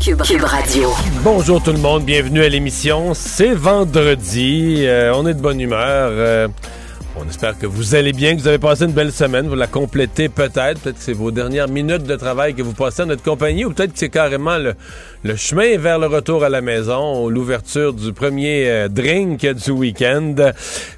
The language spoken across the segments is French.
Cube, Radio. Bonjour tout le monde, bienvenue à l'émission. C'est vendredi, euh, on est de bonne humeur. Euh, on espère que vous allez bien, que vous avez passé une belle semaine. Vous la complétez peut-être. Peut-être que c'est vos dernières minutes de travail que vous passez à notre compagnie ou peut-être que c'est carrément le, le chemin vers le retour à la maison, l'ouverture du premier euh, drink du week-end.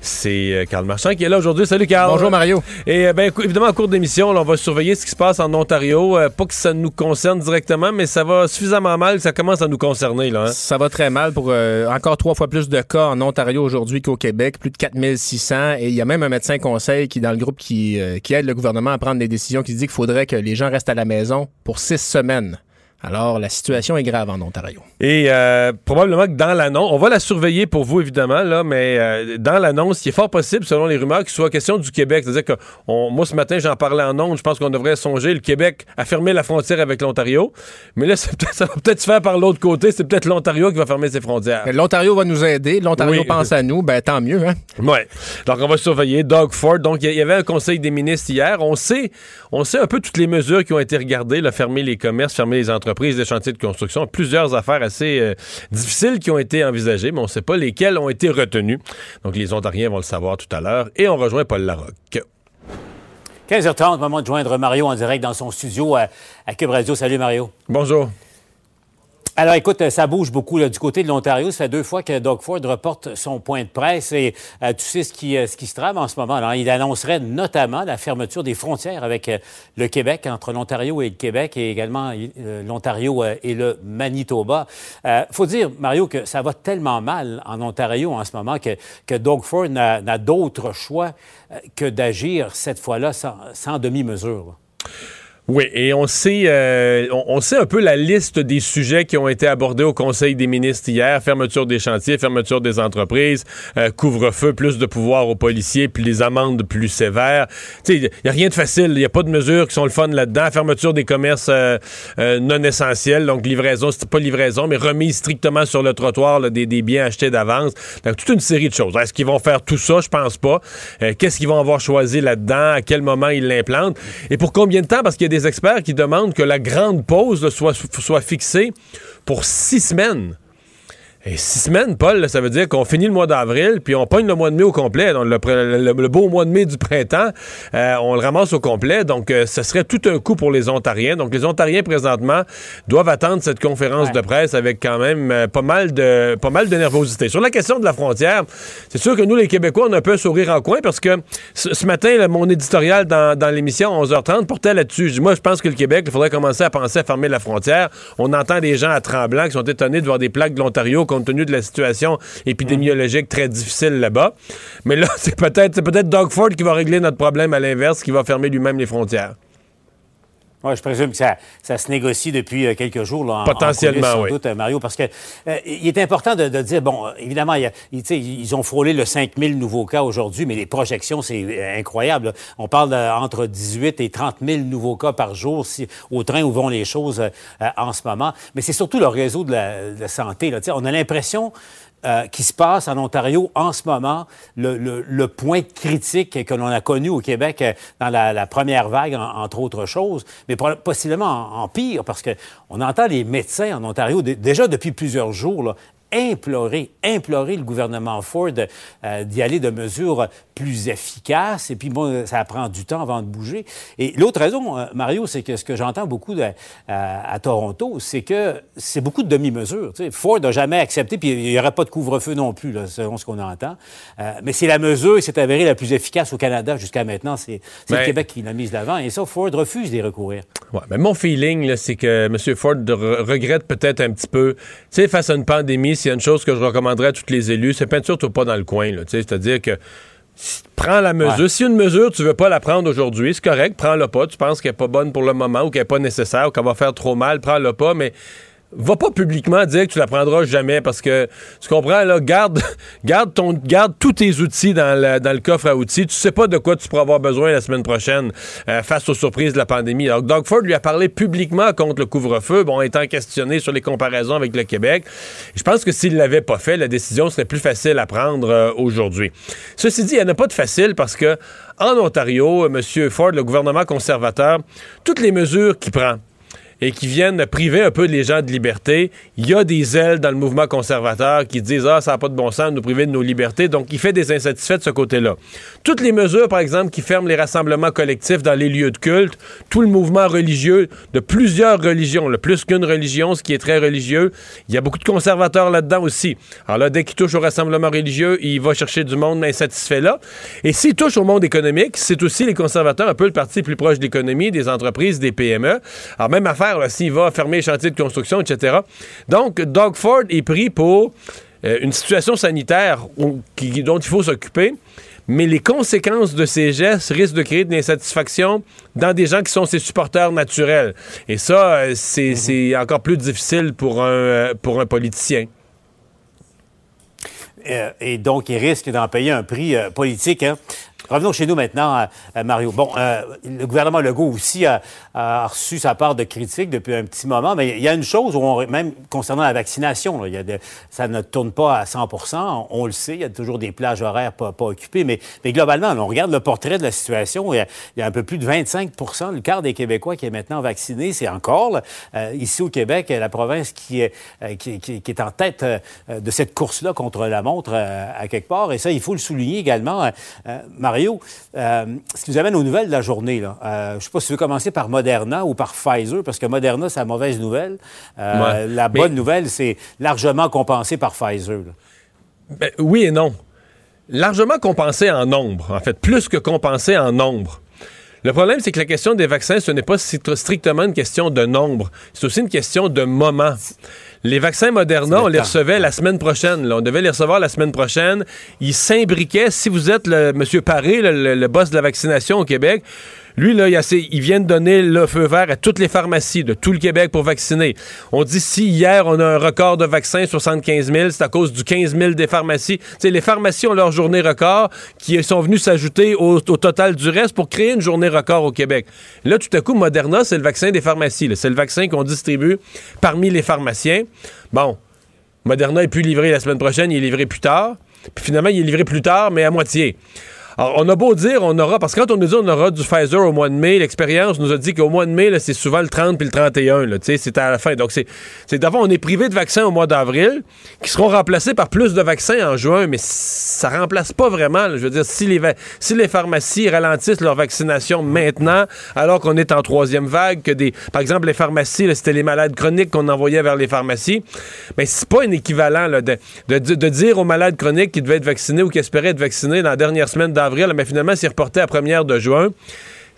C'est euh, Carl Marchand qui est là aujourd'hui. Salut Carl. Bonjour Mario. Et euh, ben, évidemment, en cours d'émission, on va surveiller ce qui se passe en Ontario. pas que ça nous concerne directement, mais ça va suffisamment mal que ça commence à nous concerner. Là, hein. Ça va très mal pour encore trois fois plus de cas en Ontario aujourd'hui qu'au Québec, plus de 4600. Et il y a même un médecin conseil qui, dans le groupe qui, qui aide le gouvernement à prendre des décisions, qui dit qu'il faudrait que les gens restent à la maison pour six semaines. Alors, la situation est grave en Ontario. Et euh, probablement que dans l'annonce, on va la surveiller pour vous, évidemment, là, mais euh, dans l'annonce, il est fort possible, selon les rumeurs, qu'il soit question du Québec. C'est-à-dire que moi, ce matin, j'en parlais en ondes, je pense qu'on devrait songer le Québec à fermer la frontière avec l'Ontario. Mais là, ça va peut-être se faire par l'autre côté. C'est peut-être l'Ontario qui va fermer ses frontières. L'Ontario va nous aider. L'Ontario pense à nous. Ben, tant mieux, hein? Oui. Donc, on va surveiller. Doug Ford. Donc, il y avait un conseil des ministres hier. On sait, on sait un peu toutes les mesures qui ont été regardées, là, fermer les commerces, fermer les entreprises, les chantiers de construction. Plusieurs affaires assez euh, difficiles qui ont été envisagées, mais on ne sait pas lesquelles ont été retenues. Donc, les Ontariens vont le savoir tout à l'heure. Et on rejoint Paul Larocque. 15h30, moment de joindre Mario en direct dans son studio à, à Cube Radio. Salut Mario. Bonjour. Alors écoute, ça bouge beaucoup du côté de l'Ontario. Ça fait deux fois que Doug Ford reporte son point de presse et euh, tu sais ce qui, euh, ce qui se trame en ce moment. Il annoncerait notamment la fermeture des frontières avec euh, le Québec, entre l'Ontario et le Québec et également l'Ontario et le Manitoba. Faut dire, Mario, que ça va tellement mal en Ontario en ce moment que, que Doug Ford n'a d'autre choix que d'agir cette fois-là sans demi-mesure. Oui, et on sait, euh, on, sait un peu la liste des sujets qui ont été abordés au Conseil des ministres hier fermeture des chantiers, fermeture des entreprises, euh, couvre-feu, plus de pouvoir aux policiers, puis les amendes plus sévères. Il n'y a rien de facile. Il n'y a pas de mesures qui sont le fun là-dedans. Fermeture des commerces euh, non essentiels, donc livraison, c'est pas livraison, mais remise strictement sur le trottoir des, des, biens achetés d'avance. Donc, toute une série de choses. Est-ce qu'ils vont faire tout ça? Je pense pas. Qu'est-ce qu'ils vont avoir choisi là-dedans? À quel moment ils l'implantent? Et pour combien de temps? Parce qu'il y a des experts qui demandent que la grande pause soit, fixée pour six semaines. Et six semaines, Paul, ça veut dire qu'on finit le mois d'avril, puis on pogne le mois de mai au complet. Donc le, beau mois de mai du printemps, euh, on le ramasse au complet. Donc, euh, ce serait tout un coup pour les Ontariens. Donc, les Ontariens, présentement, doivent attendre cette conférence de presse avec quand même euh, pas, mal de, pas mal de nervosité. Sur la question de la frontière, c'est sûr que nous, les Québécois, on a un peu un sourire en coin parce que ce, matin, mon éditorial dans, dans l'émission 11h30 portait là-dessus. Moi, je pense que le Québec, il faudrait commencer à penser à fermer la frontière. On entend des gens à Tremblant qui sont étonnés de voir des plaques de l'Ontario compte tenu de la situation épidémiologique très difficile là-bas. Mais là, c'est peut-être peut-être Doug Ford qui va régler notre problème à l'inverse, qui va fermer lui-même les frontières. Oui, je présume que ça, se négocie depuis euh, quelques jours. Là, Potentiellement, sans oui. doute, euh, Mario, parce que euh, il est important de, dire, bon, évidemment, il ils ont frôlé le 5000 nouveaux cas aujourd'hui, mais les projections, c'est incroyable. On parle entre 18 et 30 000 nouveaux cas par jour si, au train où vont les choses en ce moment. Mais c'est surtout le réseau de la, de la santé. Là. On a l'impression euh, qui se passe en Ontario en ce moment, le, point critique que l'on a connu au Québec euh, dans la, première vague, entre autres choses, mais possiblement en, en pire, parce qu'on entend les médecins en Ontario déjà depuis plusieurs jours là, implorer, implorer le gouvernement Ford euh, d'y aller de mesures plus efficaces. Et puis, bon, ça prend du temps avant de bouger. Et l'autre raison, euh, Mario, c'est que ce que j'entends beaucoup de, à, Toronto, c'est que c'est beaucoup de demi-mesures. Ford n'a jamais accepté, puis il n'y aurait pas de couvre-feu non plus, là, selon ce qu'on entend. Euh, mais c'est la mesure qui s'est avérée la plus efficace au Canada jusqu'à maintenant. C'est le ben Québec qui l'a mise d'avant. Et ça, Ford refuse d'y recourir. Ouais, mais mon feeling, c'est que M. Ford regrette peut-être un petit peu, tu sais, face à une pandémie, s'il y a une chose que je recommanderais à tous les élus, c'est peinture pas dans le coin. C'est-à-dire que prends la mesure. Si une mesure, tu veux pas la prendre aujourd'hui, c'est correct, prends-la pas. Tu penses qu'elle n'est pas bonne pour le moment ou qu'elle n'est pas nécessaire ou qu'elle va faire trop mal, prends-la pas, mais va pas publiquement dire que tu la prendras jamais parce que tu comprends là garde garde ton garde tous tes outils dans le, coffre à outils. Tu sais pas de quoi tu pourras avoir besoin la semaine prochaine euh, face aux surprises de la pandémie. Alors Doug Ford lui a parlé publiquement contre le couvre-feu. Bon étant questionné sur les comparaisons avec le Québec je pense que s'il l'avait pas fait la décision serait plus facile à prendre euh, aujourd'hui. Ceci dit il n'y en a pas de facile parce que en Ontario euh, M. Ford le gouvernement conservateur toutes les mesures qu'il prend et qui viennent priver un peu les gens de liberté. Il y a des ailes dans le mouvement conservateur qui disent Ah, ça n'a pas de bon sens de nous priver de nos libertés. Donc, il fait des insatisfaits de ce côté-là. Toutes les mesures, par exemple, qui ferment les rassemblements collectifs dans les lieux de culte, tout le mouvement religieux de plusieurs religions, le plus qu'une religion, ce qui est très religieux, il y a beaucoup de conservateurs là-dedans aussi. Alors là, dès qu'il touche au rassemblement religieux, il va chercher du monde insatisfait là. Et s'il touche au monde économique, c'est aussi les conservateurs, un peu le parti plus proche de l'économie, des entreprises, des PME. Alors, même affaire s'il va fermer les chantiers de construction, etc. Donc, Doug Ford est pris pour euh, une situation sanitaire dont il faut s'occuper, mais les conséquences de ces gestes risquent de créer de l'insatisfaction dans des gens qui sont ses supporters naturels. Et ça, euh, mhm. c'est encore plus difficile pour un, euh, pour un politicien. Et donc, il risque d'en payer un prix politique. Hein? Revenons chez nous maintenant, Mario. Bon, euh, le gouvernement Legault aussi a, reçu sa part de critiques depuis un petit moment, mais il y a une chose, où même concernant la vaccination, ça ne tourne pas à 100% on, le sait, il y a toujours des plages horaires pas, occupées, mais, globalement, on regarde le portrait de la situation, il y, a, un peu plus de 25% le quart des Québécois qui est maintenant vacciné, c'est encore, euh, ici au Québec, la province qui est, euh, qui, qui, est en tête de cette course-là contre la montre à quelque part, et ça, il faut le souligner également, Mario euh, ce qui nous amène aux nouvelles de la journée, là. Euh, je ne sais pas si tu veux commencer par Moderna ou par Pfizer, parce que Moderna, c'est la mauvaise nouvelle. Euh, la bonne nouvelle, c'est largement compensé par Pfizer. Ben, oui et non. Largement compensé en nombre, en fait, plus que compensé en nombre. Le problème, c'est que la question des vaccins, ce n'est pas strictement une question de nombre, c'est aussi une question de moment. Les vaccins Moderna, on les recevait la semaine prochaine. On devait les recevoir la semaine prochaine. Ils s'imbriquaient. Si vous êtes le M. Paré, le, boss de la vaccination au Québec, lui, là, il, vient de donner le feu vert à toutes les pharmacies de tout le Québec pour vacciner. On dit si hier, on a un record de vaccins, 75 000, c'est à cause du 15 000 des pharmacies. les pharmacies ont leur journée record qui sont venus s'ajouter au, total du reste pour créer une journée record au Québec. Là, tout à coup, Moderna, c'est le vaccin des pharmacies. C'est le vaccin qu'on distribue parmi les pharmaciens. Bon, Moderna est plus livré la semaine prochaine, il est livré plus tard. Puis finalement, il est livré plus tard, mais à moitié. On a beau dire, on aura, parce que quand on nous dit on aura du Pfizer au mois de mai, l'expérience nous a dit qu'au mois de mai, c'est souvent le 30 puis le 31, c'est à la fin. Donc, c'est d'abord, on est privé de vaccins au mois d'avril, qui seront remplacés par plus de vaccins en juin, mais ça remplace pas vraiment. je veux dire, si les, pharmacies ralentissent leur vaccination maintenant, alors qu'on est en troisième vague, que des, par exemple, les pharmacies, c'était les malades chroniques qu'on envoyait vers les pharmacies, mais c'est pas un équivalent de, dire aux malades chroniques qui devaient être vaccinés ou qui espéraient être vaccinés dans la dernière semaine d'avril, mais finalement, c'est reporté à première de juin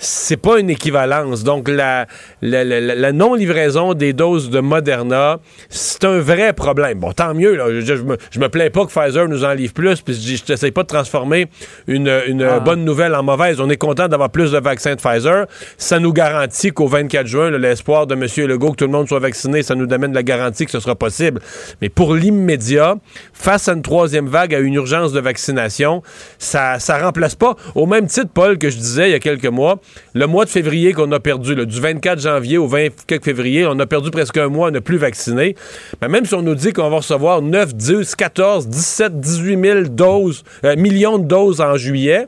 c'est pas une équivalence. Donc, la, la, non-livraison des doses de Moderna, c'est un vrai problème. Bon, tant mieux. Je, me, plains pas que Pfizer nous en livre plus, puis je n'essaie pas de transformer une, ah. bonne nouvelle en mauvaise. On est content d'avoir plus de vaccins de Pfizer. Ça nous garantit qu'au 24 juin, l'espoir de M. Legault que tout le monde soit vacciné, ça nous amène la garantie que ce sera possible. Mais pour l'immédiat, face à une troisième vague, à une urgence de vaccination, ça ne remplace pas, au même titre, Paul, que je disais il y a quelques mois, le mois de février qu'on a perdu, du 24 janvier au 20 février, on a perdu presque un mois à ne plus vacciner. Mais même si on nous dit qu'on va recevoir 9, 10, 14, 17, 18 000 doses, euh, millions de doses en juillet,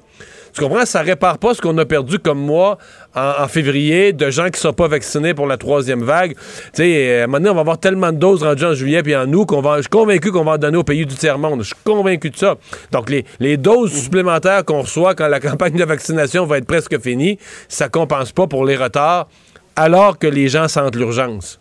tu comprends? Ça répare pas ce qu'on a perdu comme mois en, février de gens qui ne sont pas vaccinés pour la troisième vague. Tu sais, à un moment donné, on va avoir tellement de doses rendues en juillet puis en août qu'on va, je suis convaincu qu'on va en donner au pays du tiers-monde. Je suis convaincu de ça. Donc, les, les doses mhm. supplémentaires qu'on reçoit quand la campagne de vaccination va être presque finie, ça compense pas pour les retards alors que les gens sentent l'urgence.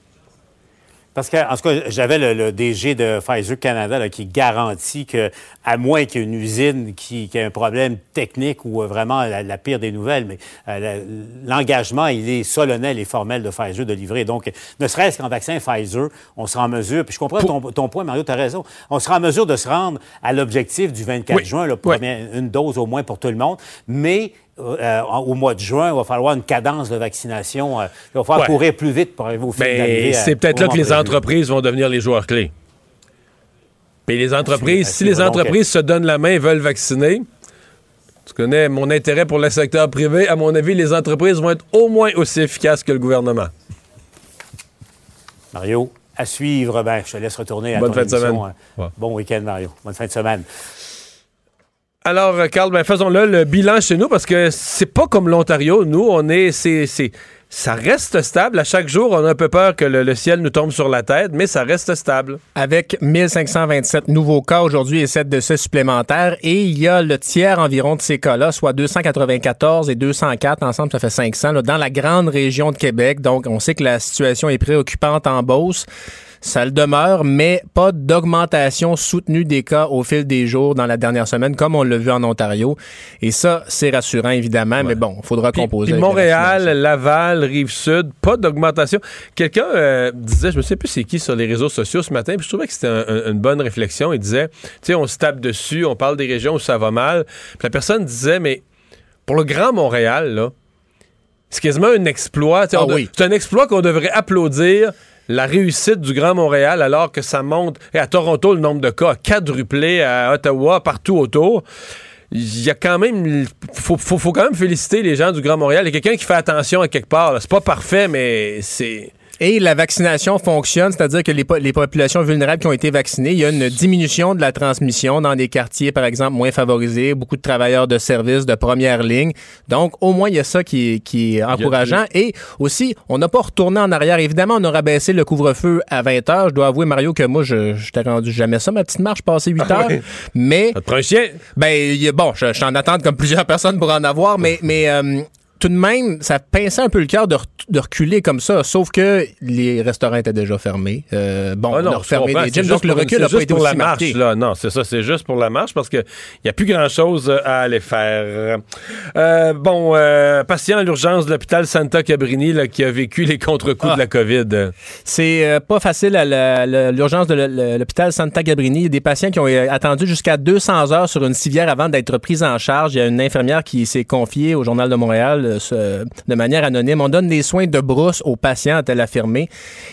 Parce que, en tout cas, j'avais le, DG de Pfizer Canada qui garantit que, à moins qu'il y ait une usine qui, qui ait un problème technique ou euh, vraiment la, pire des nouvelles, mais euh, l'engagement, il est solennel et formel de Pfizer de livrer. Donc, ne serait-ce qu'en vaccin Pfizer, on sera en mesure, puis je comprends ton, ton, point, Mario, tu as raison, on sera en mesure de se rendre à l'objectif du 24 juin, là, une dose au moins pour tout le monde, mais euh, au mois de juin, il va falloir une cadence de vaccination. il va falloir courir plus vite pour arriver au fil Mais c'est peut-être là que les entreprises vont devenir les joueurs clés. Puis les entreprises, si les entreprises se donnent la main et veulent vacciner, tu connais mon intérêt pour le secteur privé, à mon avis, les entreprises vont être au moins aussi efficaces que le gouvernement. Mario, à suivre, ben, je te laisse retourner à Bonne fin de semaine. Hein. Bon week-end, Mario. Bonne fin de semaine. Alors, Carl, ben faisons-le le bilan chez nous parce que c'est pas comme l'Ontario. Nous, on est, c'est, ça reste stable. À chaque jour, on a un peu peur que le, ciel nous tombe sur la tête, mais ça reste stable. Avec 1527 nouveaux cas aujourd'hui et 7 décès supplémentaires. Et il y a le tiers environ de ces cas-là, soit 294 et 204. Ensemble, ça fait 500 dans la grande région de Québec. Donc, on sait que la situation est préoccupante en Beauce ça le demeure, mais pas d'augmentation soutenue des cas au fil des jours dans la dernière semaine, comme on l'a vu en Ontario. Et ça, c'est rassurant, évidemment, mais bon, il faudra composer. Puis Montréal, Laval, Rive-Sud, pas d'augmentation. Quelqu'un euh, disait, je me sais plus c'est qui sur les réseaux sociaux ce matin, puis je trouvais que c'était une bonne réflexion. Il disait, tu sais, on se tape dessus, on parle des régions où ça va mal. Puis la personne disait, mais pour le Grand Montréal, là, c'est quasiment un exploit. Ah c'est un exploit qu'on devrait applaudir la réussite du Grand Montréal alors que ça monte. Et à Toronto, le nombre de cas a quadruplé, à Ottawa, partout autour. Il y a quand même. Faut, faut, quand même féliciter les gens du Grand Montréal. Il y a quelqu'un qui fait attention à quelque part. C'est pas parfait, mais c'est. Et la vaccination fonctionne, c'est-à-dire que les, les, populations vulnérables qui ont été vaccinées, il y a une diminution de la transmission dans des quartiers, par exemple, moins favorisés, beaucoup de travailleurs de services de première ligne. Donc, au moins, il y a ça qui est, qui est encourageant. Et aussi, on n'a pas retourné en arrière. Évidemment, on aura baissé le couvre-feu à 20 heures. Je dois avouer, Mario, que moi, je, je t'ai rendu jamais ça, ma petite marche passée 8 ah heures. Mais. Ça te un chien? Ben, bon, je, je suis en attente comme plusieurs personnes pour en avoir, mais, mais euh, tout de même, ça pinçait un peu le cœur de, reculer comme ça, sauf que les restaurants étaient déjà fermés. Euh, bon, ah on a refermé les gyms, donc le recul n'a pas été pour la marche. Là. Non, c'est ça, c'est juste pour la marche parce qu'il n'y a plus grand-chose à aller faire. Euh, bon, euh, patient à l'urgence de l'hôpital Santa Cabrini là, qui a vécu les contre-coups de la ah. COVID. C'est pas facile à l'urgence de l'hôpital Santa Cabrini. Il y a des patients qui ont attendu jusqu'à 200 heures sur une civière avant d'être pris en charge. Il y a une infirmière qui s'est confiée au Journal de Montréal de manière anonyme. On donne des soins de brousse aux patients, a-t-elle affirmé.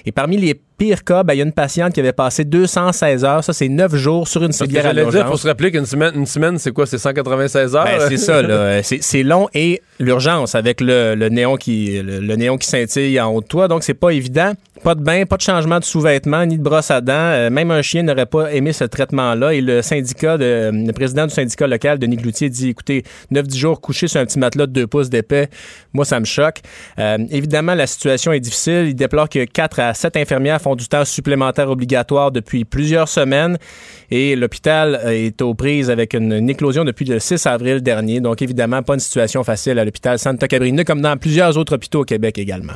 Et parmi les pire cas, ben, il y a une patiente qui avait passé 216 heures. Ça, c'est 9 jours sur une civière à Il faut se rappeler qu'une semaine, une semaine c'est quoi? C'est 196 heures? Ben, c'est ça, là. C'est long et l'urgence avec le, néon qui, le, néon qui scintille en haut de toi. Donc, c'est pas évident. Pas de bain, pas de changement de sous-vêtements, ni de brosse à dents. Euh, même un chien n'aurait pas aimé ce traitement-là. Et le syndicat, de, le président du syndicat local, Denis Cloutier, dit, écoutez, 9-10 jours couché sur un petit matelas de 2 pouces d'épais, moi, ça me choque. Euh, évidemment, la situation est difficile. Il déplore que 4 à 7 infirmières font du temps supplémentaire obligatoire depuis plusieurs semaines et l'hôpital est aux prises avec une, éclosion depuis le 6 avril dernier. Donc, évidemment, pas une situation facile à Santa Cabrina, comme dans plusieurs autres hôpitaux au Québec également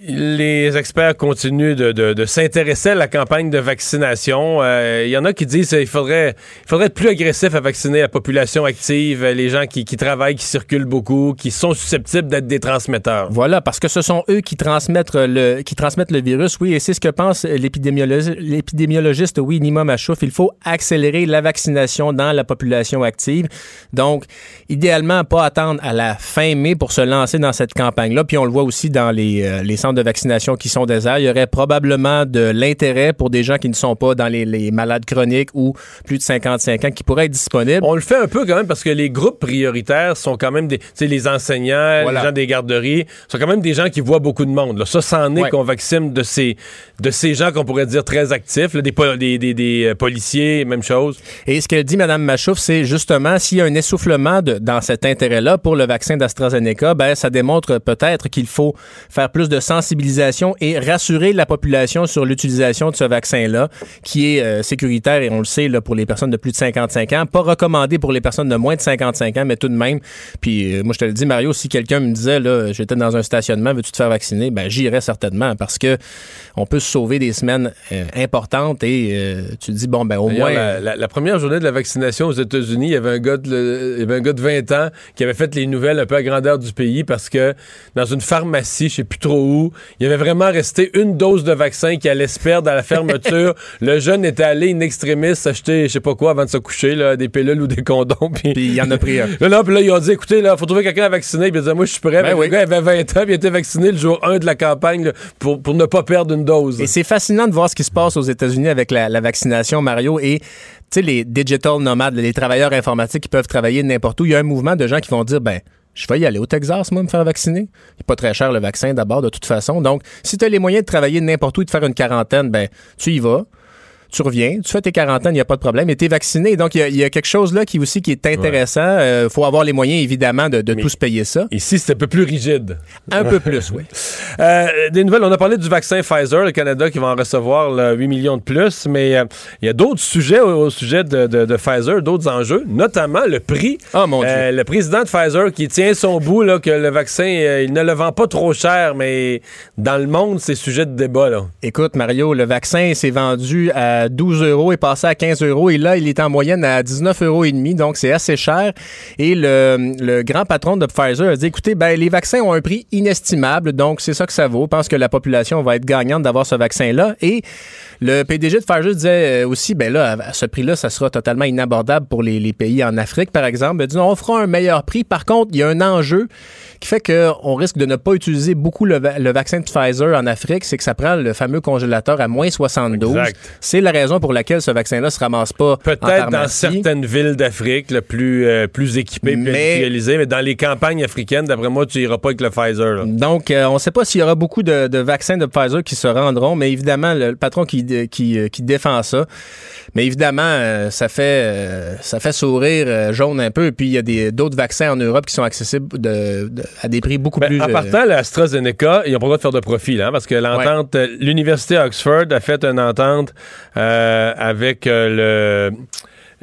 les experts continuent de, s'intéresser à la campagne de vaccination. Il euh, y en a qui disent qu'il faudrait, être plus agressif à vacciner la population active, les gens qui, travaillent, qui circulent beaucoup, qui sont susceptibles d'être des transmetteurs. Voilà, parce que ce sont eux qui transmettent le, qui transmettent le virus, oui, et c'est ce que pense l'épidémiologiste, oui, Nima Machouf. Il faut accélérer la vaccination dans la population active. Donc, idéalement, pas attendre à la fin mai pour se lancer dans cette campagne-là. Puis on le voit aussi dans les, euh, les centres de vaccination qui sont déserts. Il y aurait probablement de l'intérêt pour des gens qui ne sont pas dans les, malades chroniques ou plus de 55 ans qui pourraient être disponibles. On le fait un peu quand même parce que les groupes prioritaires sont quand même des, les enseignants, les gens des garderies, sont quand même des gens qui voient beaucoup de monde. Là. Ça, c'en est qu'on vaccine de ces, de ces gens qu'on pourrait dire très actifs, des, des, des, euh, policiers, même chose. Et ce qu'elle dit, Mme Machouf, c'est justement s'il y a un essoufflement de, dans cet intérêt-là pour le vaccin d'AstraZeneca, ben, ça démontre peut-être qu'il faut faire plus de sensibilisation et rassurer la population sur l'utilisation de ce vaccin-là, qui est euh, sécuritaire, et on le sait, là, pour les personnes de plus de 55 ans. Pas recommandé pour les personnes de moins de 55 ans, mais tout de même. Puis euh, moi, je te le dis, Mario, si quelqu'un me disait, là, j'étais dans un stationnement, veux-tu te faire vacciner? Ben, j'irais certainement, parce que on peut se sauver des semaines euh, importantes et tu te dis, bon, ben, au moins... La, première journée de la vaccination aux États-Unis, il y avait un gars de, il y avait un gars de 20 ans qui avait fait les nouvelles un peu à grandeur du pays parce que dans une pharmacie, je sais plus trop où, où il y avait vraiment resté une dose de vaccin qui allait se perdre à la fermeture. le jeune était allé in extremis acheter, je sais pas quoi, avant de se coucher, là, des pilules ou des condoms. Puis il y en a pris un. Là, non, puis là, ils ont dit, écoutez, là, faut trouver quelqu'un à vacciner. Puis il disait, moi, je suis prêt. Ben oui. Le gars avait 20 ans, puis il était vacciné le jour 1 de la campagne là, pour, pour ne pas perdre une dose. Et c'est fascinant de voir ce qui se passe aux États-Unis avec la, la vaccination, Mario. Et tu sais, les digital nomades, les travailleurs informatiques qui peuvent travailler n'importe où, il y a un mouvement de gens qui vont dire, ben, je vais y aller au Texas, moi, me faire vacciner. Il n'est pas très cher le vaccin d'abord, de toute façon. Donc, si tu as les moyens de travailler n'importe où et de faire une quarantaine, ben, tu y vas. Tu reviens, tu fais tes quarantaines, il n'y a pas de problème, et tu es vacciné. Donc, il y a- il y, a quelque chose là qui aussi qui est intéressant. Il faut avoir les moyens, évidemment, de, de tous payer ça. Ici, c'est un peu plus rigide. Un peu plus, oui. Euh, des nouvelles, on a parlé du vaccin Pfizer, le Canada qui va en recevoir là, 8 millions de plus, mais euh, il y a d'autres sujets au, au sujet de, de- de Pfizer, d'autres enjeux, notamment le prix. Oh, mon Dieu. Euh, le président de Pfizer qui tient son bout, là, que le vaccin, euh, il ne le vend pas trop cher, mais dans le monde, c'est sujet de débat. Là. Écoute, Mario, le vaccin s'est vendu à 12 euros et passé à 15 euros. Et là, il est en moyenne à 19 euros et demi. Donc, c'est assez cher. Et le, le grand patron de Pfizer a dit, écoutez, ben, les vaccins ont un prix inestimable. Donc, c'est ça que ça vaut. Je pense que la population va être gagnante d'avoir ce vaccin-là. Et le PDG de Pfizer disait euh, aussi, ben là, à ce prix-là, ça sera totalement inabordable pour les, les pays en Afrique, par exemple. Il dit, on fera un meilleur prix. Par contre, il y a un enjeu qui fait qu'on risque de ne pas utiliser beaucoup le, le vaccin de Pfizer en Afrique, c'est que ça prend le fameux congélateur à moins 72. Exact. C'est la raison pour laquelle ce vaccin-là se ramasse pas Peut-être dans certaines villes d'Afrique, le plus, euh, plus équipées, plus Mais- industrialisées, mais dans les campagnes africaines, d'après moi, tu iras pas avec le Pfizer. là. Donc, euh, on ne sait pas s'il y aura beaucoup de, de vaccins de Pfizer qui se rendront, mais évidemment, le, le patron qui, euh, qui défend ça. Mais évidemment, euh, ça fait ça fait sourire jaune un peu. Et puis, il y a d'autres vaccins en Europe qui sont accessibles de- de- à des prix beaucoup Ben, plus... en partant, l'AstraZeneca, ils n'ont pas le droit de faire de profit, là, hein, parce que l'entente, l'Université Oxford a fait une entente avec euh, le.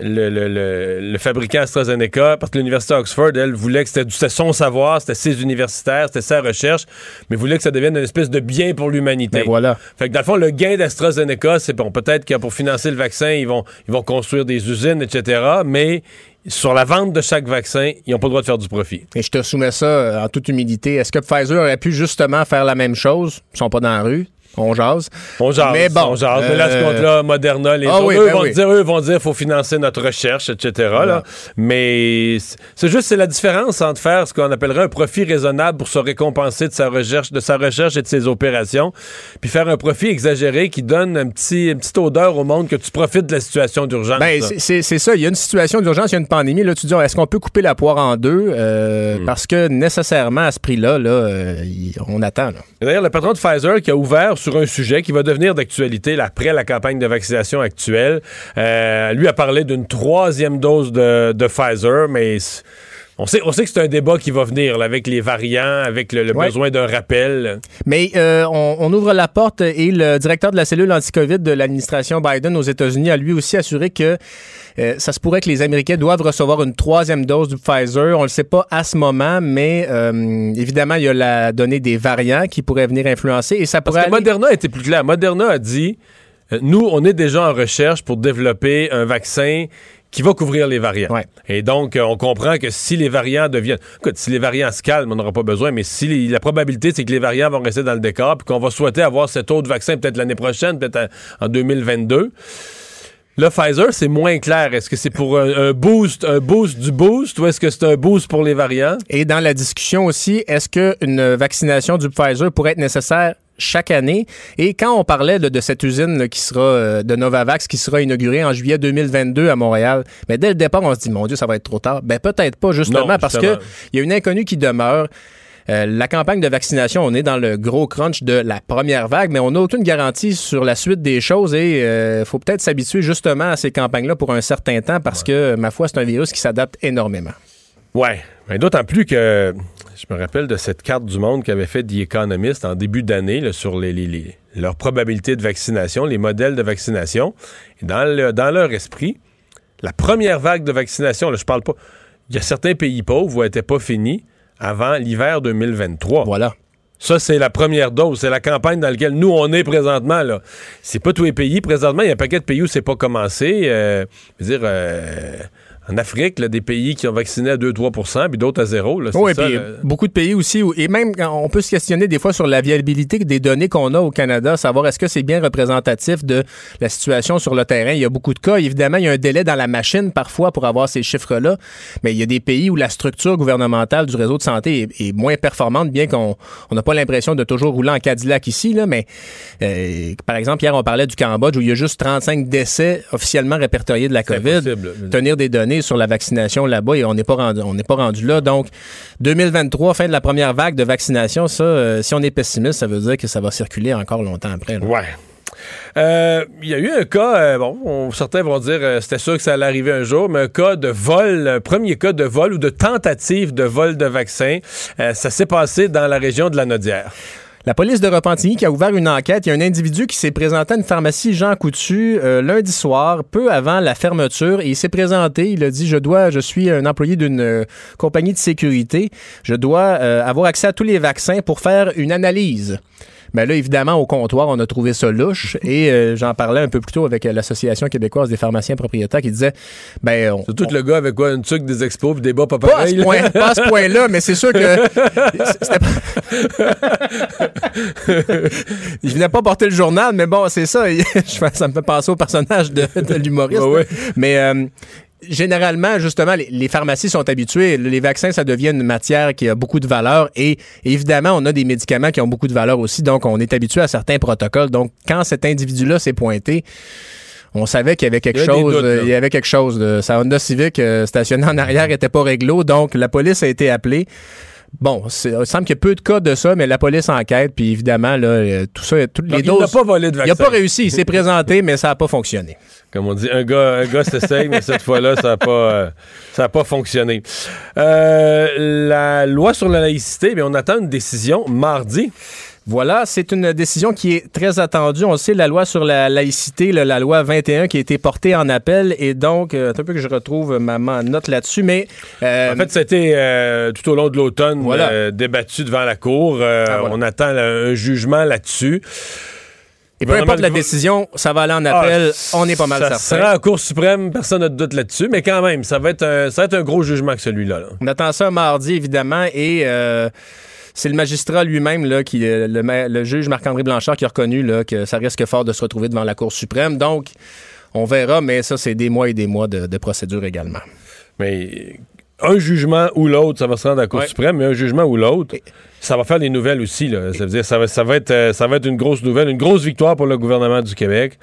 Le, le- le- le fabricant AstraZeneca, parce que l'Université Oxford, elle, voulait que c'était son savoir, c'était ses universitaires, c'était sa recherche, mais voulait que ça devienne une espèce de bien pour l'humanité. Voilà. Fait que dans le fond, le gain d'AstraZeneca, c'est bon, peut-être que pour financer le vaccin, ils vont, ils vont construire des usines, etc., mais sur la vente de chaque vaccin, ils n'ont pas le droit de faire du profit. Et je te soumets ça euh, en toute humilité. Est-ce que Pfizer aurait pu justement faire la même chose? Ils sont pas dans la rue. On jase. On jase, Mais bon, on jase. Mais là, ce euh, compte-là, Moderna, les Ah autres, oui, eux, ben vont oui. dire, eux vont dire faut financer notre recherche, etc. Là. Mais c'est juste, c'est la différence entre faire ce qu'on appellerait un profit raisonnable pour se récompenser de sa recherche, de sa recherche et de ses opérations, puis faire un profit exagéré qui donne un petit, une petite odeur au monde que tu profites de la situation d'urgence. Ben, c'est- ça. Il y a une situation d'urgence, il y a une pandémie. Là, tu dis, est-ce qu'on peut couper la poire en deux? Euh, Hmm. Parce que nécessairement, à ce prix-là, là, euh, il- on attend. D'ailleurs, le patron de Pfizer qui a ouvert sur un sujet qui va devenir d'actualité après la campagne de vaccination actuelle, euh, lui a parlé d'une troisième dose de, Pfizer, mais on sait, on sait que c'est un débat qui va venir là, avec les variants, avec le, le Ouais. besoin d'un rappel. Mais euh, on, on ouvre la porte et le directeur de la cellule anti-COVID de l'administration Biden aux États-Unis a lui aussi assuré que euh, ça se pourrait que les Américains doivent recevoir une troisième dose du Pfizer. On ne le sait pas à ce moment, mais euh, évidemment, il y a la donnée des variants qui pourraient venir influencer et ça Parce pourrait que aller- Moderna était plus clair. Moderna a dit, nous, on est déjà en recherche pour développer un vaccin qui va couvrir les variants. Ouais. Et donc, euh, on comprend que si les variants deviennent... Écoute, si les variants se calment, on n'aura pas besoin, mais si les- la probabilité, c'est que les variants vont rester dans le décor, puis qu'on va souhaiter avoir cet autre vaccin peut-être l'année prochaine, peut-être en, en 2022... Le Pfizer, c'est moins clair. Est-ce que c'est pour un, un boost, un boost du boost, ou est-ce que c'est un boost pour les variants? Et dans la discussion aussi, est-ce qu'une vaccination du Pfizer pourrait être nécessaire chaque année? Et quand on parlait de, de cette usine là, qui sera euh, de Novavax qui sera inaugurée en juillet 2022 à Montréal, mais dès le départ, on se dit, mon Dieu, ça va être trop tard. Ben peut-être pas, justement, Non, parce justement. que il y a une inconnue qui demeure. Euh, la campagne de vaccination, on est dans le gros crunch de la première vague, mais on n'a aucune garantie sur la suite des choses et il faut peut-être s'habituer justement à ces campagnes-là pour un certain temps parce que, ma foi, c'est un virus qui s'adapte énormément. Ouais, mais d'autant plus que je me rappelle de cette carte du monde qu'avait fait The Economist en début d'année sur les, les- les- leurs probabilités de vaccination, les modèles de vaccination. Dans leur esprit, la première vague de vaccination, là, je parle pas, il y a certains pays pauvres où elle n'était pas finie avant l'hiver 2023. Voilà. Ça, c'est la première dose. C'est la campagne dans laquelle nous, on est présentement. Là. C'est pas tous les pays. Présentement, il y a un paquet de pays où c'est pas commencé. Euh, je veux dire, euh, en Afrique, des pays qui ont vacciné à 2-3% puis d'autres à zéro. oui, puis beaucoup de pays aussi, et même on peut se questionner des fois sur la viabilité des données qu'on a au Canada, savoir est-ce que c'est bien représentatif de la situation sur le terrain. Il y a beaucoup de cas. Évidemment, il y a un délai dans la machine parfois pour avoir ces chiffres-là, mais il y a des pays où la structure gouvernementale du réseau de santé est, moins performante, bien qu'on n'a pas l'impression de toujours rouler en Cadillac ici, là, mais euh, par exemple, hier, on parlait du Cambodge où il y a juste 35 décès officiellement répertoriés de la COVID. Tenir des données sur la vaccination là-bas et on n'est pas rendu, on là. Donc, 2023, fin de la première vague de vaccination, ça, euh, si on est pessimiste, ça veut dire que ça va circuler encore longtemps après. Ouais. Euh, il y a eu un cas, euh, bon, certains vont dire c'était sûr que ça allait arriver un jour, mais un cas de vol, premier cas de vol ou de tentative de vol de vaccin, ça s'est passé dans la région de la Nodière. La police de Repentigny qui a ouvert une enquête. Il y a un individu qui s'est présenté à une pharmacie Jean Coutu euh, lundi soir, peu avant la fermeture, et il s'est présenté. Il a dit Je dois, je suis un employé d'une euh, compagnie de sécurité. Je dois euh, avoir accès à tous les vaccins pour faire une analyse. Mais là, évidemment, au comptoir, on a trouvé ça louche. Et euh, j'en parlais un peu plus tôt avec euh, l'Association québécoise des pharmaciens propriétaires qui disait ben. C'est tout le gars avec quoi Une tuque des expos puis des bas pas Pas à ce, point, pas à ce point-là, mais c'est sûr que. Je venais pas porter le journal, mais bon, c'est ça. ça me fait penser au personnage de, l'humoriste. Mais. Euh, généralement, justement, les, pharmacies sont habituées. Les vaccins, ça devient une matière qui a beaucoup de valeur et évidemment, on a des médicaments qui ont beaucoup de valeur aussi. Donc, on est habitué à certains protocoles. Donc, quand cet individu-là s'est pointé, on savait qu'il y avait quelque chose. il y avait quelque chose. De, sa Honda Civic euh, stationnée en arrière n'était pas réglo. Donc, la police a été appelée. Bon, il semble qu'il y a peu de cas de ça, mais la police enquête, puis évidemment, là, euh, tout ça, toutes les doses. Il n'a pas volé de vaccin. Il n'a pas réussi. Il s'est présenté, mais ça n'a pas fonctionné. Comme on dit, un gars, un gars s'essaye, mais cette fois-là, ça n'a pas, euh, ça pas fonctionné. Euh, la loi sur la laïcité, mais on attend une décision mardi. Voilà, c'est une décision qui est très attendue. On sait la loi sur la laïcité, la loi 21 qui a été portée en appel et donc, euh, un peu que je retrouve ma, note là-dessus, mais... Euh, en fait, ça a été euh, tout au long de l'automne débattu devant la Cour. Ah, on attend un jugement là-dessus. Et peu importe la décision, ça va aller en appel. Ah, on est pas mal ça certain. Ça sera en Cour suprême, personne n'a de doute là-dessus, mais quand même, ça va être un, ça va être un gros jugement que celui-là. On attend ça mardi, évidemment, et c'est le magistrat lui-même, là, qui, euh, le, juge Marc-André Blanchard, qui a reconnu là, que ça risque fort de se retrouver devant la Cour suprême. Donc, on verra, mais ça, c'est des mois et des mois de, procédure également. Mais un jugement ou l'autre, ça va se rendre à la Cour suprême, mais un jugement ou l'autre, ça va faire des nouvelles aussi. Là. Ça veut dire ça va, ça va être euh, ça va être une grosse nouvelle, une grosse victoire pour le gouvernement du Québec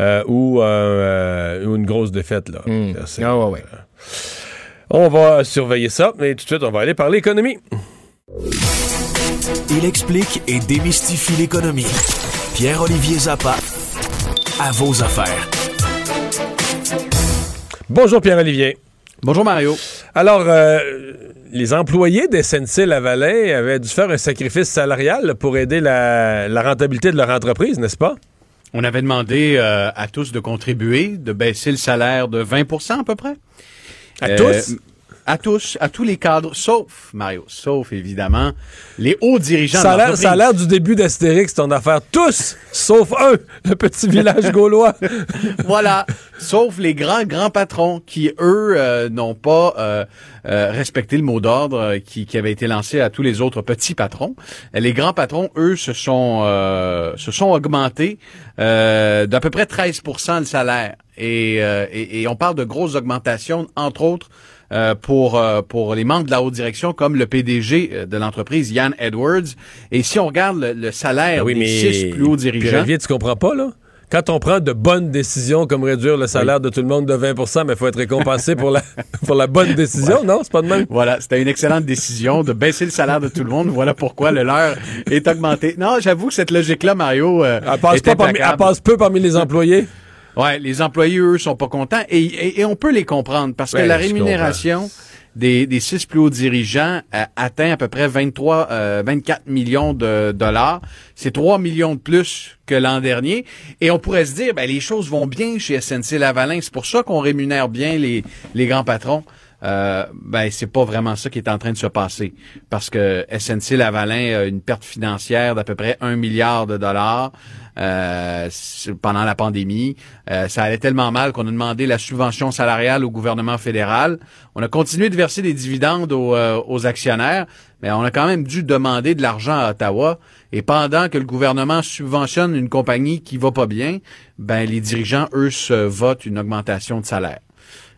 euh, ou, une grosse défaite. Là. Hmm. Ah, ouais, On va surveiller ça, mais tout de suite, on va aller parler économie. Il explique et démystifie l'économie. Pierre-Olivier Zappa, à vos affaires. Bonjour Pierre-Olivier. Bonjour Mario. Alors, euh, les employés des SNC-Lavalin avaient dû faire un sacrifice salarial pour aider la, rentabilité de leur entreprise, n'est-ce pas? On avait demandé euh, à tous de contribuer, de baisser le salaire de 20% à peu près. À tous? Euh, à tous, à tous les cadres, sauf, Mario, sauf évidemment les hauts dirigeants ça a Ça a l'air du début d'Astérix, ton affaire. Tous, sauf un, le petit village gaulois. voilà, sauf les grands, grands patrons qui, eux, euh, n'ont pas euh, euh, respecté le mot d'ordre qui, qui, avait été lancé à tous les autres petits patrons. Les grands patrons, eux, se sont, se sont augmentés d'à peu près 13% le salaire. Et, et, et on parle de grosses augmentations, entre autres, euh, pour euh, pour les membres de la haute direction comme le PDG euh, de l'entreprise Yann Edwards. Et si on regarde le, salaire ah des six plus hauts dirigeants, Pierre, tu comprends pas là? Quand on prend de bonnes décisions comme réduire le salaire de tout le monde de 20 mais il faut être récompensé pour la, pour la bonne décision, non? C'est pas de même? Voilà, c'était une excellente décision de baisser le salaire de tout le monde. Voilà pourquoi le leur est augmenté. Non, j'avoue que cette logique-là, Mario, elle, passe elle passe peu parmi les employés. Ouais, les employés, eux, sont pas contents et, et, on peut les comprendre parce que la rémunération des, des six plus hauts dirigeants euh, atteint à peu près 23, 24 euh, millions de dollars. C'est 3 millions de plus que l'an dernier. Et on pourrait se dire, ben, les choses vont bien chez SNC Lavalin. C'est pour ça qu'on rémunère bien les, les grands patrons. euh, ben c'est pas vraiment ça qui est en train de se passer parce que SNC Lavalin a une perte financière d'à peu près un milliard de dollars euh, pendant la pandémie. Euh, ça allait tellement mal qu'on a demandé la subvention salariale au gouvernement fédéral. On a continué de verser des dividendes aux, euh, aux actionnaires, mais on a quand même dû demander de l'argent à Ottawa. Et pendant que le gouvernement subventionne une compagnie qui va pas bien, ben les dirigeants eux se votent une augmentation de salaire.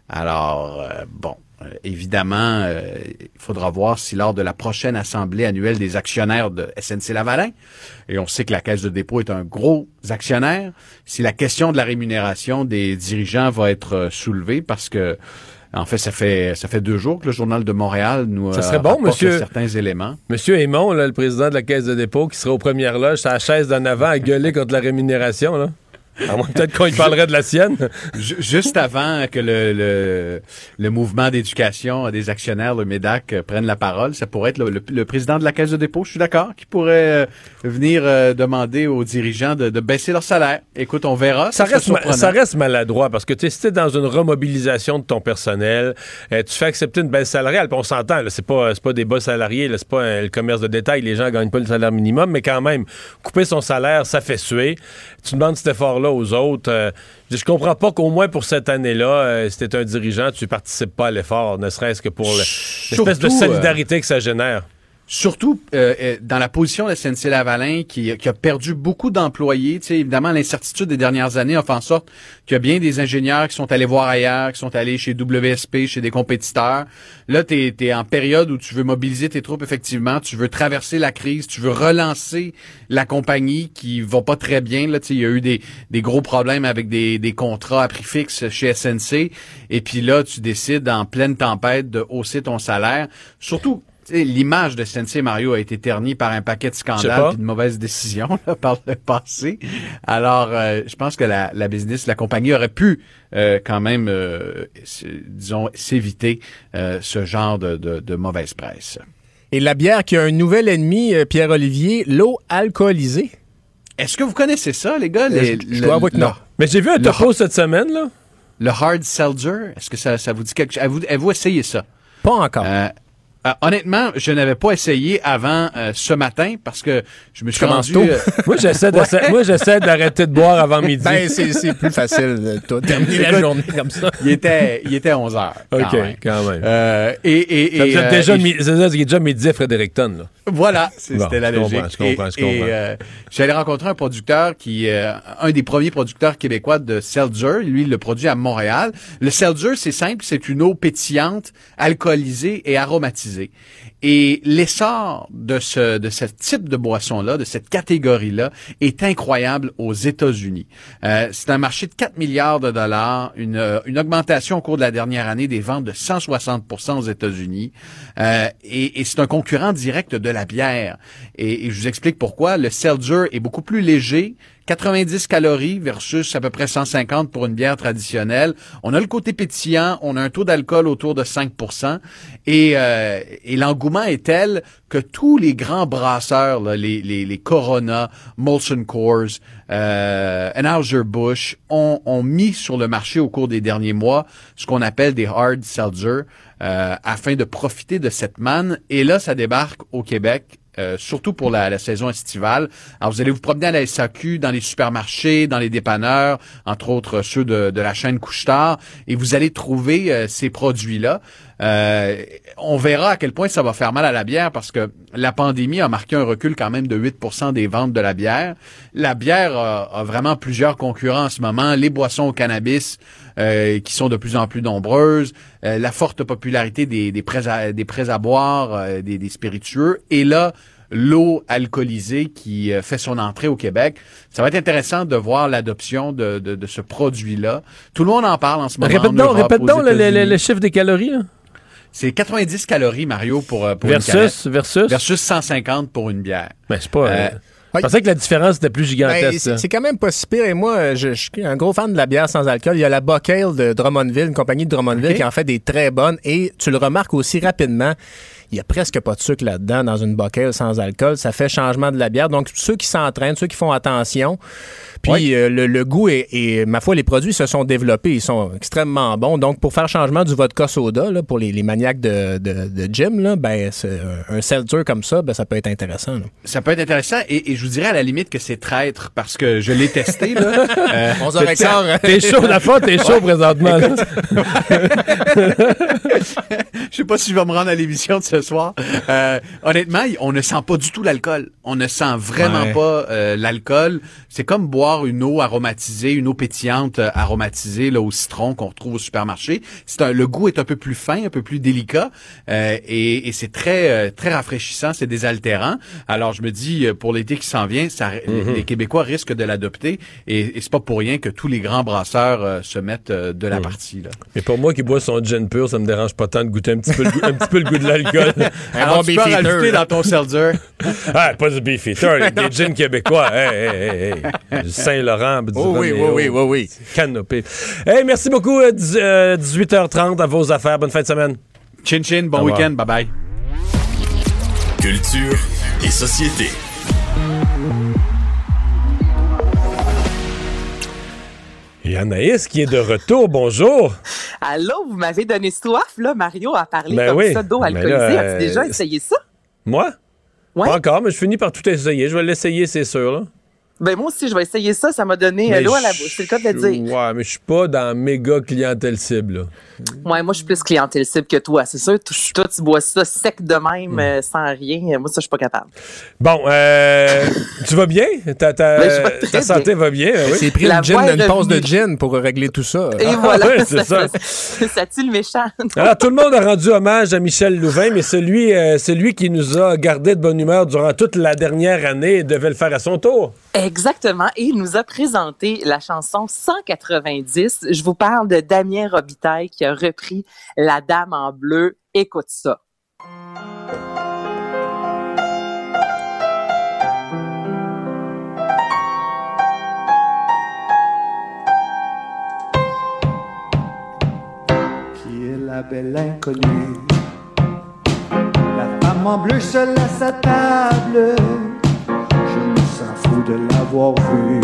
Alors bon, euh, évidemment, euh, il faudra voir si lors de la prochaine assemblée annuelle des actionnaires de SNC Lavalin, et on sait que la Caisse de dépôt est un gros actionnaire, si la question de la rémunération des dirigeants va être euh, soulevée parce que en fait, ça fait ça fait deux jours que le journal de Montréal nous ça serait bon, monsieur, certains éléments. Monsieur Aymon, le président de la Caisse de dépôt, qui sera aux premières loges, sa chaise d'en avant à gueuler contre la rémunération, là. Peut-être qu'on parlerait de la sienne. Juste avant que le, le, mouvement d'éducation des actionnaires, le MEDAC, euh, prenne la parole, ça pourrait être le, président de la Caisse de dépôt, je suis d'accord, qui pourrait euh, venir euh, demander aux dirigeants de, baisser leur salaire. Écoute, on verra. Ça, reste, ça reste maladroit parce que tu sais, dans une remobilisation de ton personnel, tu fais accepter une baisse salariale, puis on s'entend, c'est pas, pas des bas salariés, c'est pas le commerce de détail, les gens gagnent pas le salaire minimum, mais quand même, couper son salaire, ça fait suer. Tu demandes cet effort-là aux autres. Euh, je comprends pas qu'au moins pour cette année-là, euh, si tu un dirigeant, tu participes pas à l'effort, ne serait-ce que pour l'espèce de euh, solidarité que ça génère. Surtout euh, euh, dans la position de SNC-Lavalin qui, qui, a perdu beaucoup d'employés. Tu évidemment, l'incertitude des dernières années a fait en sorte qu'il y a bien des ingénieurs qui sont allés voir ailleurs, qui sont allés chez WSP, chez des compétiteurs. Là, tu es, en période où tu veux mobiliser tes troupes, effectivement. Tu veux traverser la crise, tu veux relancer la compagnie qui va pas très bien. Là, tu sais, il y a eu des, des gros problèmes avec des, des contrats à prix fixe chez SNC. Et puis là, tu décides en pleine tempête de hausser ton salaire. Surtout l'image de Sensei Mario a été ternie par un paquet de scandales et de mauvaises décisions par le passé. Alors, euh, je pense que la, la, business, la compagnie aurait pu euh, quand même, euh, disons, s'éviter ce genre de, de, de, mauvaise presse. Et la bière qui a un nouvel ennemi, Pierre-Olivier, l'eau alcoolisée. Est-ce que vous connaissez ça, les gars? Les, je, dois avouer que non. Mais j'ai vu un topo cette semaine, là. Le hard seltzer, est-ce que ça, ça vous dit quelque chose? Avez-vous essayé ça? Pas encore. Euh, honnêtement, je n'avais pas essayé avant euh, ce matin parce que je me suis rendu... Euh, moi, j'essaie moi, j'essaie d'arrêter de boire avant midi. Ben, c'est plus facile de terminer la journée comme ça. Il était, il était 11 heures. OK, quand même. et, et, et, ça, déjà, et, déjà, déjà midi à Fredericton, là. Voilà, c'était la logique. Je comprends, je comprends. Et, j'allais rencontrer un producteur qui, un des premiers producteurs québécois de seltzer. Lui, il le produit à Montréal. Le seltzer, c'est simple, c'est une eau pétillante, alcoolisée et aromatisée. music Et l'essor de ce, de ce type de boisson-là, de cette catégorie-là, est incroyable aux États-Unis. Euh, c'est un marché de 4 milliards de dollars, une, une augmentation au cours de la dernière année des ventes de 160% aux États-Unis. Euh, et, et c'est un concurrent direct de la bière. Et, et je vous explique pourquoi. Le seltzer est beaucoup plus léger, 90 calories versus à peu près 150 pour une bière traditionnelle. On a le côté pétillant, on a un taux d'alcool autour de 5% et, euh, et l'engouement est tel que tous les grands brasseurs, les, les, les, Corona, Molson Coors, euh, Anheuser-Busch, ont, ont mis sur le marché au cours des derniers mois ce qu'on appelle des hard seltzer euh, afin de profiter de cette manne. Et là, ça débarque au Québec euh, surtout pour la, saison estivale. Alors, vous allez vous promener à la SAQ, dans les supermarchés, dans les dépanneurs, entre autres ceux de, la chaîne Couchetard, et vous allez trouver euh, ces produits-là. Euh, on verra à quel point ça va faire mal à la bière parce que la pandémie a marqué un recul quand même de 8% des ventes de la bière. La bière a, vraiment plusieurs concurrents en ce moment. Les boissons au cannabis euh, qui sont de plus en plus nombreuses, euh, la forte popularité des, des prêts à, des prêts à boire, des, des spiritueux. Et là, l'eau alcoolisée qui fait son entrée au Québec. Ça va être intéressant de voir l'adoption de, de, ce produit-là. Tout le monde en parle en ce moment. Répète donc, répète donc le, le, chiffre des calories. Là. C'est 90 calories, Mario, pour, euh, pour versus, une Versus? Versus 150 pour une bière. Mais ben, c'est pas... Euh, Je pensais que la différence était plus Ben, gigantesque. c'est ça. c'est quand même pas si pire. Et moi, je, je suis un gros fan de la bière sans alcool. Il y a la Buckale de Drummondville, une compagnie de Drummondville qui en fait des très bonnes. Et tu le remarques aussi rapidement, il y a presque pas de sucre là-dedans dans une Buckale sans alcool. Ça fait changement de la bière. Donc, ceux qui s'entraînent, ceux qui font attention, puis euh, le, le goût est, et ma foi, les produits se sont développés. Ils sont extrêmement bons. Donc, pour faire changement du vodka soda, là, pour les, les maniaques de, de, de gym, là, ben, c'est un, seltzer comme ça, ben, ça peut être intéressant. là. Ça peut être intéressant et, et je vous dirais à la limite que c'est traître parce que je l'ai testé. Là. Euh, 11h15, T'es chaud, la fois, t'es chaud présentement. je sais pas si je vais me rendre à l'émission de ce soir. Euh, honnêtement, on ne sent pas du tout l'alcool. On ne sent vraiment Ouais. pas euh, l'alcool. C'est comme boire une eau aromatisée, une eau pétillante euh, aromatisée là, au citron qu'on retrouve au supermarché. C'est un, le goût est un peu plus fin, un peu plus délicat et, et c'est très très rafraîchissant, c'est désaltérant. Alors je me dis pour l'été qui s'en vient, ça, les- les Québécois risquent de l'adopter et, et c'est pas pour rien que tous les grands brasseurs se mettent de la partie là. Mais pour moi qui bois son gin pur, ça me dérange pas tant de goûter un petit peu le goût, un petit peu le goût de l'alcool. Alors bon tu peux beef en eater, rajouter là. dans ton seltzer. ah, pas du beefeater, des gins québécois. Hey, hey, hey, hey. Du Saint-Laurent, du Oh oui, oui, Romeo. oui, oui, oui. Canopé. Hey, merci beaucoup. euh, dix- euh, 18h30 à vos affaires. Bonne fin de semaine. Chin chin, bon week-end, bye bye. Culture et société. Et Anaïs qui est de retour. Bonjour. Allô, vous m'avez donné soif, là, Mario, à parler Ben comme oui. ça d'eau Mais alcoolisée. As-tu déjà euh, essayé ça? Moi? Ouais. Pas encore, mais je finis par tout essayer. Je vais l'essayer, c'est sûr. Là. Ben moi aussi, je vais essayer ça. Ça m'a donné l'eau à la bouche. C'est le cas de le dire. Ouais, mais je suis pas dans méga clientèle cible. là. Ouais, moi, je suis plus clientèle cible que toi. C'est sûr, toi, tu bois ça sec de même, Hmm. euh, sans rien. Moi, ça, je suis pas capable. Bon, euh, tu vas bien? Ta, ta- Ben, ta santé va bien? hein, oui? C'est pris La une, gin, pause de gin pour régler tout ça. Et Ah, voilà. ouais, c'est ça. ça tue le méchant. Alors, tout le monde a rendu hommage à Michel Louvain, mais celui, euh, celui qui nous a gardé de bonne humeur durant toute la dernière année devait le faire à son tour. Exactement. Et il nous a présenté la chanson 190. Je vous parle de Damien Robitaille qui a repris La Dame en bleu. Écoute ça. qui est la belle inconnue? La femme en bleu seule à sa table, fou de l'avoir vue.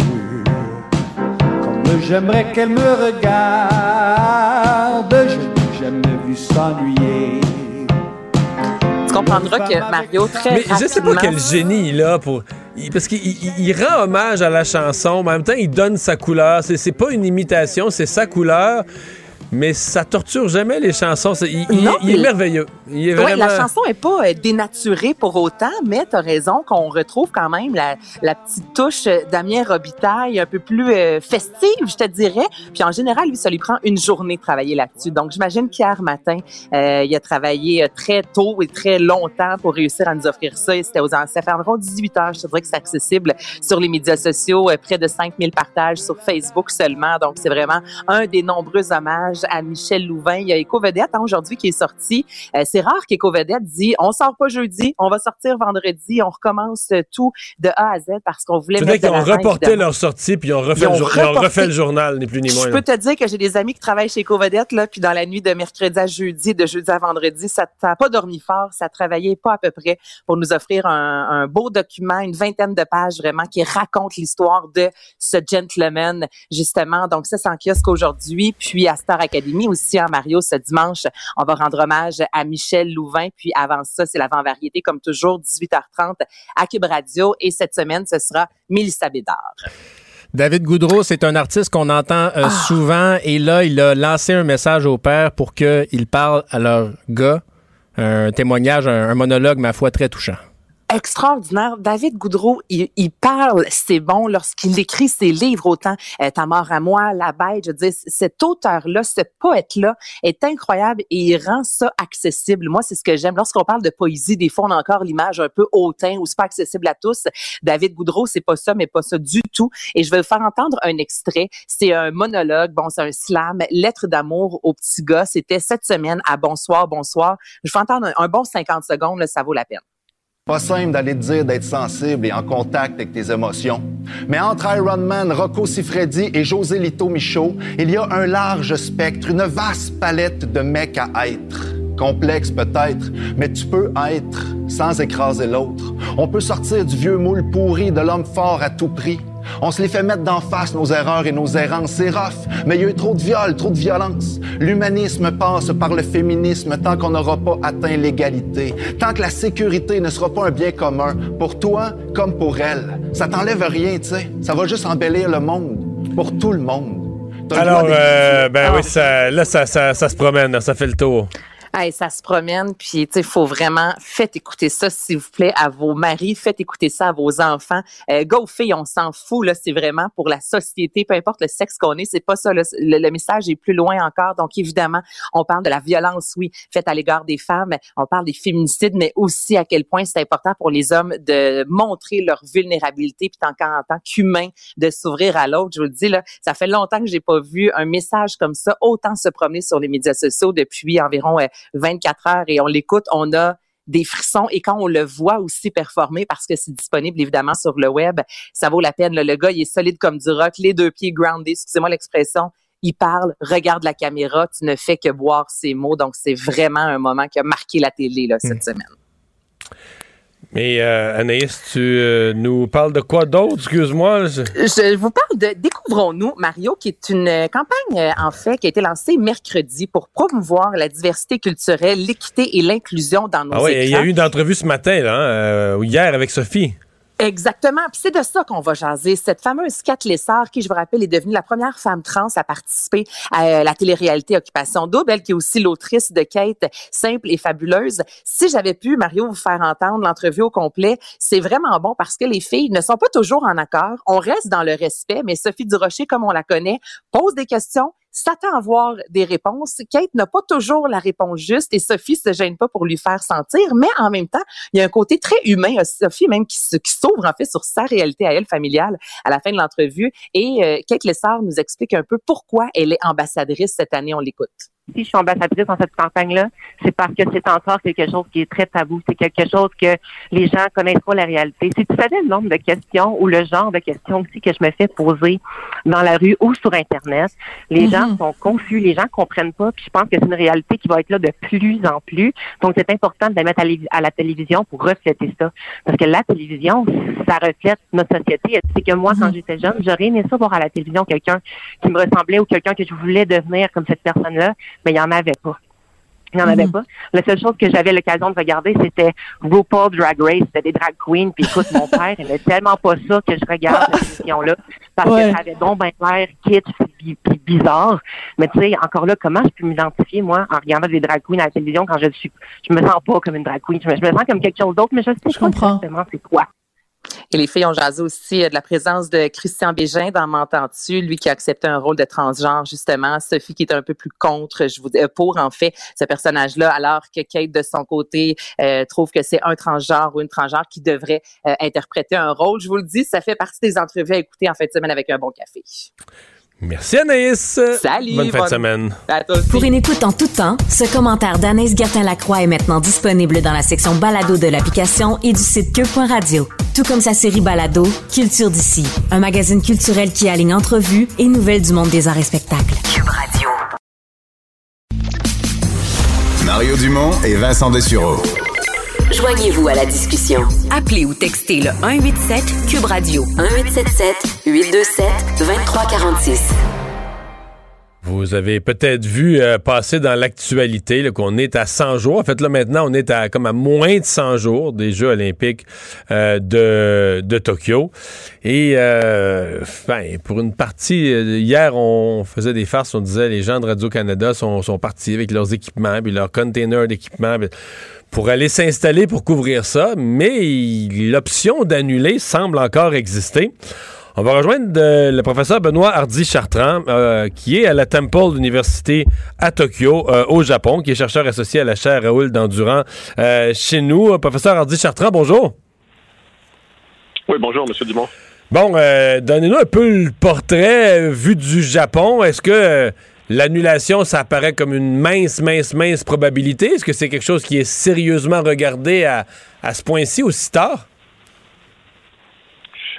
Comme j'aimerais qu'elle me regarde, je n'ai jamais vu s'ennuyer. Tu comprendras que Mario, très Mais je sais pas rapidement- quel génie il a pour. parce qu'il il- il rend hommage à la chanson, mais en même temps, il donne sa couleur. C'est pas une imitation, c'est sa couleur. Mais ça torture jamais les chansons. Il, Non, il est merveilleux. Il est la chanson est pas euh, dénaturée pour autant, mais tu as raison qu'on retrouve quand même la, la petite touche Damien Robitaille un peu plus euh, festive, je te dirais. Puis en général, lui, ça lui prend une journée de travailler là-dessus. Donc j'imagine qu'hier matin, euh, il a travaillé très tôt et très longtemps pour réussir à nous offrir ça. C'était aux ça fait environ 18 heures. Je te dirais que c'est accessible sur les médias sociaux, près de 5000 partages sur Facebook seulement. Donc c'est vraiment un des nombreux hommages à Michel Louvain. Il y a Éco Vedette hein, aujourd'hui qui est sorti. Euh, c'est rare qu'Éco Vedette dit on sort pas jeudi, on va sortir vendredi, on recommence tout de A à Z parce qu'on voulait C'est vrai mettre qu'ils ont reporté évidemment. leur sortie, puis ils ont refait, Ils ont le, jour- ils ont reporté- refait le journal, ni plus ni moins. Je peux te dire que j'ai des amis qui travaillent chez Covedette, là, puis dans la nuit de mercredi à jeudi, de jeudi à vendredi, ça n'a pas dormi fort, ça travaillait pas à peu près pour nous offrir un, un beau document, une vingtaine de pages vraiment qui raconte l'histoire de ce gentleman, justement. Donc ça, c'est en kiosque aujourd'hui, puis à Star Academy aussi, en Mario, ce dimanche, on va rendre hommage à Michel Louvain, puis avant ça, c'est l'avant-variété, comme toujours, 18h30 à Cube Radio, et cette semaine, ce sera Mélissa Bédard. David Goudreau, c'est un artiste qu'on entend euh, souvent et là, il a lancé un message au père pour qu'il parle à leur gars. Un témoignage, un, un monologue, ma foi, très touchant. Extraordinaire. David Goudreau, il, il parle, c'est bon, lorsqu'il écrit ses livres, autant euh, Ta mort à moi, La bête, je c- cet auteur-là, ce poète-là est incroyable et il rend ça accessible. Moi, c'est ce que j'aime. Lorsqu'on parle de poésie, des fois, on a encore l'image un peu hautain ou c'est pas accessible à tous. David Goudreau, c'est pas ça, mais pas ça du tout. Et je vais faire entendre un extrait. C'est un monologue, bon, c'est un slam, Lettre d'amour au petit gars. C'était cette semaine à Bonsoir, Bonsoir. Je vais entendre un, un bon 50 secondes, là, ça vaut la peine. Pas simple d'aller te dire d'être sensible et en contact avec tes émotions. Mais entre Iron Man, Rocco Siffredi et José Lito Michaud, il y a un large spectre, une vaste palette de mecs à être. Complexe peut-être, mais tu peux être sans écraser l'autre. On peut sortir du vieux moule pourri de l'homme fort à tout prix. On se les fait mettre d'en face nos erreurs et nos errances. C'est rough, mais il y a eu trop de viol, trop de violence. L'humanisme passe par le féminisme tant qu'on n'aura pas atteint l'égalité. Tant que la sécurité ne sera pas un bien commun, pour toi comme pour elle. Ça t'enlève rien, tu sais. Ça va juste embellir le monde. Pour tout le monde. Alors, euh, ben oui, ça, là, ça, ça, ça se promène, ça fait le tour. Hey, ça se promène, puis sais, faut vraiment faites écouter ça, s'il vous plaît, à vos maris, faites écouter ça à vos enfants. Euh, go filles, on s'en fout là, c'est vraiment pour la société, peu importe le sexe qu'on est, c'est pas ça. Le, le- le message est plus loin encore. Donc évidemment, on parle de la violence, oui, faite à l'égard des femmes, on parle des féminicides, mais aussi à quel point c'est important pour les hommes de montrer leur vulnérabilité, puis tant qu'en en tant qu'humain, de s'ouvrir à l'autre. Je vous le dis là, ça fait longtemps que j'ai pas vu un message comme ça autant se promener sur les médias sociaux depuis environ euh, 24 heures et on l'écoute, on a des frissons et quand on le voit aussi performer parce que c'est disponible évidemment sur le web, ça vaut la peine. Le gars, il est solide comme du rock, les deux pieds groundés, excusez-moi l'expression. Il parle, regarde la caméra, tu ne fais que boire ses mots. Donc, c'est vraiment un moment qui a marqué la télé là, cette semaine. Mais euh, Anaïs, tu euh, nous parles de quoi d'autre? Excuse-moi. je- Je vous parle de Découvrons-nous, Mario, qui est une euh, campagne, euh, en fait, qui a été lancée mercredi pour promouvoir la diversité culturelle, l'équité et l'inclusion dans nos Ah oui, il y a eu une entrevue ce matin, là, hein, ou hier avec Sophie. Exactement. Puis c'est de ça qu'on va jaser. Cette fameuse Kat Lessard, qui, je vous rappelle, est devenue la première femme trans à participer à euh, la télé-réalité Occupation Double, elle qui est aussi l'autrice de Kate Simple et Fabuleuse. Si j'avais pu, Mario, vous faire entendre l'entrevue au complet, c'est vraiment bon parce que les filles ne sont pas toujours en accord. On reste dans le respect, mais Sophie Durocher, comme on la connaît, pose des questions, s'attend à voir des réponses. Kate n'a pas toujours la réponse juste et Sophie se gêne pas pour lui faire sentir, mais en même temps, il y a un côté très humain, à Sophie même qui s'ouvre en fait sur sa réalité à elle familiale à la fin de l'entrevue. Et euh, Kate Lessard nous explique un peu pourquoi elle est ambassadrice cette année. On l'écoute. Si je suis ambassadrice dans cette campagne-là, c'est parce que c'est encore quelque chose qui est très tabou. C'est quelque chose que les gens connaissent pas la réalité. Si tu savais le nombre de questions ou le genre de questions aussi que je me fais poser dans la rue ou sur Internet, les gens sont confus, les gens comprennent pas. Puis je pense que c'est une réalité qui va être là de plus en plus. Donc c'est important de la mettre à, la télévision pour refléter ça. Parce que la télévision, ça reflète notre société. C'est que moi, quand j'étais jeune, j'aurais aimé ça voir à la télévision quelqu'un qui me ressemblait ou quelqu'un que je voulais devenir comme cette personne-là mais il n'y en avait pas. Il n'y en avait pas. La seule chose que j'avais l'occasion de regarder, c'était RuPaul Drag Race. C'était des drag queens. Puis écoute, mon père, il n'aimait tellement pas ça que je regarde cette émission-là. Parce Ouais. que ça avait donc ben l'air kitsch puis, puis bizarre. Mais tu sais, encore là, comment je peux m'identifier, moi, en regardant des drag queens à la télévision quand je suis, je me sens pas comme une drag queen. Je me, je me sens comme quelque chose d'autre, mais je sais Je pas comprends. exactement c'est quoi. Et les filles ont jasé aussi euh, de la présence de Christian Bégin dans M'entends-tu, lui qui a accepté un rôle de transgenre, justement. Sophie qui est un peu plus contre, je vous euh, pour, en fait, ce personnage-là, alors que Kate, de son côté, euh, trouve que c'est un transgenre ou une transgenre qui devrait euh, interpréter un rôle. Je vous le dis, ça fait partie des entrevues à écouter en fin de semaine avec un bon café. Merci Anaïs. Salut, Bonne fin de semaine. À toi aussi. Pour une écoute en tout temps, ce commentaire d'Anaïs Gertin-Lacroix est maintenant disponible dans la section balado de l'application et du site cube.radio. Tout comme sa série balado, Culture d'ici, un magazine culturel qui aligne entrevues et nouvelles du monde des arts et spectacles. Cube Radio. Mario Dumont et Vincent Dessureau. Joignez-vous à la discussion. Appelez ou textez le 187 Cube Radio 1877 827 2346. Vous avez peut-être vu euh, passer dans l'actualité qu'on est à 100 jours. En fait, là, maintenant, on est à comme à moins de 100 jours des Jeux olympiques euh, de, de Tokyo. Et euh, ben, pour une partie, euh, hier, on faisait des farces. On disait les gens de Radio-Canada sont, sont partis avec leurs équipements, puis leurs containers d'équipements puis pour aller s'installer pour couvrir ça. Mais l'option d'annuler semble encore exister. On va rejoindre euh, le professeur Benoît Hardy-Chartrand, euh, qui est à la Temple University à Tokyo, euh, au Japon, qui est chercheur associé à la chaire Raoul d'Endurant euh, chez nous. Professeur Hardy-Chartrand, bonjour. Oui, bonjour, M. Dumont. Bon, donnez-nous un peu le portrait vu du Japon. Est-ce que l'annulation, ça apparaît comme une mince, mince, mince probabilité. Est-ce que c'est quelque chose qui est sérieusement regardé à, ce point-ci, aussi tard?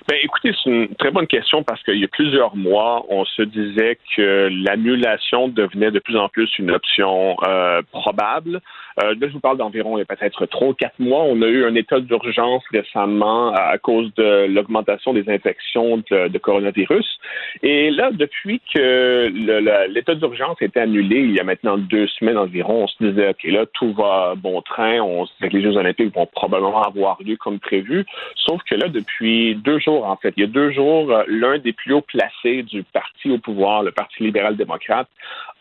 Ben, écoutez, c'est une très bonne question parce qu'il y a plusieurs mois, on se disait que l'annulation devenait de plus en plus une option euh, probable. Euh, là, je vous parle d'environ peut-être trois ou quatre mois. On a eu un état d'urgence récemment à cause de l'augmentation des infections de, de, coronavirus. Et là, depuis que l'état d'urgence a été annulé il y a maintenant deux semaines environ, on se disait, OK, là, tout va bon train. On se disait que les Jeux olympiques vont probablement avoir lieu comme prévu. Sauf que là, depuis deux jours, en fait. Il y a deux jours, euh, l'un des plus hauts placés du parti au pouvoir, le Parti libéral-démocrate,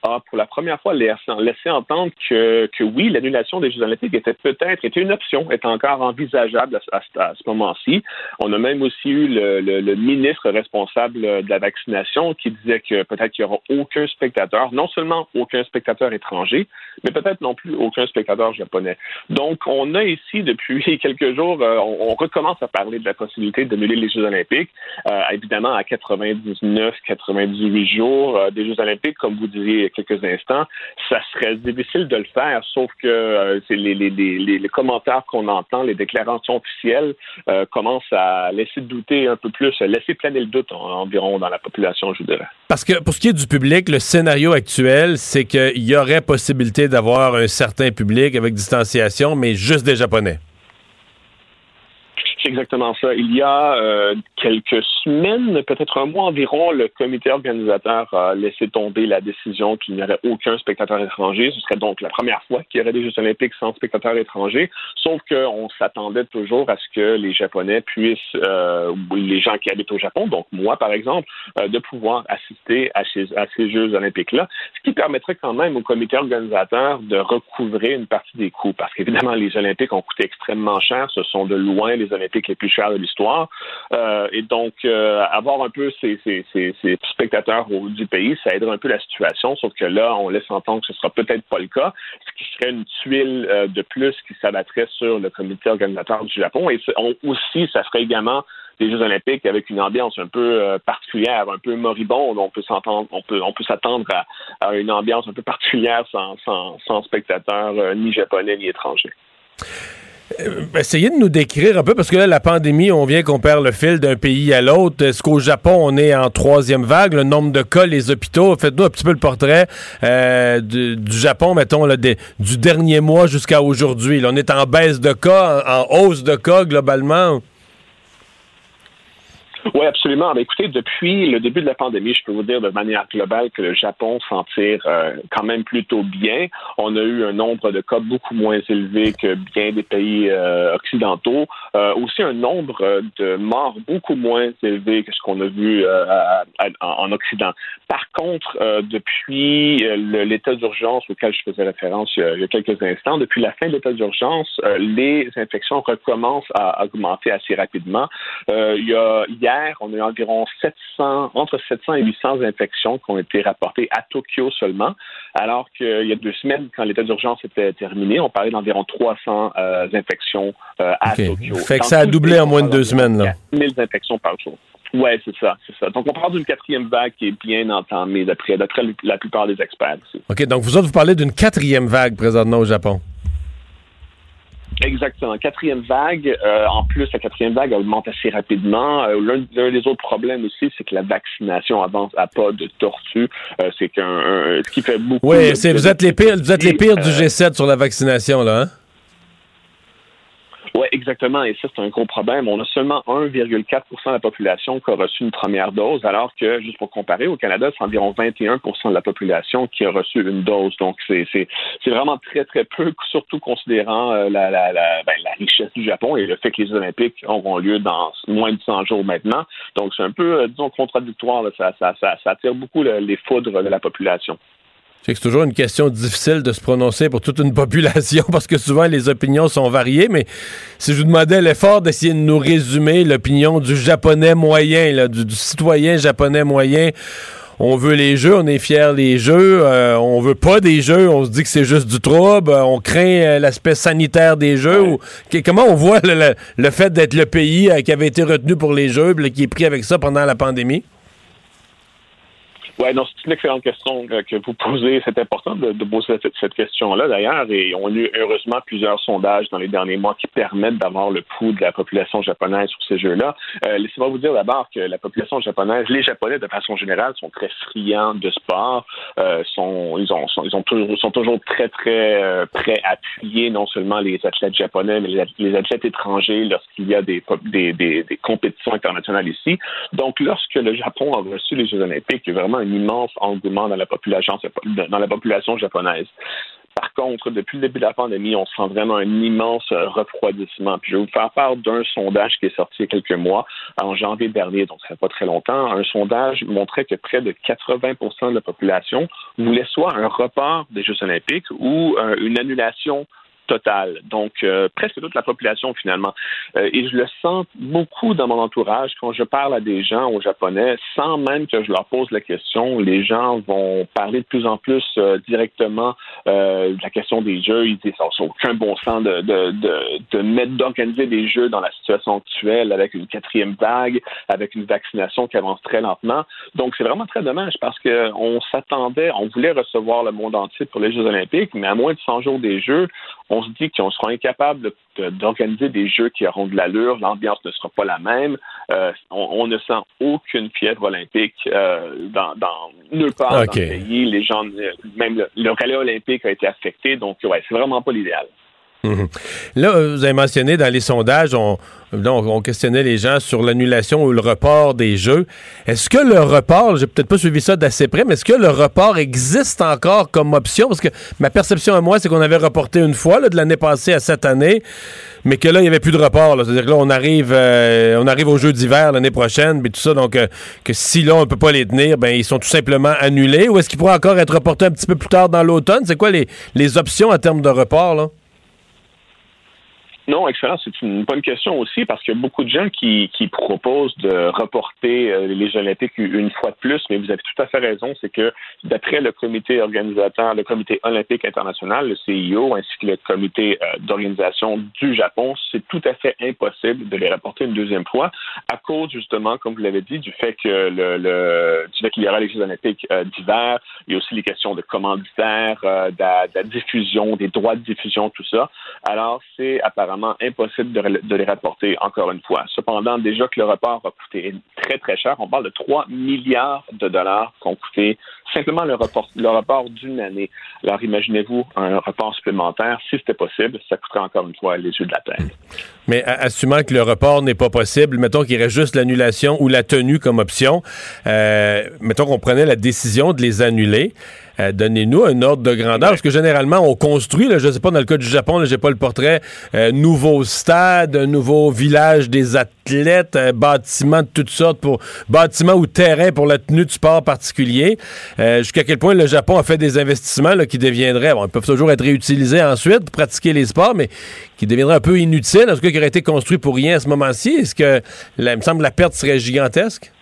a pour la première fois laissé entendre que, que oui, l'annulation des Jeux olympiques était peut-être était une option, était encore envisageable à, ce moment-ci. On a même aussi eu le, ministre responsable de la vaccination qui disait que peut-être qu'il n'y aura aucun spectateur, non seulement aucun spectateur étranger, mais peut-être non plus aucun spectateur japonais. Donc, on a ici, depuis quelques jours, euh, on, recommence à parler de la possibilité d'annuler les Jeux olympiques. Euh, évidemment, à 99, 98 jours euh, des Jeux olympiques, comme vous disiez quelques instants, ça serait difficile de le faire, sauf que euh, c'est les, les, les, les, commentaires qu'on entend, les déclarations officielles commencent à laisser douter un peu plus, laisser planer le doute environ dans la population, je dirais. Parce que pour ce qui est du public, le scénario actuel, c'est qu'il y aurait possibilité d'avoir un certain public avec distanciation, mais juste des Japonais. C'est exactement ça. Il y a euh, quelques semaines, peut-être un mois environ, le comité organisateur a laissé tomber la décision qu'il n'y aurait aucun spectateur étranger. Ce serait donc la première fois qu'il y aurait des Jeux olympiques sans spectateurs étrangers. Sauf qu'on s'attendait toujours à ce que les Japonais puissent, euh, les gens qui habitent au Japon, donc moi par exemple, euh, de pouvoir assister à ces, à ces Jeux olympiques-là, ce qui permettrait quand même au comité organisateur de recouvrer une partie des coûts. Parce qu'évidemment, les Olympiques ont coûté extrêmement cher. Ce sont de loin les Olympiques les plus chers de l'histoire. Euh, et donc, euh, avoir un peu ces, spectateurs du pays, ça aiderait un peu la situation, sauf que là, on laisse entendre que ce sera peut-être pas le cas, ce qui serait une tuile euh, de plus qui s'abattrait sur le comité organisateur du Japon. Et aussi, ça ferait également des Jeux olympiques avec une ambiance un peu particulière, un peu moribonde. On peut s'entendre, on peut, s'attendre à, une ambiance un peu particulière sans spectateurs ni japonais ni étrangers. Euh, essayez de nous décrire un peu, parce que là, la pandémie, on vient qu'on perd le fil d'un pays à l'autre. Est-ce qu'au Japon, on est en troisième vague? Le nombre de cas, les hôpitaux, faites-nous un petit peu le portrait euh, du, Japon, mettons, du dernier mois jusqu'à aujourd'hui. On est en baisse de cas, en hausse de cas globalement. Oui, absolument. Mais écoutez, depuis le début de la pandémie, je peux vous dire de manière globale que le Japon s'en tire euh, quand même plutôt bien. On a eu un nombre de cas beaucoup moins élevé que bien des pays euh, occidentaux. Euh, aussi un nombre de morts beaucoup moins élevé que ce qu'on a vu en Occident. Par contre, depuis l'état d'urgence auquel je faisais référence il y a quelques instants, depuis la fin de l'état d'urgence, les infections recommencent à augmenter assez rapidement. il y a on a eu environ 700, entre 700 et 800 infections qui ont été rapportées à Tokyo seulement, alors qu'il y a deux semaines, quand l'état d'urgence était terminé, on parlait d'environ 300 euh, infections euh, à Tokyo. Fait que ça a doublé en moins de deux semaines. Là. 1000 infections par jour. Oui, c'est ça, c'est ça. Donc, on parle d'une quatrième vague qui est bien entamée d'après, la plupart des experts. OK, donc vous autres, vous parlez d'une quatrième vague présentement au Japon. Exactement. Quatrième vague. Euh, en plus, la quatrième vague augmente assez rapidement. Euh, l'un, des autres problèmes aussi, c'est que la vaccination avance à pas de tortue. Euh, c'est qu'un, ce qui fait beaucoup. Oui, c'est, vous êtes les pires, vous êtes les pires du G7 sur la vaccination là. Hein? Oui, exactement. Et ça, c'est un gros problème. On a seulement 1,4% de la population qui a reçu une première dose, alors que, juste pour comparer, au Canada, c'est environ 21% de la population qui a reçu une dose. Donc, c'est vraiment très, très peu, surtout considérant euh, la, la, la, ben, la, richesse du Japon et le fait que les Olympiques auront lieu dans moins de 100 jours maintenant. Donc, c'est un peu, euh, disons, contradictoire. Ça, ça, ça, ça, attire beaucoup les foudres de la population. C'est toujours une question difficile de se prononcer pour toute une population parce que souvent les opinions sont variées, mais si je vous demandais l'effort d'essayer de nous résumer l'opinion du japonais moyen, du, citoyen japonais moyen, on veut les jeux, on est fier des jeux, euh, on veut pas des jeux, on se dit que c'est juste du trouble, on craint euh, l'aspect sanitaire des jeux. comment on voit le, fait d'être le pays euh, qui avait été retenu pour les jeux, qui est pris avec ça pendant la pandémie? Oui, non, c'est une excellente question que vous posez. C'est important de, de poser cette, question-là, d'ailleurs, et on a eu heureusement plusieurs sondages dans les derniers mois qui permettent d'avoir le pouls de la population japonaise sur ces jeux-là. Euh, Laissez-moi vous dire d'abord que la population japonaise, les Japonais de façon générale, sont très friands de sport. Euh, sont, ils, ont, sont, ils ont toujours, sont toujours très, très euh, prêts à appuyer non seulement les athlètes japonais, mais les, les athlètes étrangers lorsqu'il y a des, des, des, des compétitions internationales ici. Donc, lorsque le Japon a reçu les Jeux olympiques, il y a vraiment un immense engouement dans la population, dans la population japonaise. Par contre, depuis le début de la pandémie, on sent vraiment un immense euh, refroidissement. Je vais vous faire part d'un sondage qui est sorti il y a quelques mois, en janvier dernier, donc ça fait pas très longtemps. Un sondage montrait que près de 80% de la population voulait soit un report des Jeux olympiques ou euh, une annulation Total, Donc, euh, presque toute la population, finalement. Euh, et je le sens beaucoup dans mon entourage quand je parle à des gens au japonais, sans même que je leur pose la question, les gens vont parler de plus en plus euh, directement de la question des jeux. Ils disent, ça n'a aucun bon sens de, de, de, de mettre, d'organiser des jeux dans la situation actuelle avec une quatrième vague, avec une vaccination qui avance très lentement. Donc, c'est vraiment très dommage parce qu'on s'attendait, on voulait recevoir le monde entier pour les Jeux olympiques, mais à moins de 100 jours des Jeux, on se dit qu'on sera incapable d'organiser des jeux qui auront de l'allure, l'ambiance ne sera pas la même. Euh, on, ne sent aucune fièvre olympique euh, dans, dans nulle part dans le pays. Les gens, même le, le relais olympique a été affecté, donc ouais, c'est vraiment pas l'idéal. Mhm. Là, vous avez mentionné dans les sondages, on, on questionnait les gens sur l'annulation ou le report des jeux. Est-ce que le report, j'ai peut-être pas suivi ça d'assez près, mais est-ce que le report existe encore comme option? Parce que ma perception à moi, c'est qu'on avait reporté une fois là, de l'année passée à cette année, mais que là, il n'y avait plus de report. C'est-à-dire que là, on arrive, euh, on arrive aux Jeux d'hiver l'année prochaine, puis tout ça. Donc, euh, que si là, on ne peut pas les tenir, ben ils sont tout simplement annulés. Ou est-ce qu'ils pourraient encore être reportés un petit peu plus tard dans l'automne? C'est quoi les, les options en termes de report, là? Non, excellent. C'est une bonne question aussi parce qu'il y a beaucoup de gens qui, qui proposent de reporter euh, les Jeux olympiques une fois de plus, mais vous avez tout à fait raison, c'est que d'après le comité organisateur, le comité olympique international, le CIO, ainsi que le comité euh, d'organisation du Japon, c'est tout à fait impossible de les reporter une deuxième fois à cause justement, comme vous l'avez dit, du fait que le, le du fait qu'il y aura les Jeux olympiques euh, d'hiver, il y a aussi les questions de commanditaire, de, de la diffusion, des droits de diffusion, tout ça. Alors, c'est apparemment impossible de, les rapporter encore une fois. Cependant, déjà que le report a coûté très, très cher, on parle de 3 milliards de dollars qu'ont coûté simplement le report, d'une année. Alors, imaginez-vous un report supplémentaire. Si c'était possible, ça coûterait encore une fois les yeux de la tête. Mais assumant que le report n'est pas possible, mettons qu'il reste juste l'annulation ou la tenue comme option, euh, mettons qu'on prenait la décision de les annuler. Euh, donnez-nous un ordre de grandeur, parce que généralement, on construit, là, je ne sais pas, dans le cas du Japon, j'ai pas le portrait, euh, nouveau stade, un nouveau village des athlètes, euh, bâtiments de toutes sortes, pour bâtiments ou terrain pour la tenue de sport particulier. Jusqu'à quel point le Japon a fait des investissements là, qui deviendraient, bon, ils peuvent toujours être réutilisés ensuite pour pratiquer les sports, mais qui deviendraient un peu inutiles, en tout cas qui auraient été construits pour rien à ce moment-ci. Est-ce que, il me semble, la perte serait gigantesque?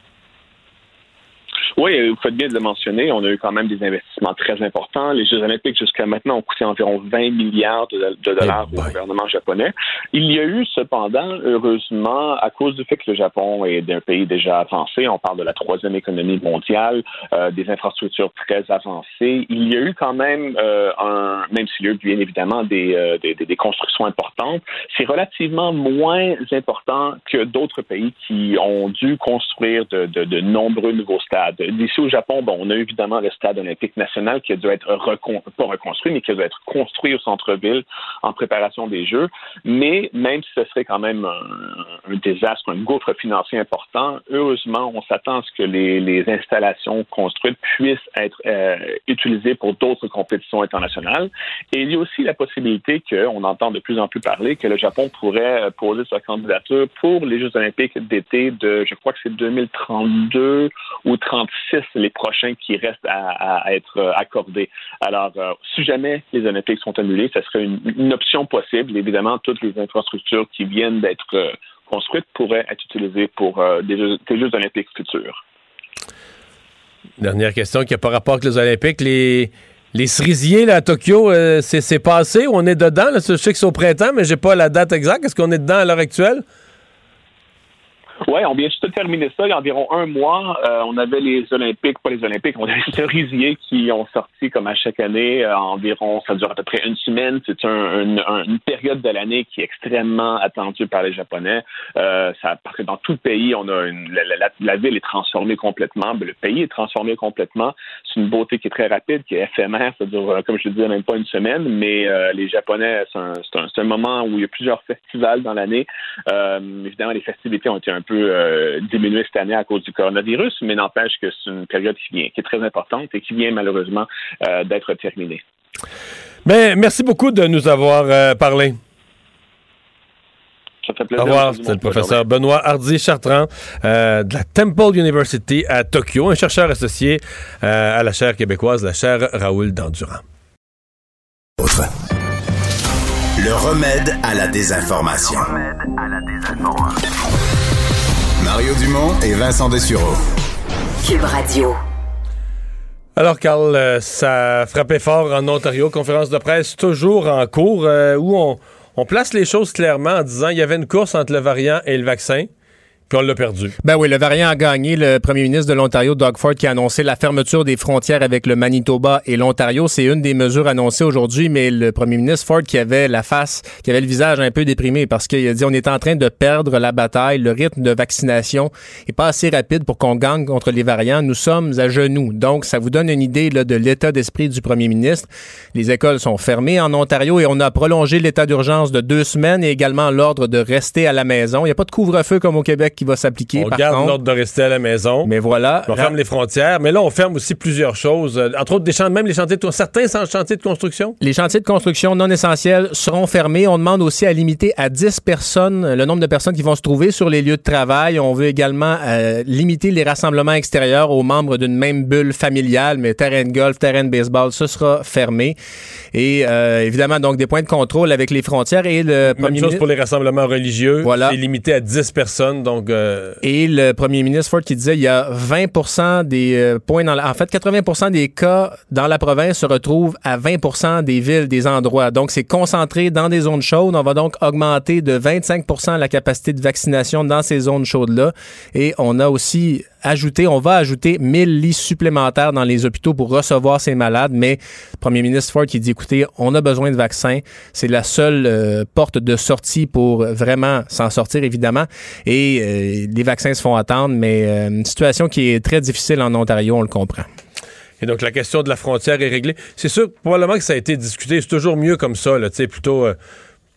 Oui, vous faites bien de le mentionner. On a eu quand même des investissements très importants. Les Jeux olympiques jusqu'à maintenant ont coûté environ 20 milliards de, dollars au gouvernement japonais. Il y a eu cependant, heureusement, à cause du fait que le Japon est un pays déjà avancé, on parle de la troisième économie mondiale, euh, des infrastructures très avancées, il y a eu quand même euh, un, même s'il y a eu bien évidemment des, euh, des, des, constructions importantes, c'est relativement moins important que d'autres pays qui ont dû construire de, de, de nombreux nouveaux stades D'ici au Japon, bon, on a évidemment le stade olympique national qui a dû être pas reconstruit, mais qui a dû être construit au centre-ville en préparation des Jeux. Mais même si ce serait quand même un, désastre, un gouffre financier important, heureusement, on s'attend à ce que les, installations construites puissent être euh, utilisées pour d'autres compétitions internationales. Et il y a aussi la possibilité qu'on entend de plus en plus parler que le Japon pourrait poser sa candidature pour les Jeux olympiques d'été de, je crois que c'est 2032 ou 30 six les prochains qui restent à, être euh, accordés. Alors, euh, si jamais les Olympiques sont annulés, ce serait une, option possible. Évidemment, toutes les infrastructures qui viennent d'être euh, construites pourraient être utilisées pour des, Jeux, Olympiques futurs. Dernière question qui n'a pas rapport avec les Olympiques. Les, les cerisiers là, à Tokyo, c'est passé ou on est dedans? je sais que c'est au printemps, mais j'ai pas la date exacte. Est-ce qu'on est dedans à l'heure actuelle? Oui, on vient juste de terminer ça. Il y a environ un mois, euh, on avait les Olympiques, pas les Olympiques, on avait les cerisiers qui ont sorti comme à chaque année. Euh, environ, ça dure à peu près une semaine. C'est un, une période de l'année qui est extrêmement attendue par les Japonais. Euh, ça, parce que dans tout le pays, on a une, la, ville est transformée complètement. Le pays est transformé complètement. C'est une beauté qui est très rapide, qui est éphémère. Ça dure, comme je le disais, même pas une semaine. Mais les Japonais, c'est un, un, un, moment où il y a plusieurs festivals dans l'année. évidemment, les festivités ont été un peu euh, diminué cette année à cause du coronavirus, mais n'empêche que c'est une période qui vient, qui est très importante et qui vient malheureusement euh, d'être terminée. Mais merci beaucoup de nous avoir euh, parlé. Ça fait plaisir. Au revoir, c'est le professeur Benoît Hardy-Chartrand de la Temple University à Tokyo, un chercheur associé à la chaire québécoise, la chaire Raoul Dandurand. Le remède à la désinformation. Le remède à la désinformation. Mario Dumont et Vincent Dessureau. Cube Radio. Alors, Carl, euh, ça frappait fort en Ontario. Conférence de presse toujours en cours euh, où on, on place les choses clairement en disant qu'il y avait une course entre le variant et le vaccin Ben oui, le variant a gagné. Le premier ministre de l'Ontario, Doug Ford, qui a annoncé la fermeture des frontières avec le Manitoba et l'Ontario. C'est une des mesures annoncées aujourd'hui, mais le premier ministre Ford qui avait la face, qui avait le visage un peu déprimé parce qu'il a dit on est en train de perdre la bataille. Le rythme de vaccination est pas assez rapide pour qu'on gagne contre les variants. Nous sommes à genoux. Donc, ça vous donne une idée là, de l'état d'esprit du premier ministre. Les écoles sont fermées en Ontario et on a prolongé l'état d'urgence de deux semaines et également l'ordre de rester à la maison. Il n'y a pas de couvre-feu comme au Québec va s'appliquer. On garde l'ordre de rester à la maison. Mais voilà. On ferme les frontières. Mais là, on ferme aussi plusieurs choses. Euh, entre autres, des même les chantiers de certains chantiers de construction. Les chantiers de construction non essentiels seront fermés. On demande aussi à limiter à 10 personnes euh, le nombre de personnes qui vont se trouver sur les lieux de travail. On veut également euh, limiter les rassemblements extérieurs aux membres d'une même bulle familiale, mais terrain de golf, terrain de baseball, ce sera fermé. Et évidemment, donc des points de contrôle avec les frontières et le Même chose pour les rassemblements religieux. Voilà. C'est limité à 10 personnes. Donc, euh, Et le premier ministre Ford qui disait il y a 20% des euh, points dans la, en fait 80% des cas dans la province se retrouvent à 20% des villes, des endroits. Donc c'est concentré dans des zones chaudes. On va donc augmenter de 25% la capacité de vaccination dans ces zones chaudes là. Et on a aussi ajouter, on va ajouter 1000 lits supplémentaires dans les hôpitaux pour recevoir ces malades, mais le premier ministre Ford qui dit, écoutez, on a besoin de vaccins, c'est la seule euh, porte de sortie pour vraiment s'en sortir, évidemment, et les vaccins se font attendre, mais euh, une situation qui est très difficile en Ontario, on le comprend. Et donc, la question de la frontière est réglée. C'est sûr, probablement que ça a été discuté. C'est toujours mieux comme ça, tu sais, plutôt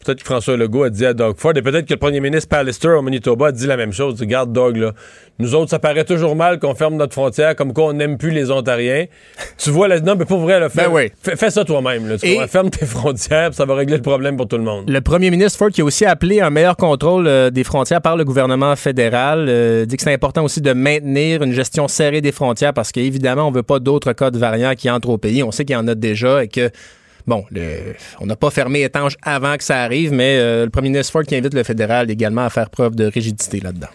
Peut-être que François Legault a dit à Doug Ford, et peut-être que le premier ministre Pallister au Manitoba a dit la même chose. Regarde, Doug, là, nous autres, ça paraît toujours mal qu'on ferme notre frontière, comme quoi on n'aime plus les Ontariens. tu vois, là, non, mais pour vrai, là, fais, ben fais, ça toi-même. Ferme tes frontières, ça va régler le problème pour tout le monde. Le premier ministre Ford, qui a aussi appelé un meilleur contrôle euh, des frontières par le gouvernement fédéral, euh, dit que c'est important aussi de maintenir une gestion serrée des frontières parce qu'évidemment, on veut pas d'autres cas de variants qui entrent au pays. On sait qu'il y en a déjà et que Bon, on n'a pas fermé étanche avant que ça arrive, mais euh, le premier ministre Ford qui invite le fédéral également à faire preuve de rigidité là-dedans.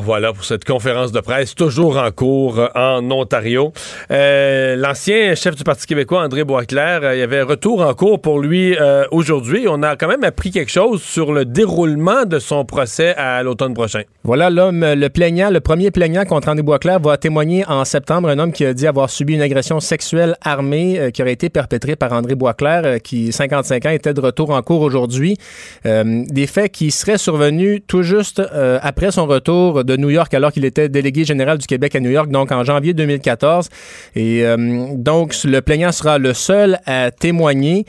Voilà pour cette conférence de presse, toujours en cours euh, en Ontario. Euh, l'ancien chef du Parti québécois, André Boisclair, euh, il y avait retour en cours pour lui aujourd'hui. On a quand même appris quelque chose sur le déroulement de son procès à l'automne prochain. Voilà, l'homme, le plaignant, le premier plaignant contre André Boisclair va témoigner en septembre. Un homme qui a dit avoir subi une agression sexuelle armée qui aurait été perpétrée par André Boisclair, qui, 55 ans, était de retour en cours aujourd'hui. des faits qui seraient survenus tout juste après son retour de New York alors qu'il était délégué général du Québec à New York, donc en janvier 2014. Et euh, donc, le plaignant sera le seul à témoigner.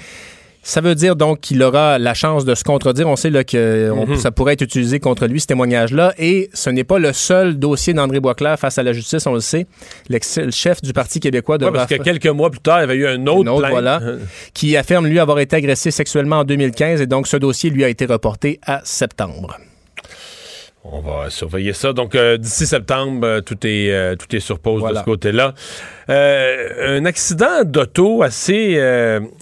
Ça veut dire donc qu'il aura la chance de se contredire. On sait là, que mhm. ça pourrait être utilisé contre lui, ce témoignage-là. Et ce n'est pas le seul dossier d'André Boisclair face à la justice, on le sait. Le chef du Parti québécois de ouais, parce que quelques mois plus tard, il y avait eu un autre, autre voilà, qui affirme, lui, avoir été agressé sexuellement en 2015. Et donc, ce dossier, lui, a été reporté à septembre. On va surveiller ça. Donc, euh, d'ici septembre, euh, tout, est, euh, tout est sur pause de ce côté-là. un accident d'auto assez,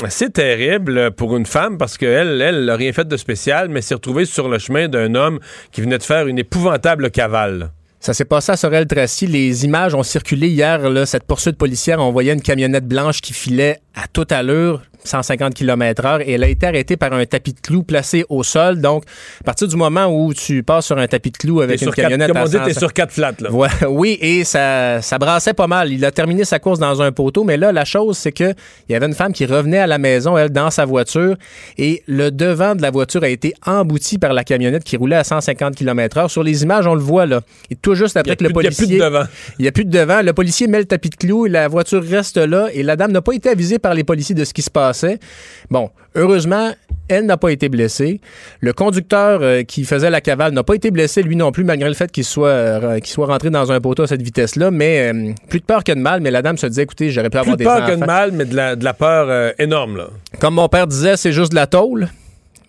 assez terrible pour une femme parce qu'elle, elle n'a rien fait de spécial, mais s'est retrouvée sur le chemin d'un homme qui venait de faire une épouvantable cavale. Ça s'est passé à Sorel-Tracy. Les images ont circulé hier. Là, cette poursuite policière, on voyait une camionnette blanche qui filait à toute allure 150 km heure et elle a été arrêtée par un tapis de clous placé au sol. Donc, à partir du moment où tu passes sur un tapis de clous avec une sur quatre- camionnette comme on dit, 100 t'es sur quatre là. Ouais, oui, et ça, ça brassait pas mal. Il a terminé sa course dans un poteau, mais là, la chose, c'est que il y avait une femme qui revenait à la maison, elle, dans sa voiture, et le devant de la voiture a été embouti par la camionnette qui roulait à 150 km heure. Sur les images, on le voit, là. Et tout juste après que le plus- il y a plus de policier... devant. Il n'y a plus de devant. Le policier met le tapis de clous et la voiture reste là. Et la dame n'a pas été avisée par les policiers de ce qui se passait. Bon, heureusement, elle n'a pas été blessée. Le conducteur euh, qui faisait la cavale n'a pas été blessé, lui non plus, malgré le fait qu'il soit, euh, qu'il soit rentré dans un poteau à cette vitesse-là. Mais euh, plus de peur que de mal. Mais la dame se disait, écoutez, j'aurais pu avoir Plus des de peur que de mal, mais de la, de la peur énorme, là. Comme mon père disait, c'est juste de la tôle.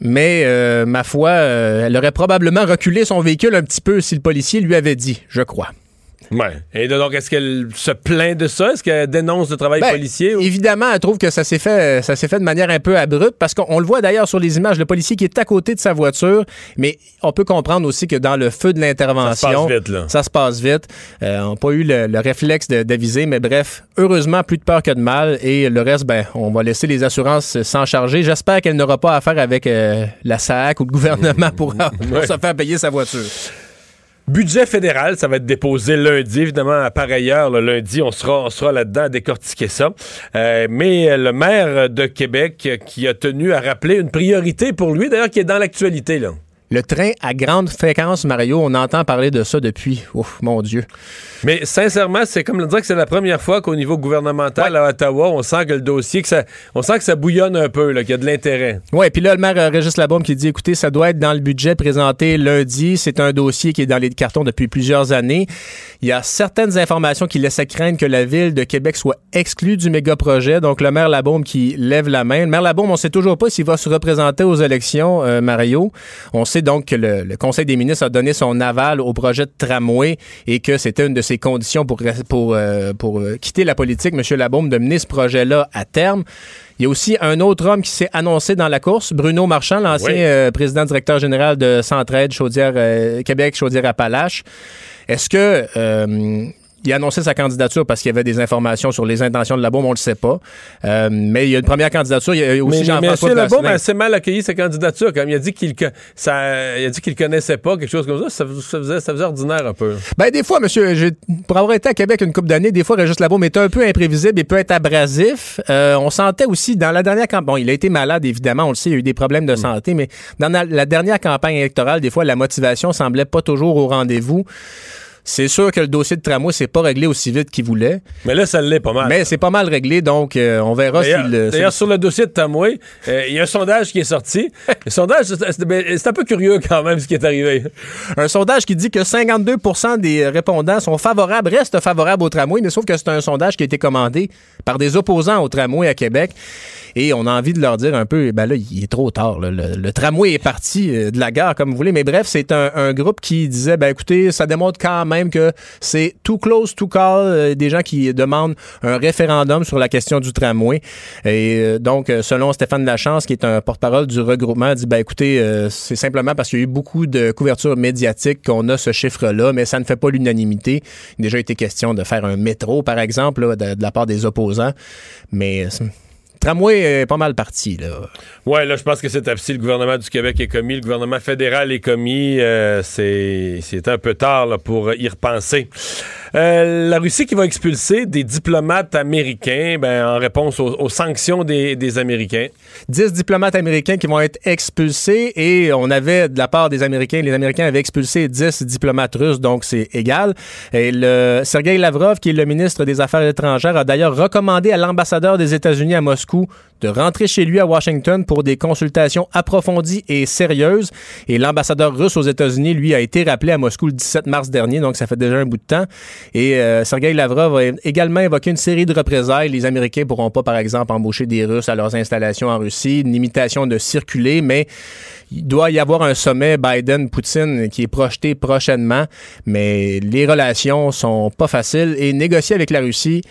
Mais ma foi, elle aurait probablement reculé son véhicule un petit peu si le policier lui avait dit, je crois. Ouais. Et donc, est-ce qu'elle se plaint de ça? Est-ce qu'elle dénonce le travail Ben, policier? ou- Évidemment, elle trouve que ça s'est fait, ça s'est fait de manière un peu abrupte parce qu'on on le voit d'ailleurs sur les images, le policier qui est à côté de sa voiture, mais on peut comprendre aussi que dans le feu de l'intervention, Ça se passe vite, là. ça se passe vite. Euh, on n'a pas eu le, le réflexe d'aviser, mais bref, heureusement, plus de peur que de mal et le reste, ben, on va laisser les assurances s'en charger. J'espère qu'elle n'aura pas affaire avec euh, la SAC ou le gouvernement pour, pour Ouais. se faire payer sa voiture. Budget fédéral, ça va être déposé lundi, évidemment, à par ailleurs, le lundi, on sera, on sera là-dedans à décortiquer ça. Euh, mais le maire de Québec euh, qui a tenu à rappeler une priorité pour lui, d'ailleurs, qui est dans l'actualité, là. Le train à grande fréquence, Mario, on entend parler de ça depuis, ouf, mon Dieu. Mais sincèrement, c'est comme le dire que c'est la première fois qu'au niveau gouvernemental à Ottawa, on sent que le dossier, que ça, on sent que ça bouillonne un peu, qu'il y a de l'intérêt. Oui, puis là, le maire euh, Régis Labaume qui dit, écoutez, ça doit être dans le budget présenté lundi. C'est un dossier qui est dans les cartons depuis plusieurs années. Il y a certaines informations qui laissent craindre que la ville de Québec soit exclue du méga projet. Donc, le maire Labaume qui lève la main. Le maire Labaume, on sait toujours pas s'il va se représenter aux élections, euh, Mario. On sait donc que le, le Conseil des ministres a donné son aval au projet de tramway et que c'était une de ses conditions pour, pour, euh, pour euh, quitter la politique, M. Labaume, de mener ce projet-là à terme. Il y a aussi un autre homme qui s'est annoncé dans la course, Bruno Marchand, l'ancien Oui. euh, président directeur général de Centraide, Chaudière, Québec, Chaudière-Appalaches. Est-ce que il a annoncé sa candidature parce qu'il y avait des informations sur les intentions de la bombe, on le sait pas. Euh, mais il y a une première candidature. Il y a aussi Mais, mais Jean-François M. Labaume a assez mal accueilli sa candidature. Comme il a dit qu'il ça, il a dit qu'il connaissait pas quelque chose comme ça, ça, ça faisait, ça faisait ordinaire un peu. Ben, des fois, monsieur, pour avoir été à Québec une couple d'années, des fois, Régis Labaume est un peu imprévisible et peut être abrasif. Euh, on sentait aussi dans la dernière campagne, bon, il a été malade, évidemment, on le sait, il a eu des problèmes de santé, mais dans la, la dernière campagne électorale, des fois, la motivation semblait pas toujours au rendez-vous. C'est sûr que le dossier de tramway s'est pas réglé aussi vite qu'il voulait. Mais là, ça l'est pas mal. Mais c'est pas mal réglé, donc euh, on verra D'ailleurs, s'il... euh, d'ailleurs, s'il- sur le dossier de Tamoué, euh, il y a un sondage qui est sorti. le sondage, c'est- c'est c'est un peu curieux quand même ce qui est arrivé. Un sondage qui dit que 52% des répondants sont favorables, restent favorables au tramway, mais sauf que c'est un sondage qui a été commandé par des opposants au tramway à Québec. Et on a envie de leur dire un peu, ben là, il est trop tard. là. Le, le tramway est parti de la gare, comme vous voulez. Mais bref, c'est un, un groupe qui disait, ben écoutez, ça démontre quand même que c'est too close to call. euh, des gens qui demandent un référendum sur la question du tramway. Et euh, donc, euh, selon Stéphane Lachance, qui est un porte-parole du regroupement, dit, ben écoutez, c'est simplement parce qu'il y a eu beaucoup de couverture médiatique qu'on a ce chiffre-là, mais ça ne fait pas l'unanimité. Il a déjà été question de faire un métro, par exemple, là, de, de la part des opposants. Mais... Tramway est pas mal parti, là. Ouais, là, je pense que c'est si le gouvernement du Québec est commis, le gouvernement fédéral est commis. euh, c'est un peu tard pour y repenser. Euh, la Russie qui va expulser des diplomates américains ben, en réponse aux, sanctions des, des Américains. 10 diplomates américains qui vont être expulsés et on avait de la part des Américains, les Américains avaient expulsé 10 diplomates russes, donc c'est égal. Et le Sergei Lavrov, qui est le ministre des Affaires étrangères, a d'ailleurs recommandé à l'ambassadeur des États-Unis à Moscou de rentrer chez lui à Washington pour des consultations approfondies et sérieuses. Et l'ambassadeur russe aux États-Unis, lui, a été rappelé à Moscou le 17 mars dernier, donc ça fait déjà un bout de temps. Et euh, Sergei Lavrov a également évoqué une série de représailles. Les Américains pourront pas, par exemple, embaucher des Russes à leurs installations en Russie, une limitation de circuler, mais il doit y avoir un sommet Biden-Poutine qui est projeté prochainement, mais les relations sont pas faciles et négocier avec la Russie,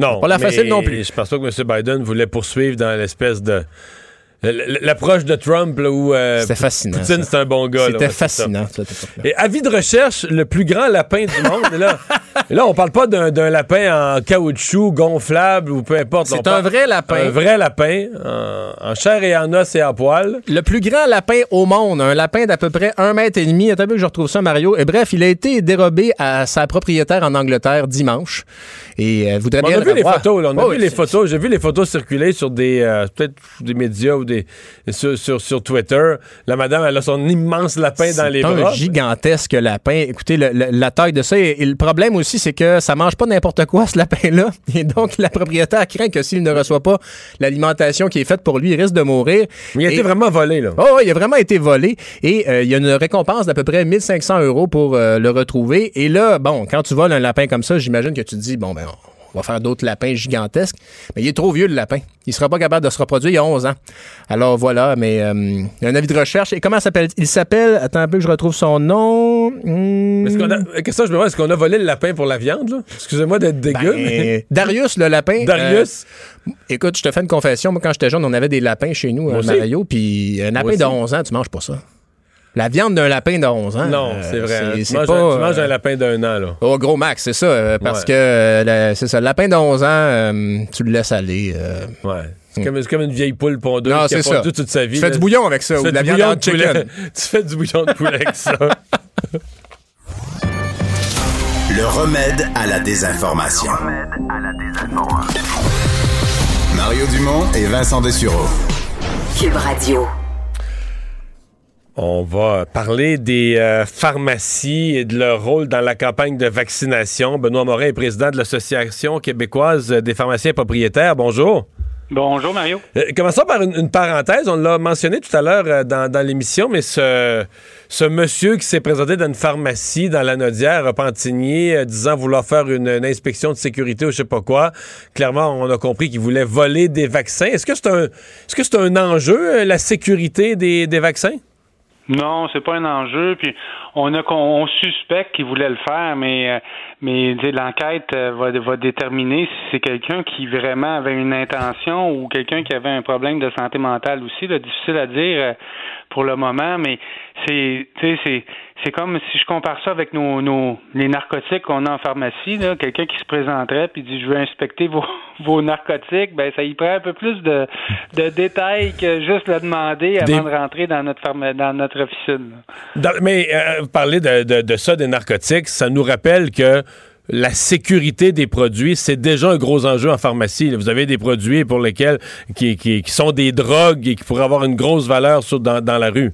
Non. Pas la mais facile non plus. Je pense pas que M. Biden voulait poursuivre dans l'espèce de L'approche de Trump, là, où euh, C'était fascinant. Poutine, c'est un bon gars. C'était ouais, fascinant. ça. Et avis de recherche, le plus grand lapin du monde. et là, et là, on parle pas d'un lapin en caoutchouc, gonflable ou peu importe. C'est un vrai lapin. Un vrai lapin, en, en chair et en os et en poil. Le plus grand lapin au monde, un lapin d'à peu près un mètre et demi. Attends un peu que je retrouve ça, Mario. Et bref, il a été dérobé à sa propriétaire en Angleterre dimanche. Et euh, voudrait On a vu les photos, là. On a Oh, vu les photos. J'ai vu les photos circuler sur des, euh, peut-être des médias ou des, sur, sur, sur Twitter. La madame, elle a son immense lapin dans les C'est un bras. gigantesque lapin. Écoutez, le- le- la taille de ça. Et, et le problème aussi, c'est que ça mange pas n'importe quoi, ce lapin-là. Et donc, la propriétaire craint que s'il ne reçoit pas l'alimentation qui est faite pour lui, il risque de mourir. Mais il a Et- été vraiment volé, là. Oh, il a vraiment été volé. Et euh, il y a une récompense d'à peu près 1500 euros pour euh, le retrouver. Et là, bon, quand tu voles un lapin comme ça, j'imagine que tu te dis, bon, ben, on va faire d'autres lapins gigantesques. Mais il est trop vieux, le lapin. Il sera pas capable de se reproduire il y a 11 ans. Alors voilà, mais euh, il y a un avis de recherche. Et comment s'appelle Il s'appelle, attends un peu que je retrouve son nom. Hmm. Est-ce qu'on a, question, je me demande, est-ce qu'on a volé le lapin pour la viande, là? Excusez-moi d'être dégueu, mais. Ben, Darius, le lapin. Darius? euh, écoute, je te fais une confession. Moi, quand j'étais jeune, on avait des lapins chez nous, à aussi. Mario. Puis un lapin de 11 ans, tu manges pas ça. La viande d'un lapin de 11 ans. Non, euh, c'est vrai. C'est Tu, manges, un, tu manges euh, un lapin d'un an, là. Au gros max, c'est ça. euh, parce Ouais. que le- c'est ça. Le lapin de 11 ans, euh, tu le laisses aller. euh, Ouais. C'est comme, c'est comme une vieille poule pondeuse Non, qui a c'est ça. pondu toute sa vie. Tu fais là. du bouillon avec ça, Tu ou fais de la du viande de poulet. chicken. Tu fais du bouillon de poulet avec ça. Le remède à la désinformation. Mario Dumont et Vincent Dessureau. Cube Radio. On va parler des euh, pharmacies et de leur rôle dans la campagne de vaccination. Benoît Morin est président de l'Association québécoise des pharmaciens propriétaires. Bonjour. Bonjour Mario. Euh, commençons par une, une parenthèse. On l'a mentionné tout à l'heure euh, dans, dans l'émission, mais ce, ce monsieur qui s'est présenté dans une pharmacie dans la Nodière, à Pantigny, euh, disant vouloir faire une, une inspection de sécurité ou je sais pas quoi, clairement, on a compris qu'il voulait voler des vaccins. Est-ce que c'est un, que c'est un enjeu, la sécurité des, des vaccins? Non, c'est pas un enjeu. Puis on a on suspecte qu'il voulait le faire, mais euh, mais l'enquête euh, va, va déterminer si c'est quelqu'un qui vraiment avait une intention ou quelqu'un qui avait un problème de santé mentale aussi. Là, difficile à dire euh, pour le moment, mais c'est c'est c'est comme si je compare ça avec nos, nos les narcotiques qu'on a en pharmacie. Là, quelqu'un qui se présenterait puis dit je veux inspecter vos vos narcotiques, ben ça y prend un peu plus de de détails que juste le demander avant Des- de rentrer dans notre pharma- dans notre officine. Dans- mais euh, parler de, de- de ça, des narcotiques, ça nous rappelle que la sécurité des produits, c'est déjà un gros enjeu en pharmacie. Vous avez des produits pour lesquels qui, qui- qui sont des drogues et qui pourraient avoir une grosse valeur sur- dans, dans la rue.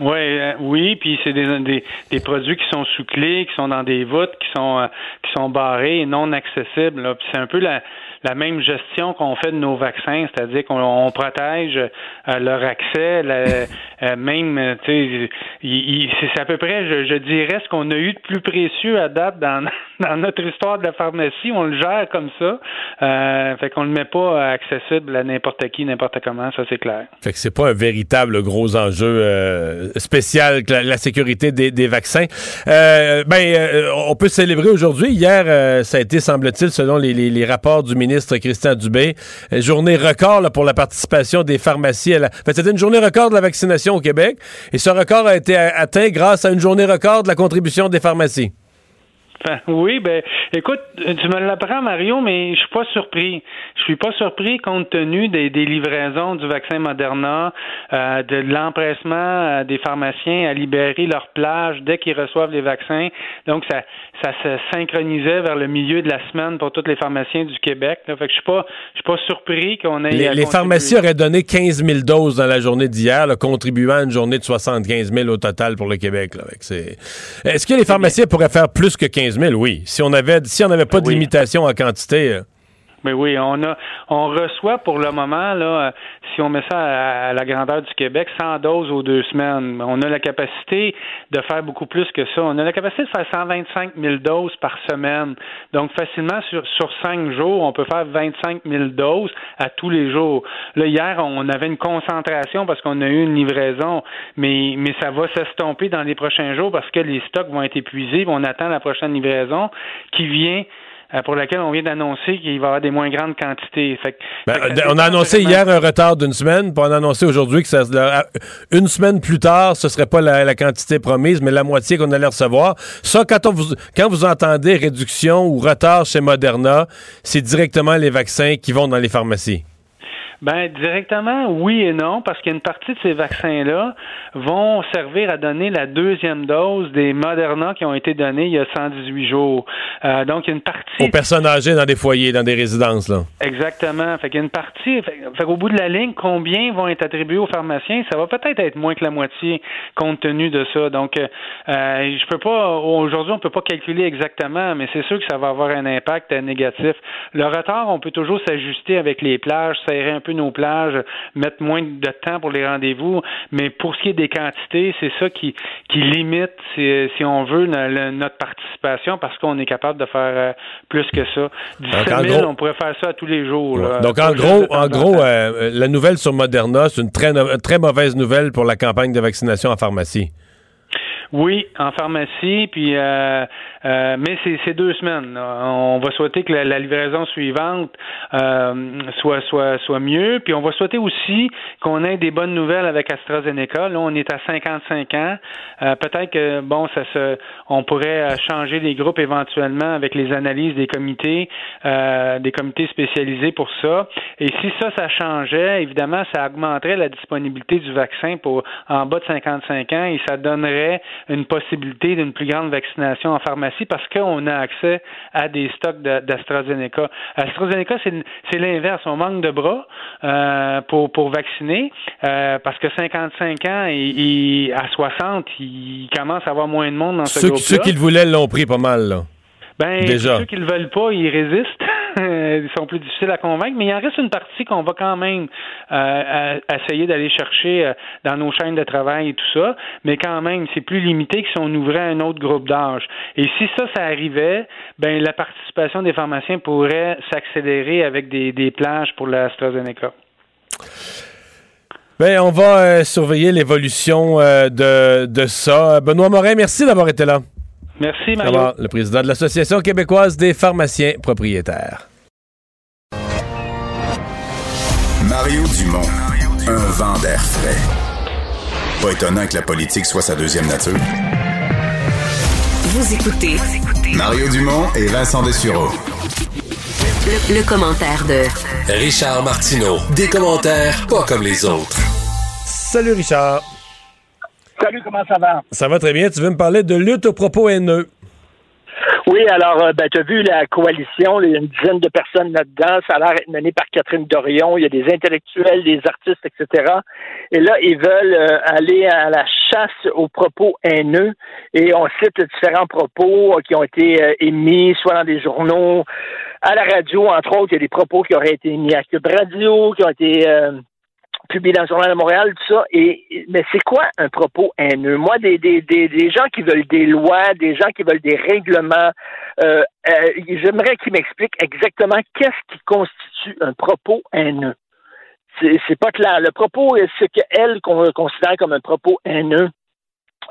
Ouais, euh, oui, puis c'est des, des, des produits qui sont sous clé, qui sont dans des voûtes, qui sont euh, qui sont barrés et non accessibles. c'est un peu la, la même gestion qu'on fait de nos vaccins, c'est-à-dire qu'on on protège euh, leur accès, la- euh, même, euh, tu sais, c'est à peu près, je, dirais, ce qu'on a eu de plus précieux à date dans, dans notre histoire de la pharmacie. On le gère comme ça, euh, fait qu'on le met pas accessible à n'importe qui, n'importe comment, ça c'est clair. Fait que c'est pas un véritable gros enjeu euh, spécial que la, sécurité des, vaccins. Ben, on peut célébrer aujourd'hui. Hier, ça a été, semble-t-il, selon les, rapports du ministre Christian Dubé, journée record pour la participation des pharmacies. À la... Fait, c'était une journée record de la vaccination au Québec. Et ce record a été atteint grâce à une journée record de la contribution des pharmacies. Enfin, oui, ben, écoute, tu me l'apprends, Mario, mais je suis pas surpris. Je suis pas surpris compte tenu des, livraisons du vaccin Moderna, euh, de l'empressement euh, des pharmaciens à libérer leur plage dès qu'ils reçoivent les vaccins. Donc, ça, ça se synchronisait vers le milieu de la semaine pour tous les pharmaciens du Québec. Là. Fait que je suis pas, je suis pas surpris qu'on ait. Les, à les pharmacies auraient donné 15 000 doses dans la journée d'hier, contribuant à une journée de 75 000 au total pour le Québec. Est-ce que les pharmaciens pourraient faire plus que 15 000? Oui. Si on avait, si on n'avait pas de Oui. limitation en quantité. Mais oui, on a, on reçoit pour le moment là, euh, si on met ça à, la grandeur du Québec, 100 doses aux deux semaines. On a la capacité de faire beaucoup plus que ça. On a la capacité de faire 125 000 doses par semaine. Donc facilement sur sur cinq jours, on peut faire 25 000 doses à tous les jours. Là hier, on avait une concentration parce qu'on a eu une livraison, mais mais ça va s'estomper dans les prochains jours parce que les stocks vont être épuisés. On attend la prochaine livraison qui vient pour laquelle on vient d'annoncer qu'il va y avoir des moins grandes quantités. Fait, que- Ben, fait que ça on a annoncé vraiment- hier un retard d'une semaine, puis on a annoncé aujourd'hui que ça, une semaine plus tard, ce serait pas la, la quantité promise, mais la moitié qu'on allait recevoir. Ça, quand, on vous, quand vous entendez réduction ou retard chez Moderna, c'est directement les vaccins qui vont dans les pharmacies. Ben directement, oui et non, parce qu'une partie de ces vaccins-là vont servir à donner la deuxième dose des Moderna qui ont été donnés il y a 118 jours. Euh, donc, une partie Aux personnes âgées dans des foyers, dans des résidences, là. Exactement. Fait qu'il y a une partie. Fait, fait qu'au bout de la ligne, combien vont être attribués aux pharmaciens Ça va peut-être être moins que la moitié, compte tenu de ça. Donc, euh, euh, je peux pas. Aujourd'hui, on peut pas calculer exactement, mais c'est sûr que ça va avoir un impact euh, négatif. Le retard, on peut toujours s'ajuster avec les plages, serrer un peu nos plages, mettre moins de temps pour les rendez-vous. Mais pour ce qui est des quantités, c'est ça qui qui limite, si, si on veut, notre participation, parce qu'on est capable de faire euh, plus que ça. 17 en 000, gros- on pourrait faire ça à tous les jours. là. Donc, en gros, en gros temps. euh, la nouvelle sur Moderna, c'est une très, très mauvaise nouvelle pour la campagne de vaccination en pharmacie. Oui, en pharmacie, puis euh, euh, mais c'est deux semaines. On va souhaiter que la, la livraison suivante euh, soit soit soit mieux, puis on va souhaiter aussi qu'on ait des bonnes nouvelles avec AstraZeneca. Là, on est à 55 ans. Euh, Peut-être que bon, ça se, on pourrait euh, changer les groupes éventuellement avec les analyses des comités, euh, des comités spécialisés pour ça. Et si ça, ça changeait, évidemment, ça augmenterait la disponibilité du vaccin pour en bas de 55 ans et ça donnerait une possibilité d'une plus grande vaccination en pharmacie parce qu'on a accès à des stocks d'AstraZeneca. AstraZeneca, c'est l'inverse. On manque de bras euh, pour, pour vacciner euh, parce que 55 ans et, et à 60, il commence à avoir moins de monde dans ce Ceux, groupe-là. ceux qui le voulaient l'ont pris pas mal, là. Ben, Déjà. ceux qui le veulent pas, ils résistent. Ils sont plus difficiles à convaincre, mais il en reste une partie qu'on va quand même euh, essayer d'aller chercher euh, dans nos chaînes de travail et tout ça, mais quand même, c'est plus limité que si on ouvrait un autre groupe d'âge. Et si ça, ça arrivait, ben la participation des pharmaciens pourrait s'accélérer avec des, plages pour l'AstraZeneca. Ben, on va euh, surveiller l'évolution euh, de, de ça. Benoît Morin, merci d'avoir été là. Merci, Mario. Le président de l'Association québécoise des pharmaciens propriétaires? Mario Dumont, un vent d'air frais. Pas étonnant que la politique soit sa deuxième nature. Vous écoutez Mario Dumont et Vincent Dessureau. le, le commentaire de Richard Martineau. Des commentaires pas comme les autres. Salut Richard. Salut, comment ça va? Ça va très bien. Tu veux me parler de lutte aux propos haineux? Oui, alors, euh, ben, tu as vu la coalition, il y a une dizaine de personnes là-dedans. Ça a l'air d'être mené par Catherine Dorion. Il y a des intellectuels, des artistes, etc. Et là, ils veulent euh, aller à la chasse aux propos haineux. Et on cite différents propos euh, qui ont été émis, soit dans des journaux, à la radio, entre autres. Il y a des propos qui auraient été émis à Cube Radio, qui ont été publiés dans le Journal de Montréal, tout ça. Et, mais c'est quoi un propos haineux? Moi, des, des, des, des gens qui veulent des lois, des gens qui veulent des règlements, euh, euh, j'aimerais qu'ils m'expliquent exactement qu'est-ce qui constitue un propos haineux. C'est, c'est pas clair. Le propos, euh, ce qu'elle con- considère comme un propos haineux,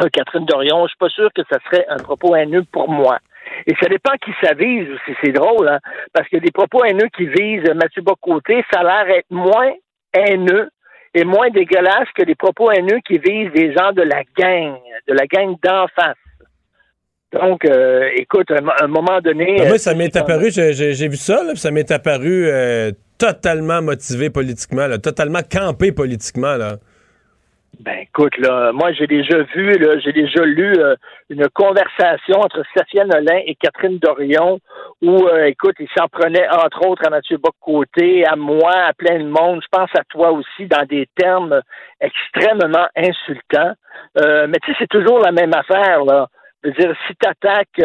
euh, Catherine Dorion, je suis pas sûr que ça serait un propos haineux pour moi. Et ça dépend qui ça vise. C'est drôle, hein? Parce que des propos haineux qui visent Mathieu Bocoté, ça a l'air être moins haineux et moins dégueulasse que des propos haineux qui visent des gens de la gang, de la gang d'en face. Donc, euh, écoute, à un, mo- un moment donné... Ben, euh, moi, ça m'est apparu, j'ai vu ça, là, ça m'est apparu euh, totalement motivé politiquement, là, totalement campé politiquement. Là. Ben écoute, là, moi j'ai déjà vu, là, j'ai déjà lu euh, une conversation entre Safia Nolin et Catherine Dorion où, euh, écoute, ils s'en prenaient entre autres à Mathieu Bock-Côté, à moi, à plein de monde, je pense à toi aussi, dans des termes extrêmement insultants. Euh, mais tu sais, c'est toujours la même affaire, là. Dire, si tu attaques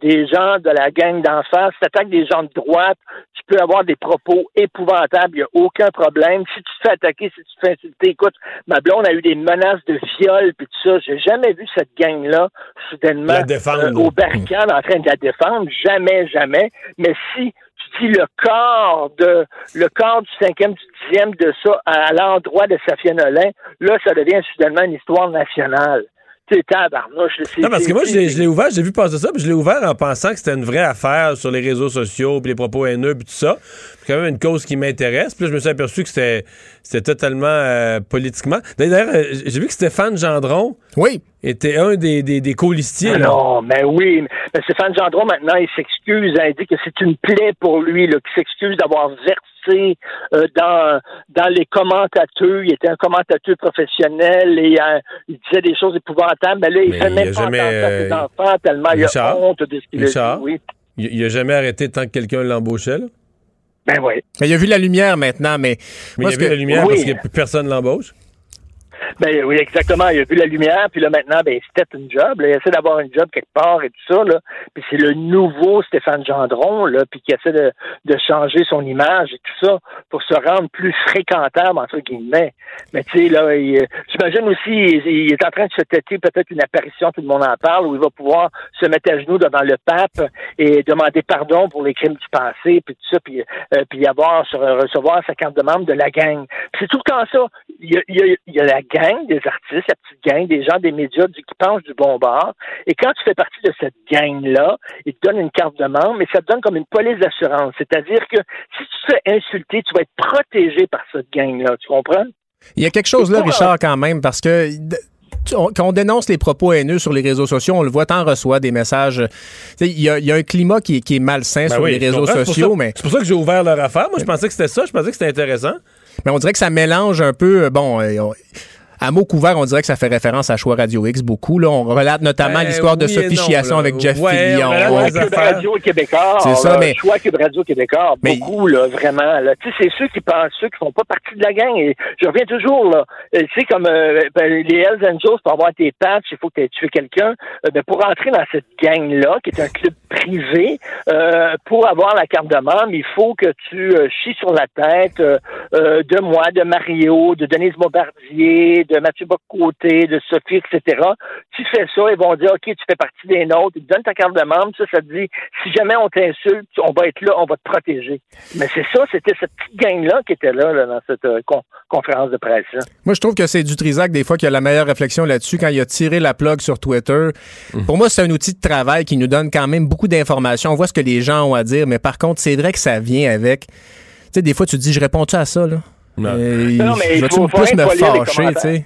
des gens de la gang d'en face, si tu attaques des gens de droite, tu peux avoir des propos épouvantables, il n'y a aucun problème. Si tu te fais attaquer, si tu te fais insulter, écoute, ma blonde a eu des menaces de viol puis tout ça. J'ai jamais vu cette gang-là soudainement euh, au barricade en train de la défendre. Jamais, jamais. Mais si tu dis le corps de le corps du cinquième, du dixième de ça à, à l'endroit de Safia Nolin, là, ça devient soudainement une histoire nationale. Tabarnouche. Non, parce que moi, je l'ai- ouvert, j'ai vu passer ça, puis je l'ai ouvert en pensant que c'était une vraie affaire sur les réseaux sociaux, puis les propos haineux, puis tout ça. C'est quand même une cause qui m'intéresse. Puis là, je me suis aperçu que c'était c'était totalement euh, politiquement. D'ailleurs, euh, j'ai vu que Stéphane Gendron oui. était un des, des, des colistiers. Ah. Non, mais oui. Mais Stéphane Gendron, maintenant, il s'excuse. Il dit que c'est une plaie pour lui, là, qu'il s'excuse d'avoir versé euh, dans, dans les commentateurs. Il était un commentateur professionnel et euh, il disait des choses épouvantables. Mais là, il Mais fait il même pas jamais, ses euh, enfants tellement il Richard? a honte de ce qu'il a dit. Oui. Il, il a jamais arrêté tant que quelqu'un l'embauchait. là? Ben oui. Il a vu la lumière maintenant, mais. Mais moi, il a vu que- la lumière Oui. parce que plus personne l'embauche? Ben oui, exactement. Il a vu la lumière, puis là maintenant, ben, c'était une job. Là. Il essaie d'avoir une job quelque part et tout ça. Là. Puis c'est le nouveau Stéphane Gendron, là, puis qui essaie de, de changer son image et tout ça pour se rendre plus fréquentable, entre guillemets. Mais tu sais, là, il- j'imagine aussi, il, est en train de se têter peut-être une apparition, tout le monde en parle, où il va pouvoir se mettre à genoux devant le pape et demander pardon pour les crimes du passé, puis tout ça, puis, euh, puis avoir, recevoir sa carte de membre de la gang. C'est tout le temps ça. Il y, a, il y a- il y a la gang des artistes, la petite gang, des gens des médias du, qui penchent du bon bord. Et quand tu fais partie de cette gang-là, ils te donnent une carte de membre, mais ça te donne comme une police d'assurance. C'est-à-dire que si tu te fais insulter, tu vas être protégé par cette gang-là. Tu comprends? Il y a quelque chose là, Richard, quand même, parce que quand on dénonce les propos haineux sur les réseaux sociaux, on le voit, t'en reçois des messages. Il y, a, il y a un climat qui, est- qui est malsain Ben sur oui, les réseaux comprends. C'est pour sociaux, ça- mais, C'est pour ça que j'ai ouvert leur affaire. Moi, je pensais que c'était ça. Je pensais que c'était intéressant. mais on dirait que ça mélange un peu. euh, Bon, euh, on- à mots couverts, on dirait que ça fait référence à Choix Radio X beaucoup. Là. On relate notamment Ben, l'histoire de oui Sophie non, Chiasson là. avec Jeff Ouais, Fillion. Cube. Radio Québécois. C'est ça, là, mais- Choix Cube Radio Québécois. Mais- Beaucoup, là, vraiment. Là. Tu sais, c'est ceux qui pensent, ceux qui font pas partie de la gang. Et je reviens toujours, là. Euh, Tu sais, comme euh, ben, les Hells Angels, pour avoir tes patchs, il faut que tu aies tué quelqu'un. Euh, ben, pour entrer dans cette gang-là, qui est un club privé, euh, pour avoir la carte de membre, il faut que tu euh, chies sur la tête euh, de moi, de Mario, de Denise Bombardier, de Mathieu Bocoté, de Sophie, etc. Tu fais ça, ils vont dire, OK, tu fais partie des nôtres, ils te donnent ta carte de membre, ça, ça te dit, si jamais on t'insulte, on va être là, on va te protéger. Mais c'est ça, c'était cette petite gang-là qui était là, là, dans cette euh, con- conférence de presse-là. Moi, je trouve que c'est du Trisac, des fois, qui a la meilleure réflexion là-dessus quand il a tiré la plug sur Twitter. Pour moi, c'est un outil de travail qui nous donne quand même beaucoup d'informations. On voit ce que les gens ont à dire, mais par contre, c'est vrai que ça vient avec. Sais, des fois, tu te dis, je réponds-tu à ça, là? Non. Euh, Non, mais il faut- faut plus me fâcher, tu sais?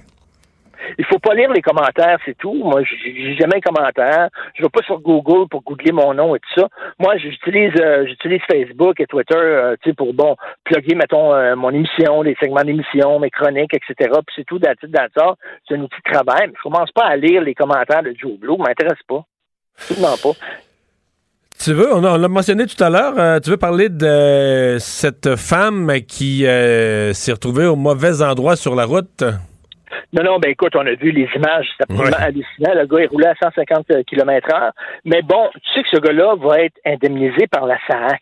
Il faut pas lire les commentaires, c'est tout. Moi, je j'ai jamais un commentaire. Je vais pas sur Google pour googler mon nom et tout ça. Moi, j'utilise euh, j'utilise Facebook et Twitter, euh, tu sais, pour bon plugger, mettons, euh, mon émission, les segments d'émission, mes chroniques, etc. Puis c'est tout, that's all. C'est un outil de travail. Mais je commence pas à lire les commentaires de Joe Blow. m'intéresse pas. Absolument pas. Tu veux, on l'a mentionné tout à l'heure, euh, tu veux parler de cette femme qui euh, s'est retrouvée au mauvais endroit sur la route? Non, non, ben écoute, on a vu les images, c'est absolument Ouais. hallucinant. Le gars est roulé à 150 km heure. Mais bon, tu sais que ce gars-là va être indemnisé par la SAC.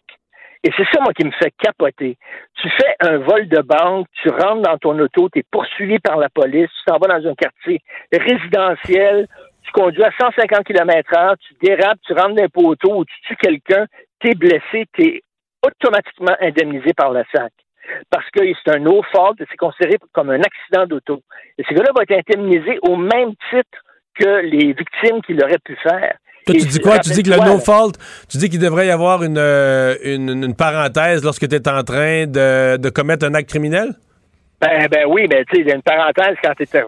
Et c'est ça, moi, qui me fait capoter. Tu fais un vol de banque, tu rentres dans ton auto, tu es poursuivi par la police, tu t'en vas dans un quartier résidentiel, tu conduis à 150 km heure, tu dérapes, tu rentres dans un poteau ou tu tues quelqu'un, tu es blessé, tu es automatiquement indemnisé par la SAC. Parce que c'est un no fault et c'est considéré comme un accident d'auto. Et ce gars-là va être indemnisé au même titre que les victimes qu'il aurait pu faire. Toi, tu dis quoi? Tu dis que le rappelle-toi, no fault, tu dis qu'il devrait y avoir une, euh, une, une parenthèse lorsque tu es en train de, de commettre un acte criminel? Ben, ben oui, ben tu sais, il y a une parenthèse quand tu sais,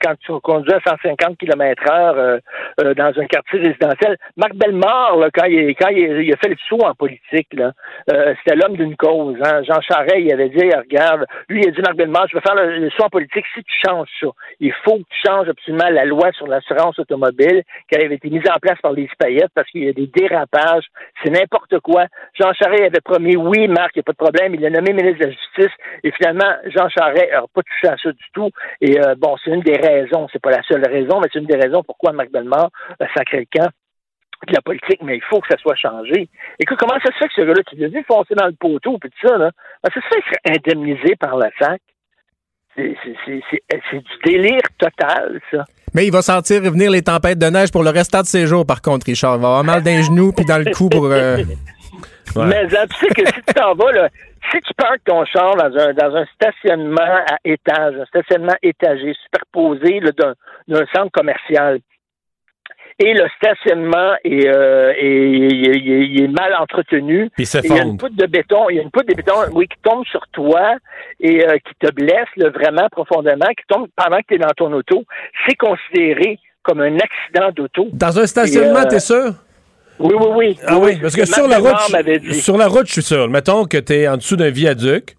quand tu conduis à 150 km heure euh, dans un quartier résidentiel, Marc Bellemare, là, quand, il, quand il, il a fait le saut en politique, là, euh, c'était l'homme d'une cause. Hein. Jean Charest, il avait dit, regarde, lui, il a dit, Marc Bellemare, je vais faire le, saut en politique si tu changes ça. Il faut que tu changes absolument la loi sur l'assurance automobile qui avait été mise en place par les paillettes parce qu'il y a des dérapages, c'est n'importe quoi. Jean Charest avait promis, oui, Marc, il n'y a pas de problème, il l'a nommé ministre de la Justice, et finalement, Jean Charest n'a pas touché à ça du tout. Et euh, bon, c'est une des raisons, c'est pas la seule raison, mais c'est une des raisons pourquoi Marc Bellemare a sacré le camp de la politique, mais il faut que ça soit changé. Écoute, comment ça se fait que ce gars-là, tu l'as vu foncer dans le poteau, puis tout ça, là, ça se fait qu'il serait indemnisé par la SAC? C'est c'est- du délire total, ça. Mais il va sentir revenir les tempêtes de neige pour le restant de ses jours, par contre, Richard. Il va avoir mal d'un genou puis dans le cou pour. euh, Ouais. Mais tu sais que si tu t'en vas, là, si tu parques ton char dans un, dans un stationnement à étage, un stationnement étagé, superposé d'un, centre commercial, et le stationnement est, euh, est, est- est- est mal entretenu. Puis Il y a une poutre de béton, il y a une poutre de béton, oui, qui tombe sur toi et euh, qui te blesse là, vraiment profondément, qui tombe pendant que tu es dans ton auto. C'est considéré comme un accident d'auto. Dans un stationnement, euh, t'es sûr? Oui, oui, oui. Ah oui, parce que sur la route, je- sur la route, je suis sûr. Mettons que t'es en dessous d'un viaduc,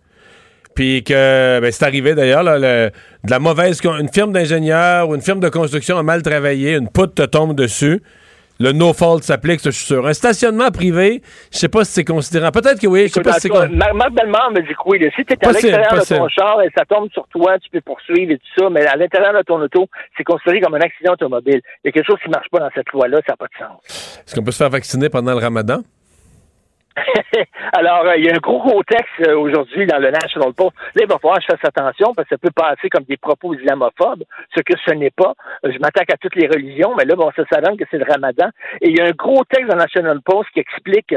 puis que ben, c'est arrivé d'ailleurs, de la mauvaise, une firme d'ingénieurs ou une firme de construction a mal travaillé, une poutre te tombe dessus. Le no fault s'applique, ça, je suis sûr. Un stationnement privé, je sais pas si c'est considérant. Peut-être que oui, je sais pas si c'est tout cas, con- Mar- Marc Bellemare me dit que oui. Si tu es à l'extérieur de ton char et ça tombe sur toi, tu peux poursuivre et tout ça, mais à l'intérieur de ton auto, c'est considéré comme un accident automobile. Il y a quelque chose qui marche pas dans cette loi-là, ça n'a pas de sens. Est-ce qu'on peut se faire vacciner pendant le ramadan? Alors, euh, il y a un gros, gros texte euh, aujourd'hui dans le National Post. Là, il va falloir que je fasse attention parce que ça peut passer comme des propos islamophobes, ce que ce n'est pas. Euh, Je m'attaque à toutes les religions, mais là, bon, ça, donne que c'est le ramadan. Et il y a un gros texte dans le National Post qui explique,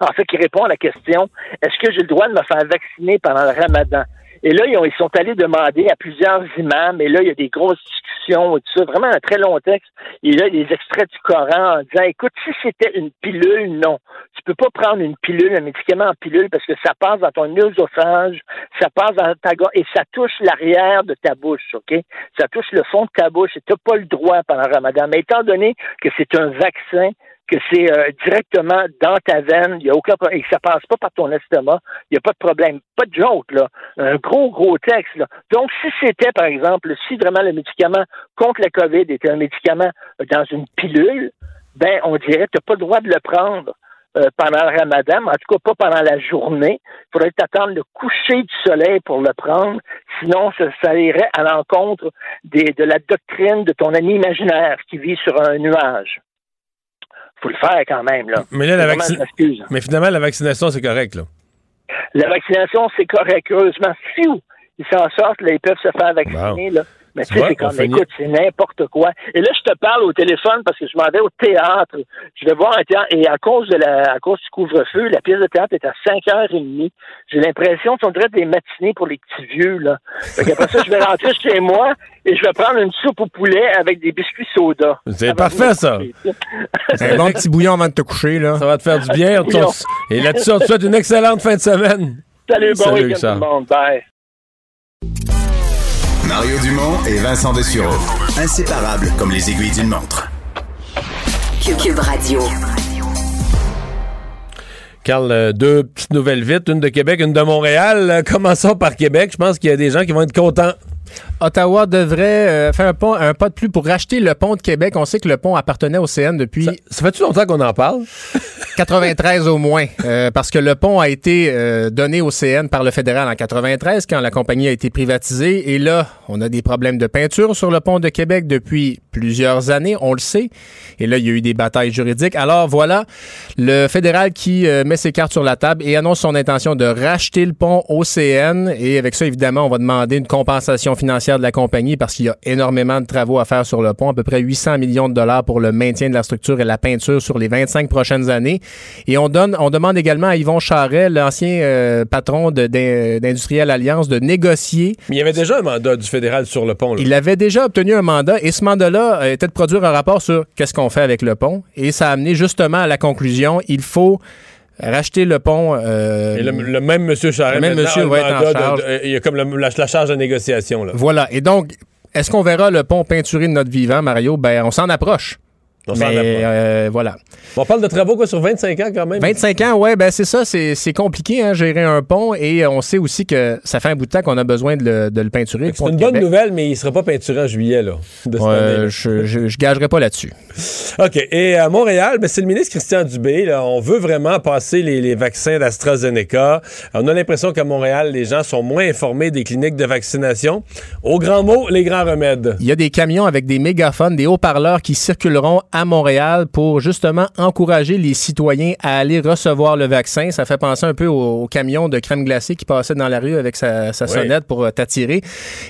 en fait, qui répond à la question, est-ce que j'ai le droit de me faire vacciner pendant le ramadan? Et là, ils, ont- ils sont allés demander à plusieurs imams, et là, il y a des grosses discussions et tout ça, vraiment un très long texte. Et là, il y a des extraits du Coran en disant, écoute, si c'était une pilule, non. Tu peux pas prendre une pilule, un médicament en pilule, parce que ça passe dans ton œsophage, ça passe dans ta gorge, et ça touche l'arrière de ta bouche, OK? Ça touche le fond de ta bouche, et tu pas le droit pendant le ramadan. Mais étant donné que c'est un vaccin, que c'est euh, directement dans ta veine, il y a aucun problème, et que ça passe pas par ton estomac, il n'y a pas de problème. Pas de joke, là. Un gros, gros texte, là. Donc, si c'était, par exemple, si vraiment le médicament contre la COVID était un médicament euh, dans une pilule, ben, on dirait que tu n'as pas le droit de le prendre euh, pendant le ramadan, en tout cas pas pendant la journée. Il faudrait t'attendre le coucher du soleil pour le prendre, sinon ça, ça irait à l'encontre de la doctrine de ton ami imaginaire qui vit sur un nuage. Faut le faire quand même, là. Mais là, la. Mais finalement, la vaccination, c'est correct, là. La vaccination, c'est correct. Heureusement, si ils s'en sortent, là, ils peuvent se faire vacciner. Là. Mais Tu sais, c'est comme, écoute, c'est n'importe quoi. Et là, je te parle au téléphone parce que je m'en vais au théâtre. Je vais voir un théâtre. Et à cause de la, à cause du couvre-feu, la pièce de théâtre est à 5h30. J'ai l'impression qu'on dirait des matinées pour les petits vieux, là. Fait qu'après ça, je vais rentrer chez moi et je vais prendre une soupe au poulet avec des biscuits soda. C'est parfait, ça. Un bon petit bouillon avant de te coucher, là. Ça va te faire du bien. Et là-dessus, on te souhaite une excellente fin de semaine. Salut, bon Salut, week-end tout le monde. Bye. Mario Dumont et Vincent Dessureau. Inséparables comme les aiguilles d'une montre. Cube Radio. Carl, euh, deux petites nouvelles vite, une de Québec, une de Montréal. Euh, Commençons par Québec. Je pense qu'il y a des gens qui vont être contents. Ottawa devrait euh, faire un, pont- un pas de plus pour racheter le pont de Québec. On sait que le pont appartenait au CN depuis Ça fait-tu longtemps qu'on en parle? 93 au moins, euh, parce que le pont a été euh, donné au CN par le fédéral en 93 quand la compagnie a été privatisée. Et là, on a des problèmes de peinture sur le pont de Québec depuis plusieurs années, on le sait. Et là, il y a eu des batailles juridiques. Alors voilà, le fédéral qui euh, met ses cartes sur la table et annonce son intention de racheter le pont au CN. Et avec ça, évidemment, on va demander une compensation financière de la compagnie parce qu'il y a énormément de travaux à faire sur le pont, à peu près 800 millions de dollars pour le maintien de la structure et la peinture sur les 25 prochaines années. Et on donne, on demande également à Yvon Charret, l'ancien euh, patron d'Industriel Alliance, de négocier. Mais il y avait déjà un mandat du fédéral sur le pont. là. Il avait déjà obtenu un mandat et ce mandat-là euh, était de produire un rapport sur qu'est-ce qu'on fait avec le pont. Et ça a amené justement à la conclusion, il faut racheter le pont. euh, Et le, le même monsieur Charest, Le même monsieur va être en de- charge. de- il y a comme le- la, la charge de négociation. Là. Voilà. Et donc, est-ce qu'on verra le pont peinturé de notre vivant, Mario? Ben, on s'en approche. Mais, euh, voilà. On parle de travaux quoi, sur 25 ans quand même? 25 ans, ouais, ben c'est ça, c'est compliqué, hein, gérer un pont, et on sait aussi que ça fait un bout de temps qu'on a besoin de le, de le peinturer. C'est une bonne Québec. nouvelle, mais il ne sera pas peinturé en juillet là, de cette Ouais, année. je, je, je gagerai pas là-dessus. OK. Et à Montréal, ben, c'est le ministre Christian Dubé. Là, on veut vraiment passer les, les vaccins d'AstraZeneca. On a l'impression qu'à Montréal, les gens sont moins informés des cliniques de vaccination. Au grand mot, les grands remèdes. Il y a des camions avec des mégaphones, des haut-parleurs qui circuleront à Montréal pour justement encourager les citoyens à aller recevoir le vaccin. Ça fait penser un peu au, au camion de crème glacée qui passait dans la rue avec sa, sa Oui. sonnette pour euh, t'attirer.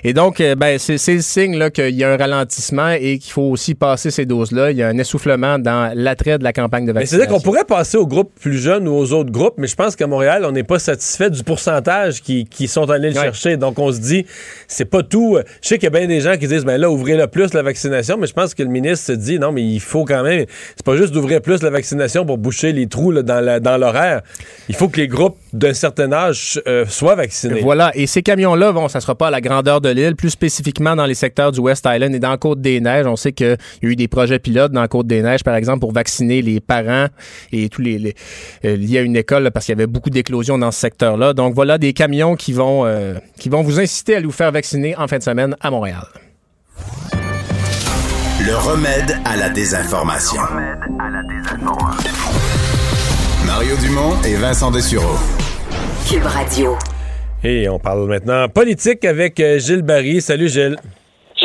Et donc, euh, ben, c'est le signe là, qu'il y a un ralentissement et qu'il faut aussi passer ces doses-là. Il y a un essoufflement dans l'attrait de la campagne de vaccination. c'est-à-dire qu'on pourrait passer aux groupes plus jeunes ou aux autres groupes, mais je pense qu'à Montréal, on n'est pas satisfait du pourcentage qui, qui sont allés le Ouais. chercher. Donc, on se dit, c'est pas tout. Je sais qu'il y a bien des gens qui disent, ben là, ouvrez-le plus la vaccination, mais je pense que le ministre se dit, non, mais il faut quand même, c'est pas juste d'ouvrir plus la vaccination pour boucher les trous dans l'horaire. Il faut que les groupes d'un certain âge euh, soient vaccinés. Voilà, et ces camions-là, bon, ça sera pas à la grandeur de l'île, plus spécifiquement dans les secteurs du West Island et dans Côte-des-Neiges. On sait qu'il y a eu des projets pilotes dans Côte-des-Neiges, par exemple, pour vacciner les parents et tous les, les euh, liés à une école, parce qu'il y avait beaucoup d'éclosions dans ce secteur-là. Donc voilà des camions qui vont, euh, qui vont vous inciter à vous faire vacciner en fin de semaine à Montréal. Le remède à la désinformation. Mario Dumont et Vincent Dessureau. Cube Radio. Et on parle maintenant politique avec euh, Gilles Barry. Salut Gilles.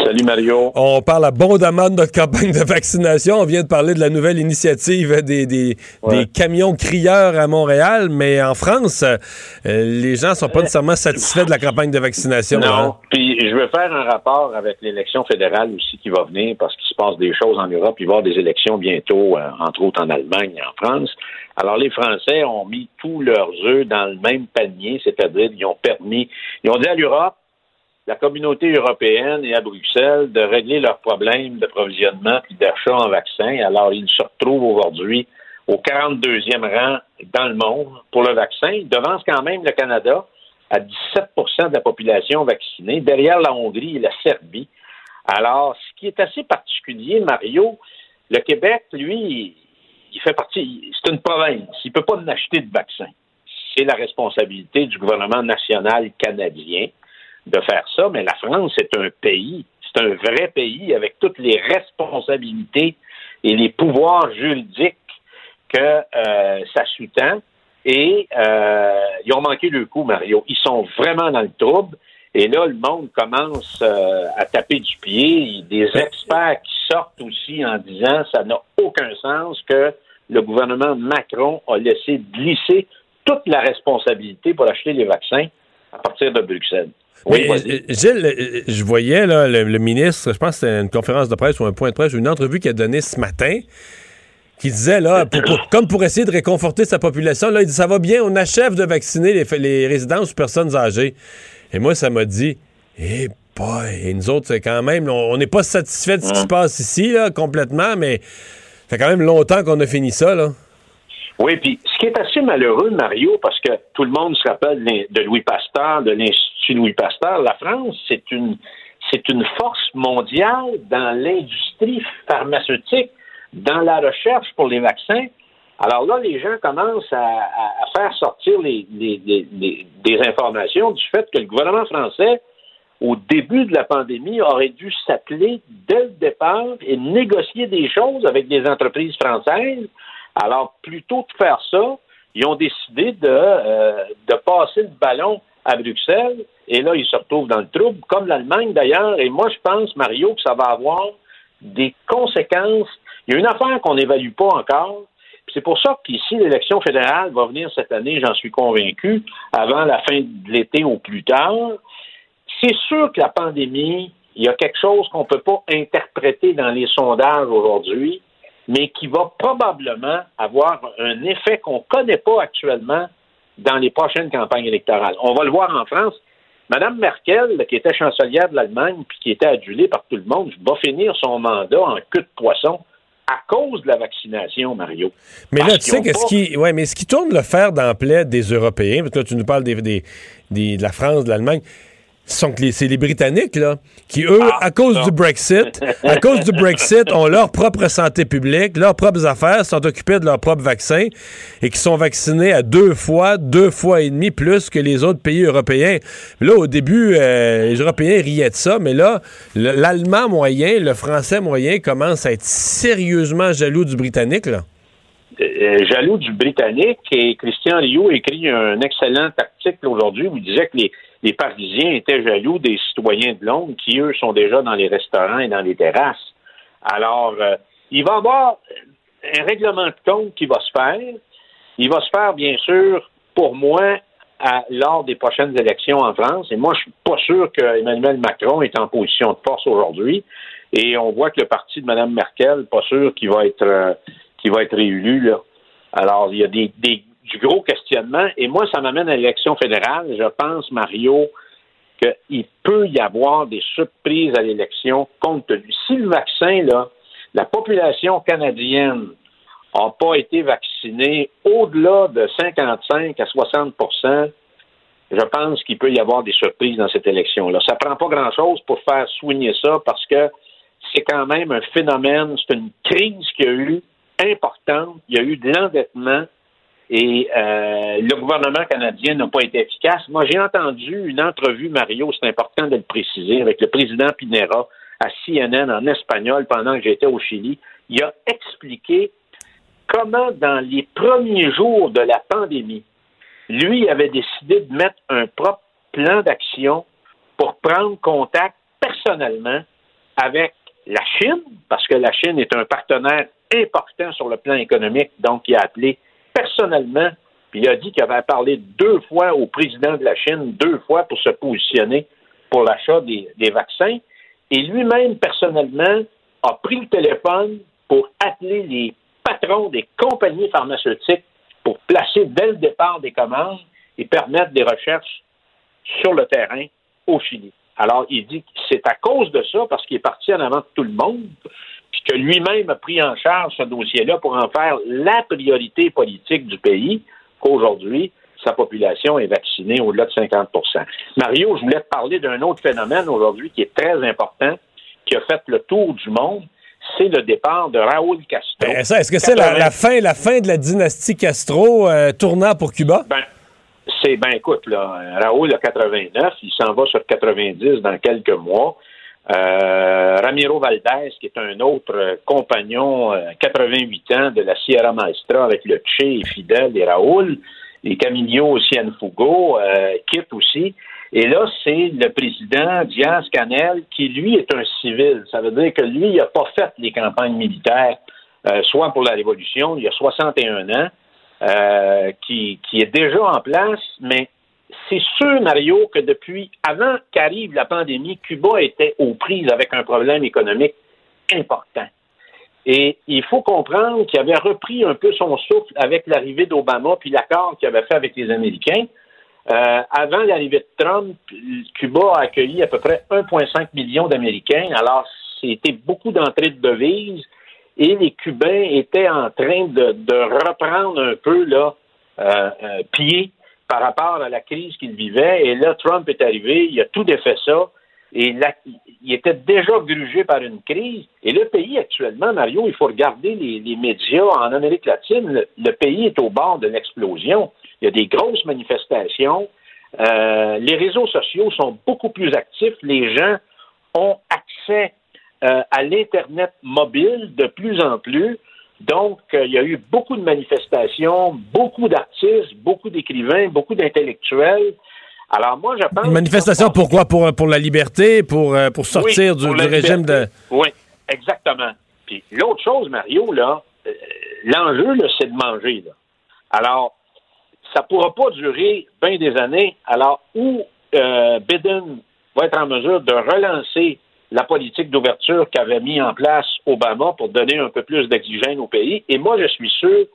Salut Mario. On parle abondamment de notre campagne de vaccination. On vient de parler de la nouvelle initiative des, des, Ouais. des camions crieurs à Montréal, mais en France, euh, les gens sont pas nécessairement satisfaits de la campagne de vaccination. Non. hein. Puis je veux faire un rapport avec l'élection fédérale aussi qui va venir parce qu'il se passe des choses en Europe. Il va y avoir des élections bientôt, euh, entre autres en Allemagne et en France. Alors les Français ont mis tous leurs œufs dans le même panier, c'est-à-dire ils ont permis, ils ont dit à l'Europe, la communauté européenne et à Bruxelles de régler leurs problèmes d'approvisionnement puis d'achat en vaccins. Alors ils se retrouvent aujourd'hui au 42e rang dans le monde pour le vaccin. Ils devancent quand même le Canada à 17% de la population vaccinée, derrière la Hongrie et la Serbie. Alors, ce qui est assez particulier, Mario, le Québec, lui, il fait partie, c'est une province. Il ne peut pas en acheter de vaccin. C'est la responsabilité du gouvernement national canadien de faire ça, mais la France, c'est un pays, c'est un vrai pays avec toutes les responsabilités et les pouvoirs juridiques que euh, ça sous-tend. Et euh, ils ont manqué le coup, Mario. Ils sont vraiment dans le trouble. Et là, le monde commence euh, à taper du pied. Des experts qui sortent aussi en disant ça n'a aucun sens que le gouvernement Macron a laissé glisser toute la responsabilité pour acheter les vaccins à partir de Bruxelles. Oui, Mais, euh, Gilles, euh, je voyais là, le, le ministre, je pense que c'était une conférence de presse ou un point de presse, une entrevue qu'il a donnée ce matin, qui disait, là, pour- pour- comme pour essayer de réconforter sa population, là, il dit ça va bien, on achève de vacciner les, les résidences ou personnes âgées. Et moi, ça m'a dit, eh boy, et nous autres, c'est quand même, on on n'est pas satisfait de ce qui se passe ici, là, complètement, mais ça fait quand même longtemps qu'on a fini ça, là. Oui, puis ce qui est assez malheureux, Mario, parce que tout le monde se rappelle de Louis Pasteur, de l'Institut Louis Pasteur, la France, c'est une c'est une force mondiale dans l'industrie pharmaceutique, dans la recherche pour les vaccins. Alors là, les gens commencent à, faire sortir les- les- les- des informations du fait que le gouvernement français, au début de la pandémie, aurait dû s'appeler dès le départ et négocier des choses avec des entreprises françaises. Alors, plutôt de faire ça, ils ont décidé de, euh, de passer le ballon à Bruxelles. Et là, ils se retrouvent dans le trouble, comme l'Allemagne d'ailleurs. Et moi, je pense, Mario, que ça va avoir des conséquences. Il y a une affaire qu'on n'évalue pas encore. C'est pour ça qu'ici, l'élection fédérale va venir cette année, j'en suis convaincu, avant la fin de l'été au plus tard. C'est sûr que la pandémie, il y a quelque chose qu'on ne peut pas interpréter dans les sondages aujourd'hui, mais qui va probablement avoir un effet qu'on ne connaît pas actuellement dans les prochaines campagnes électorales. On va le voir en France. Madame Merkel, qui était chancelière de l'Allemagne puis qui était adulée par tout le monde, va finir son mandat en queue de poisson à cause de la vaccination, Mario. Mais là, tu sais que ce qui, ouais, mais ce qui tourne le fer dans la plaie des Européens, parce que là, tu nous parles des, des- des- de la France, de l'Allemagne, sont que c'est les Britanniques, là, qui, eux, Ah, à cause du Brexit, à cause du Brexit, ont leur propre santé publique, leurs propres affaires, sont occupés de leur propre vaccin et qui sont vaccinés à deux fois, deux fois et demi plus que les autres pays européens. Là, au début, euh, les Européens riaient de ça, mais là, le- l'Allemand moyen, le Français moyen commence à être sérieusement jaloux du Britannique, là. Euh, jaloux du Britannique et Christian Rio écrit un excellent article aujourd'hui où il disait que les, les Parisiens étaient jaloux des citoyens de Londres qui, eux, sont déjà dans les restaurants et dans les terrasses. Alors, euh, il va y avoir un règlement de compte qui va se faire. Il va se faire, bien sûr, pour moi, à, lors des prochaines élections en France. Et moi, je suis pas sûr que Emmanuel Macron est en position de force aujourd'hui. Et on voit que le parti de Mme Merkel, pas sûr qu'il va être euh, qu'il va être réélu. Là. Alors, il y a des, du gros questionnement. Et moi, ça m'amène à l'élection fédérale. Je pense, Mario, qu'il peut y avoir des surprises à l'élection compte tenu. Si le vaccin, là, la population canadienne n'a pas été vaccinée au-delà de 55 à 60% je pense qu'il peut y avoir des surprises dans cette élection-là. Ça prend pas grand-chose pour faire soigner ça parce que c'est quand même un phénomène, c'est une crise qui a eu importante. Il y a eu de l'endettement et euh, le gouvernement canadien n'a pas été efficace. Moi, j'ai entendu une entrevue, Mario, c'est important de le préciser, avec le président Pinera à CNN en espagnol pendant que j'étais au Chili. Il a expliqué comment, dans les premiers jours de la pandémie, lui avait décidé de mettre un propre plan d'action pour prendre contact personnellement avec la Chine, parce que la Chine est un partenaire important sur le plan économique, donc il a appelé personnellement, puis il a dit qu'il avait parlé deux fois au président de la Chine, deux fois pour se positionner pour l'achat des, vaccins, et lui-même personnellement a pris le téléphone pour appeler les patrons des compagnies pharmaceutiques pour placer dès le départ des commandes et permettre des recherches sur le terrain au Chili. Alors, il dit que c'est à cause de ça, parce qu'il est parti en avant de tout le monde, puis que lui-même a pris en charge ce dossier-là pour en faire la priorité politique du pays, qu'aujourd'hui, sa population est vaccinée au-delà de 50% Mario, je voulais te parler d'un autre phénomène aujourd'hui qui est très important, qui a fait le tour du monde. C'est le départ de Raoul Castro. Ben, est-ce que c'est la, fin, la fin de la dynastie Castro euh, tournant pour Cuba? Ben, c'est, ben écoute, là, Raoul a 89, il s'en va sur 90 dans quelques mois. Euh, Ramiro Valdez, qui est un autre compagnon, 88 euh, ans, de la Sierra Maestra avec le Che et Fidel et Raoul, et Camillo Cienfugo euh, quitte aussi. Et là, c'est le président Diaz Canel qui, lui, est un civil. Ça veut dire que lui, il n'a pas fait les campagnes militaires, euh, soit pour la Révolution, il y a 61 ans, euh, qui, qui est déjà en place, mais c'est sûr, Mario, que depuis avant qu'arrive la pandémie, Cuba était aux prises avec un problème économique important. Et il faut comprendre qu'il avait repris un peu son souffle avec l'arrivée d'Obama puis l'accord qu'il avait fait avec les Américains. Euh, avant l'arrivée de Trump, Cuba a accueilli à peu près 1,5 million d'Américains. Alors, c'était beaucoup d'entrées de devises et les Cubains étaient en train de, reprendre un peu là, euh, euh, pied par rapport à la crise qu'ils vivaient. Et là, Trump est arrivé, il a tout défait ça. Et il était déjà grugé par une crise. Et le pays actuellement, Mario, il faut regarder les, médias en Amérique latine. Le, pays est au bord de l'explosion. Il y a des grosses manifestations. Euh, les réseaux sociaux sont beaucoup plus actifs. Les gens ont accès euh, à l'Internet mobile de plus en plus. Donc, euh, il y a eu beaucoup de manifestations, beaucoup d'artistes, beaucoup d'écrivains, beaucoup d'intellectuels. Alors moi, je pense... Une manifestation pourquoi? Pour, pour la liberté, pour, euh, pour sortir du, régime de... Oui, exactement. Puis l'autre chose, Mario, là, euh, l'enjeu, là, c'est de manger. Là. Alors, ça ne pourra pas durer bien des années. Alors, où euh, Biden va être en mesure de relancer la politique d'ouverture qu'avait mis en place Obama pour donner un peu plus d'oxygène au pays. Et moi, je suis sûr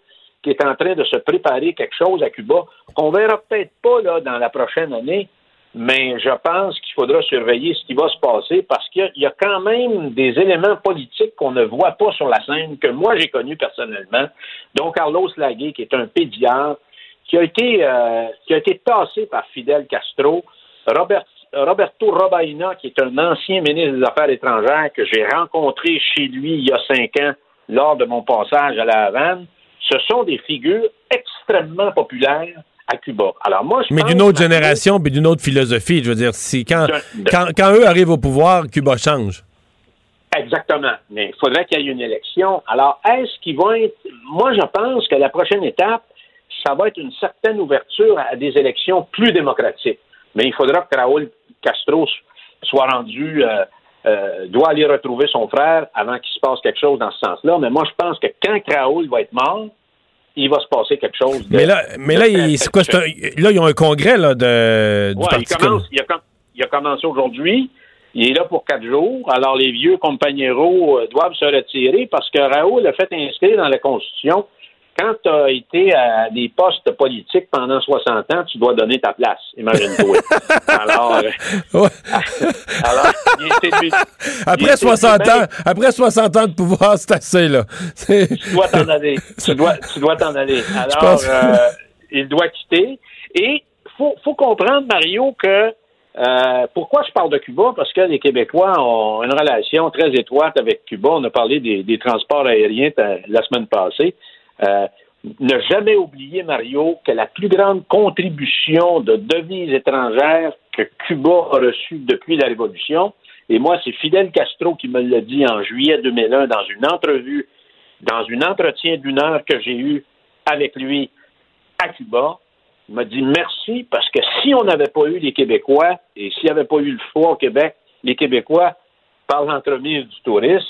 qui est en train de se préparer quelque chose à Cuba qu'on verra peut-être pas là, dans la prochaine année, mais je pense qu'il faudra surveiller ce qui va se passer parce qu'il y, a quand même des éléments politiques qu'on ne voit pas sur la scène, que moi j'ai connu personnellement, dont Carlos Lagué, qui est un pédiatre, qui a été, euh, qui a été tassé par Fidel Castro, Roberto Robaina, qui est un ancien ministre des Affaires étrangères que j'ai rencontré chez lui il y a cinq ans lors de mon passage à la Havane, ce sont des figures extrêmement populaires à Cuba. Alors moi, mais d'une autre génération, mais d'une autre philosophie. Je veux dire, si quand, quand, eux arrivent au pouvoir, Cuba change. Exactement. Mais il faudrait qu'il y ait une élection. Alors, est-ce qu'ils vont être. Moi, je pense que la prochaine étape, ça va être une certaine ouverture à des élections plus démocratiques. Mais il faudra que Raúl Castro soit rendu euh, euh, doit aller retrouver son frère avant qu'il se passe quelque chose dans ce sens-là. Mais moi, je pense que quand Raoul va être mort, il va se passer quelque chose. De, mais là, mais là, il, c'est quoi, c'est un- là, ils ont un congrès là, de, du Ouais, Parti il, commence, il, a, com- il a commencé aujourd'hui. Il est là pour quatre jours. Alors, les vieux compagneros euh, doivent se retirer parce que Raoul a fait inscrire dans la Constitution quand tu as été à des postes politiques pendant 60 ans, tu dois donner ta place. Imagine-toi. alors, euh, alors, il était lui- il Après était 60 lui-même- ans, après 60 ans de pouvoir, c'est assez, là. Tu dois t'en aller. Tu dois, tu dois t'en aller. Alors, pense- euh, il doit quitter. Et faut, faut comprendre, Mario, que euh, pourquoi je parle de Cuba? Parce que les Québécois ont une relation très étroite avec Cuba. On a parlé des, des transports aériens la semaine passée. Euh, ne jamais oublier, Mario, que la plus grande contribution de devises étrangères que Cuba a reçue depuis la Révolution, et moi, c'est Fidel Castro qui me l'a dit en juillet 2001 dans une entrevue, dans un entretien d'une heure que j'ai eu avec lui à Cuba, il m'a dit merci parce que si on n'avait pas eu les Québécois et s'il n'y avait pas eu le choix au Québec, les Québécois, par l'entremise du tourisme,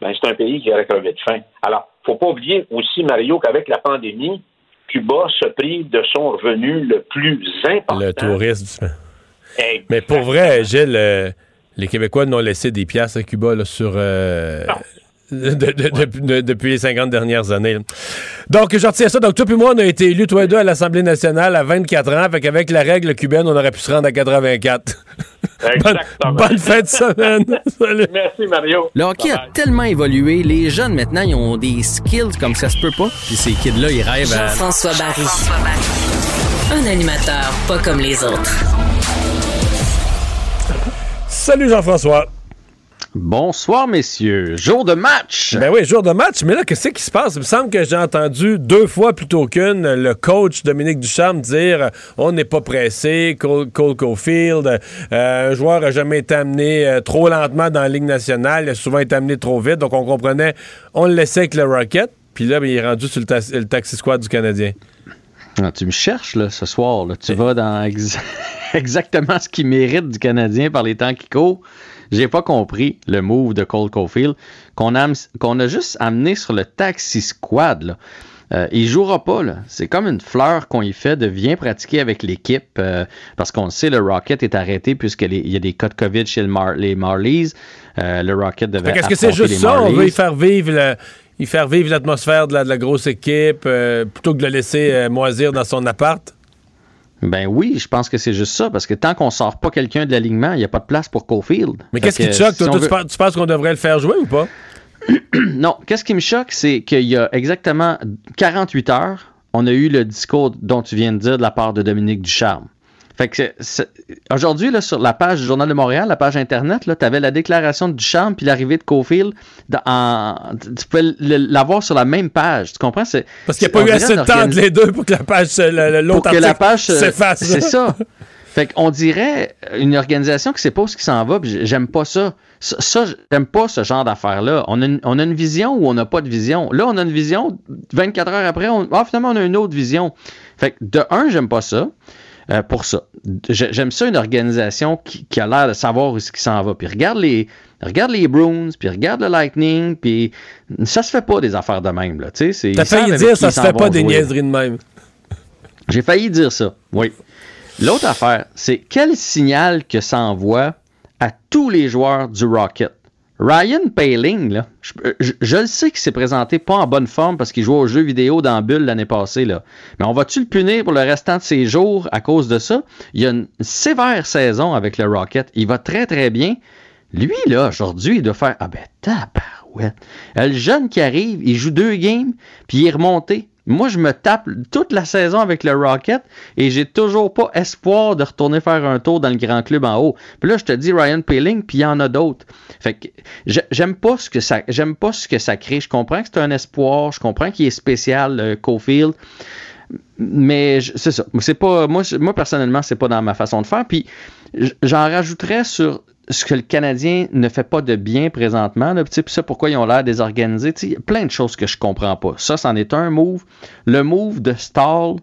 ben, c'est un pays qui aurait crevé de faim. Alors, faut pas oublier aussi, Mario, qu'avec la pandémie, Cuba se prive de son revenu le plus important. Le tourisme. Mais pour vrai, Gilles, euh, les Québécois n'ont laissé des piastres à Cuba là, sur. euh, de- de- de- de- depuis les 50 dernières années. Donc, je retiens ça. Donc, toi et moi, on a été élus, toi et deux, à l'Assemblée nationale à 24 ans. Fait qu'avec la règle cubaine, on aurait pu se rendre à 84. Bonne, bonne fin de semaine. Salut. Merci, Mario. Le hockey a tellement évolué. Les jeunes, maintenant, ils ont des skills comme ça se peut pas. Puis ces kids-là, ils rêvent à... Jean-François Barry. Un animateur pas comme les autres. Salut Jean-François. Bonsoir, messieurs. Jour de match. Ben oui, jour de match. Mais là, qu'est-ce qui se passe? Il me semble que j'ai entendu deux fois plutôt qu'une le coach Dominique Ducharme dire on n'est pas pressé, Cole, Cole Caulfield, euh, un joueur n'a jamais été amené euh, trop lentement dans la Ligue nationale, il a souvent été amené trop vite. Donc on comprenait, on le laissait avec le Rocket. Puis là, ben, il est rendu sur le, ta- le taxi squad du Canadien. Ah, tu me cherches là, ce soir. Là. Tu vas dans ex- exactement ce qu'il mérite du Canadien par les temps qui courent. J'ai pas compris le move de Cole Caulfield qu'on a, qu'on a juste amené sur le taxi squad. Là. Euh, il jouera pas. là. C'est comme une fleur qu'on y fait de viens pratiquer avec l'équipe euh, parce qu'on le sait, le Rocket est arrêté puisqu'il y a des cas de COVID chez le Mar- les Marlies. Euh, le Rocket devait qu'est-ce que c'est juste ça? On veut y faire vivre le- y faire vivre l'atmosphère de la, de la grosse équipe euh, plutôt que de le laisser euh, moisir dans son appart? Ben oui, je pense que c'est juste ça, parce que tant qu'on sort pas quelqu'un de l'alignement, il n'y a pas de place pour Caulfield. Mais qu'est-ce qui te choque? si Toi, toi, tu, veut- penses, tu penses qu'on devrait le faire jouer ou pas? non, qu'est-ce qui me choque, c'est qu'il y a exactement 48 heures, on a eu le discours dont tu viens de dire de la part de Dominique Ducharme. Fait que aujourd'hui, sur la page du Journal de Montréal, la page Internet, tu avais la déclaration de Ducharme puis l'arrivée de en- tu pouvais l'avoir sur la même page. Tu comprends? Parce qu'il n'y a pas eu assez de temps entre les deux pour que la page, l'autre la page s'efface. C'est ça. Fait qu'on dirait une organisation qui sait pas où ce qui s'en va, puis j'aime pas ça. Ça, ça, j'aime pas ce genre d'affaires-là. On, a une- on a une vision ou on n'a pas de vision. Là, on a une vision, 24 heures après, on, ah, finalement, on a une autre vision. Fait que de un, j'aime pas ça. Euh, pour ça. J'ai- J'aime ça une organisation qui, qui a l'air de savoir où ce qui s'en va. Puis regarde les, regarde les Bruins, puis regarde le Lightning, puis ça se fait pas des affaires de même. Là, T'as failli dire ça se fait pas des jouer. niaiseries de même. J'ai failli dire ça, oui. L'autre affaire, c'est quel signal que ça envoie à tous les joueurs du Rocket? Ryan Paling, là, je, je- le sais qu'il s'est présenté pas en bonne forme parce qu'il jouait aux jeux vidéo dans Bulle l'année passée, là. Mais on va-tu le punir pour le restant de ses jours à cause de ça? Il a une sévère saison avec le Rocket. Il va très, très bien. Lui, là, aujourd'hui, il doit faire Ah ben, tabarouette. Le jeune qui arrive, il joue deux games, puis il est remonté. Moi, je me tape toute la saison avec le Rocket et j'ai toujours pas espoir de retourner faire un tour dans le grand club en haut. Puis là, je te dis Ryan Peeling, puis il y en a d'autres. Fait que j'ai- j'aime pas ce que ça j'aime pas ce que ça crée. Je comprends que c'est un espoir, je comprends qu'il est spécial euh, Cofield. Mais c'est ça. C'est pas moi, moi personnellement, c'est pas dans ma façon de faire. Puis j'en rajouterais sur ce que le Canadien ne fait pas de bien présentement. Là, ça, pourquoi ils ont l'air désorganisés. Tu sais, il y a plein de choses que je comprends pas. Ça, c'en est un move. Le move de Stall,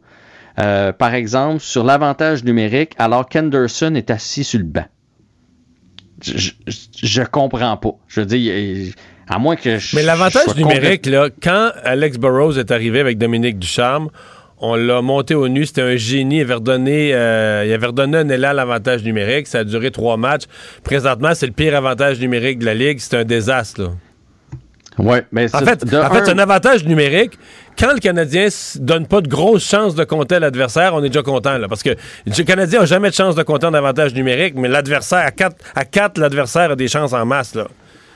euh, par exemple, sur l'avantage numérique, alors qu'Henderson est assis sur le banc. je, je, je comprends pas. Je veux dire, à moins que je. Mais l'avantage numérique, là, quand Alex Burrows est arrivé avec Dominique Ducharme, on l'a monté au nu, c'était un génie. Il avait redonné, euh, il avait redonné un élan à l'avantage numérique. Ça a duré trois matchs. Présentement, c'est le pire avantage numérique de la Ligue. C'est un désastre. Là. Ouais, mais En fait, en fait, un- c'est un avantage numérique. Quand le Canadien donne pas de grosses chances de compter à l'adversaire, on est déjà content. Là, parce que le Canadien n'a jamais de chance de compter en avantage numérique, mais l'adversaire, à 4, à quatre, l'adversaire a des chances en masse. Là.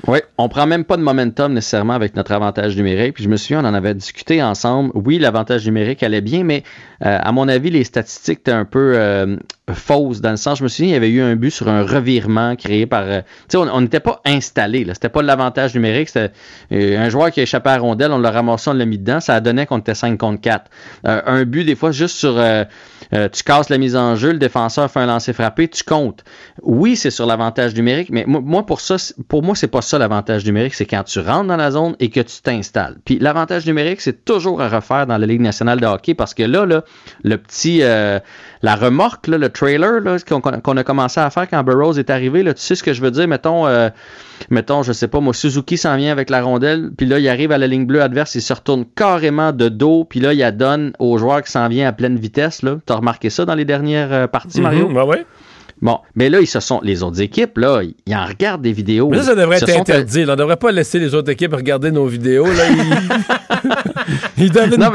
Oui, on prend même pas de momentum nécessairement avec notre avantage numérique. Puis je me souviens, on en avait discuté ensemble. Oui, l'avantage numérique allait bien, mais euh, à mon avis, les statistiques étaient un peu euh, fausses dans le sens. Je me souviens, il y avait eu un but sur un revirement créé par. euh, tu sais, on n'était pas installé. là. C'était pas l'avantage numérique. C'était un joueur qui a échappé à la rondelle. On l'a ramassé, on l'a mis dedans. Ça donné qu'on était 5 contre 4. Euh, un but, des fois, juste sur. tu casses la mise en jeu, le défenseur fait un lancer frappé, tu comptes. Oui, c'est sur l'avantage numérique, mais moi, pour ça, pour moi, c'est pas ça l'avantage numérique, c'est quand tu rentres dans la zone et que tu t'installes. Puis l'avantage numérique, c'est toujours à refaire dans la Ligue nationale de hockey parce que là, là le petit, euh, la remorque, là, le trailer qu'on a commencé à faire quand Burroughs est arrivé, là, tu sais ce que je veux dire, mettons, euh, mettons, je sais pas, moi, Suzuki s'en vient avec la rondelle, puis là, il arrive à la ligne bleue adverse, il se retourne carrément de dos, puis là, il la donne au joueur qui s'en vient à pleine vitesse. Là. T'as remarqué ça dans les dernières euh, parties, Mario? Mhm, ouais, ouais. Bon, mais là, ils se sont, les autres équipes, là, ils en regardent des vidéos. Mais ça, ça devrait être sont- interdit. là. On devrait pas laisser les autres équipes regarder nos vidéos. Là. Ils, Ils devinent Non,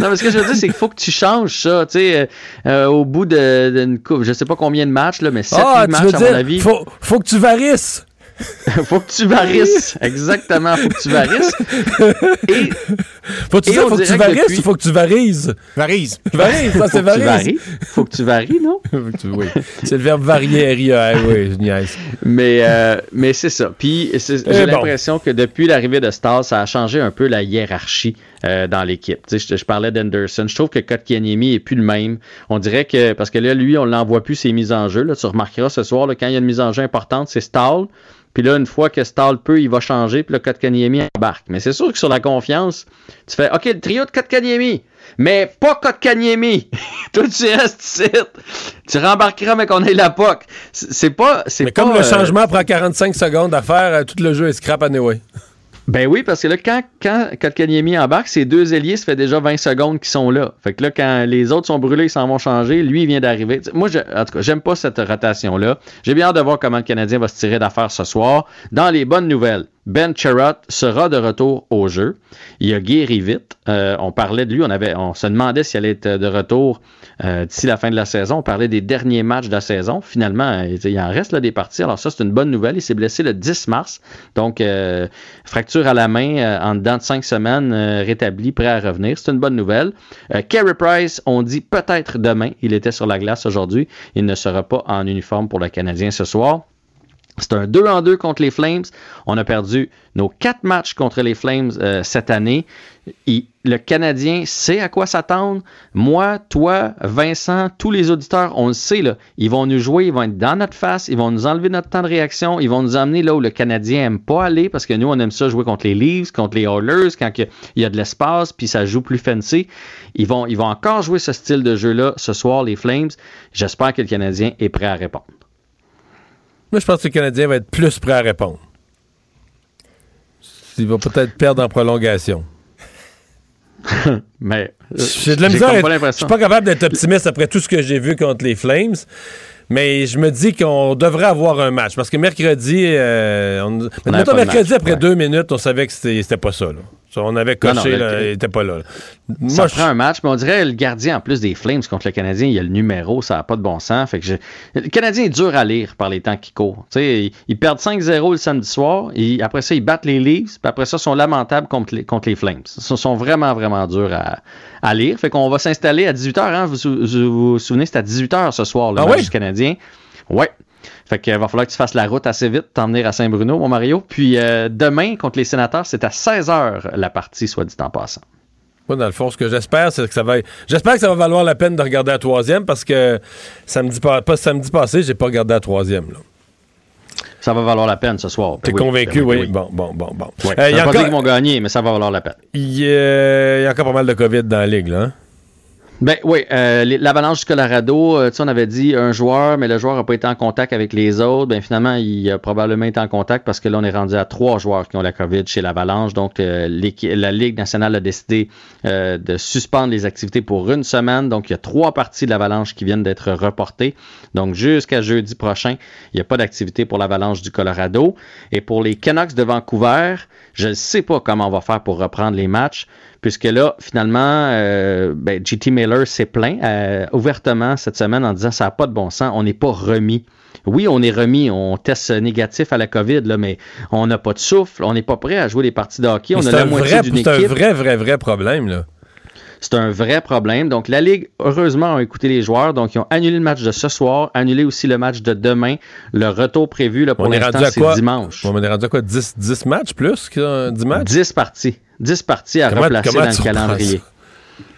non, mais ce que je veux dire, c'est qu'il faut que tu changes ça. Tu sais, euh, euh, au bout d'une coupe, je sais pas combien de matchs, là, mais 7 Ah, matchs, veux à mon dire, avis. faut, faut que tu varisses. faut que tu varisses. Exactement, faut que tu varisses. Et, Faut que tu et dire, on faut que tu dirait varisses depuis- ou faut que tu varises? Varise. Varise, ça Faut c'est que tu varise. varies. Faut que tu varies, non? oui. C'est le verbe varier, RIA. Oui, je niaise. Mais, euh, mais c'est ça. Puis j'ai bon. l'impression que depuis l'arrivée de Stas, ça a changé un peu la hiérarchie euh, dans l'équipe. Tu sais, Je, je parlais d'Anderson. Je trouve que Kotkaniemi est plus le même. On dirait que, parce que là, lui, on l'envoie plus ses mises en jeu. Là. Tu remarqueras ce soir, là, quand il y a une mise en jeu importante, c'est Stahl. Puis là, une fois que Stahl peut, il va changer. Puis là, Kotkaniemi embarque. Mais c'est sûr que sur la confiance, tu fais OK, le trio de Kotkaniemi. Mais pas Kotkaniemi. Toi, tu restes ici. Tu rembarqueras, mais qu'on ait la POC. C'est c'est pas. Mais comme pas, le euh, changement prend 45 secondes à faire, euh, tout le jeu est scrap anyway. Ben oui, parce que là, quand, quand Kotkaniemi embarque, ces deux ailiers, ça fait déjà 20 secondes qu'ils sont là. Fait que là, quand les autres sont brûlés, ils s'en vont changer. Lui, il vient d'arriver. Moi, en tout cas, j'aime pas cette rotation-là. J'ai bien hâte de voir comment le Canadien va se tirer d'affaire ce soir. Dans les bonnes nouvelles, Ben Sherratt sera de retour au jeu. Il a guéri vite. Euh, on parlait de lui, on, se demandait s'il allait être de retour euh, d'ici la fin de la saison. On parlait des derniers matchs de la saison. Finalement, il en reste là, des parties. Alors ça, c'est une bonne nouvelle. Il s'est blessé le 10 mars. Donc, euh, fracture à la main en dedans de cinq semaines, rétabli, prêt à revenir. C'est une bonne nouvelle. Carey Price, on dit peut-être demain. Il était sur la glace aujourd'hui. Il ne sera pas en uniforme pour le Canadien ce soir. C'est un 2 en 2 contre les Flames. On a perdu nos quatre matchs contre les Flames euh, cette année. Le Canadien sait à quoi s'attendre. Moi, toi, Vincent, tous les auditeurs, on le sait. Là. Ils vont nous jouer, ils vont être dans notre face, ils vont nous enlever notre temps de réaction, ils vont nous emmener là où le Canadien aime pas aller parce que nous, on aime ça jouer contre les Leafs, contre les Oilers, quand il y a de l'espace, puis ça joue plus fancy. Ils vont, ils vont encore jouer ce style de jeu-là ce soir, les Flames. J'espère que le Canadien est prêt à répondre. Moi, je pense que le Canadien va être plus prêt à répondre. Il va peut-être perdre en prolongation. Mais euh, J'ai de la misère. Je suis pas capable d'être optimiste après tout ce que j'ai vu contre les Flames. Mais je me dis qu'on devrait avoir un match. Parce que mercredi, euh, on, mettons de mercredi, match, après deux minutes, on savait que c'était pas ça. là. On avait Non, coché, non, là, le- il était pas là. là. Ça Moi, je- prend un match, mais on dirait le gardien en plus des Flames contre le Canadien, il y a le numéro, ça n'a pas de bon sens. Fait que je- Le Canadien est dur à lire par les temps qui courent. Ils, ils perdent 5-0 le samedi soir, et après ça, ils battent les Leafs, puis après ça, ils sont lamentables contre les, contre les Flames. Ils sont vraiment, vraiment durs à, à lire. Fait qu'on va s'installer à 18h. Hein? Vous vous, vous vous souvenez, c'est à 18h ce soir, le Ah match oui? du Canadien. Ouais. Fait qu'il va falloir que tu fasses la route assez vite, t'en venir à Saint-Bruno, mon Mario. Puis euh, demain, contre les sénateurs, c'est à 16h la partie, soit dit en passant. Moi, dans le fond, ce que j'espère, c'est que ça va. J'espère que ça va valoir la peine de regarder la troisième parce que samedi, pas, pas samedi passé, j'ai pas regardé la troisième. là. Ça va valoir la peine ce soir. T'es Oui, convaincu, ben oui. Bon, bon, bon, bon. Euh, Ça y a pas encore- qu'ils vont gagner, mais ça va valoir la peine. Il y, a- il y a encore pas mal de COVID dans la ligue, là. hein? Ben oui, euh, l'Avalanche du Colorado, euh, on avait dit un joueur, mais le joueur n'a pas été en contact avec les autres. Ben finalement, il a probablement été en contact parce que là, on est rendu à trois joueurs qui ont la COVID chez l'Avalanche. Donc, euh, la Ligue nationale a décidé euh, de suspendre les activités pour une semaine. Donc, il y a trois parties de l'Avalanche qui viennent d'être reportées. Donc, jusqu'à jeudi prochain, il n'y a pas d'activité pour l'Avalanche du Colorado. Et pour les Canucks de Vancouver, je ne sais pas comment on va faire pour reprendre les matchs puisque là, finalement, euh, ben, JT Miller s'est plaint euh, ouvertement cette semaine en disant ça n'a pas de bon sens, on n'est pas remis. Oui, on est remis, on teste négatif à la COVID, là, mais on n'a pas de souffle, on n'est pas prêt à jouer les parties de hockey, on a C'est la un, moitié vrai, c'est un vrai, vrai, vrai problème, là. C'est un vrai problème. Donc, la Ligue, heureusement, a écouté les joueurs. Donc, ils ont annulé le match de ce soir, annulé aussi le match de demain. Le retour prévu là, pour l'instant, c'est dimanche. On est rendu à quoi? 10, 10 matchs plus que 10 matchs? 10 parties. 10 parties à Comment- replacer comment dans le calendrier.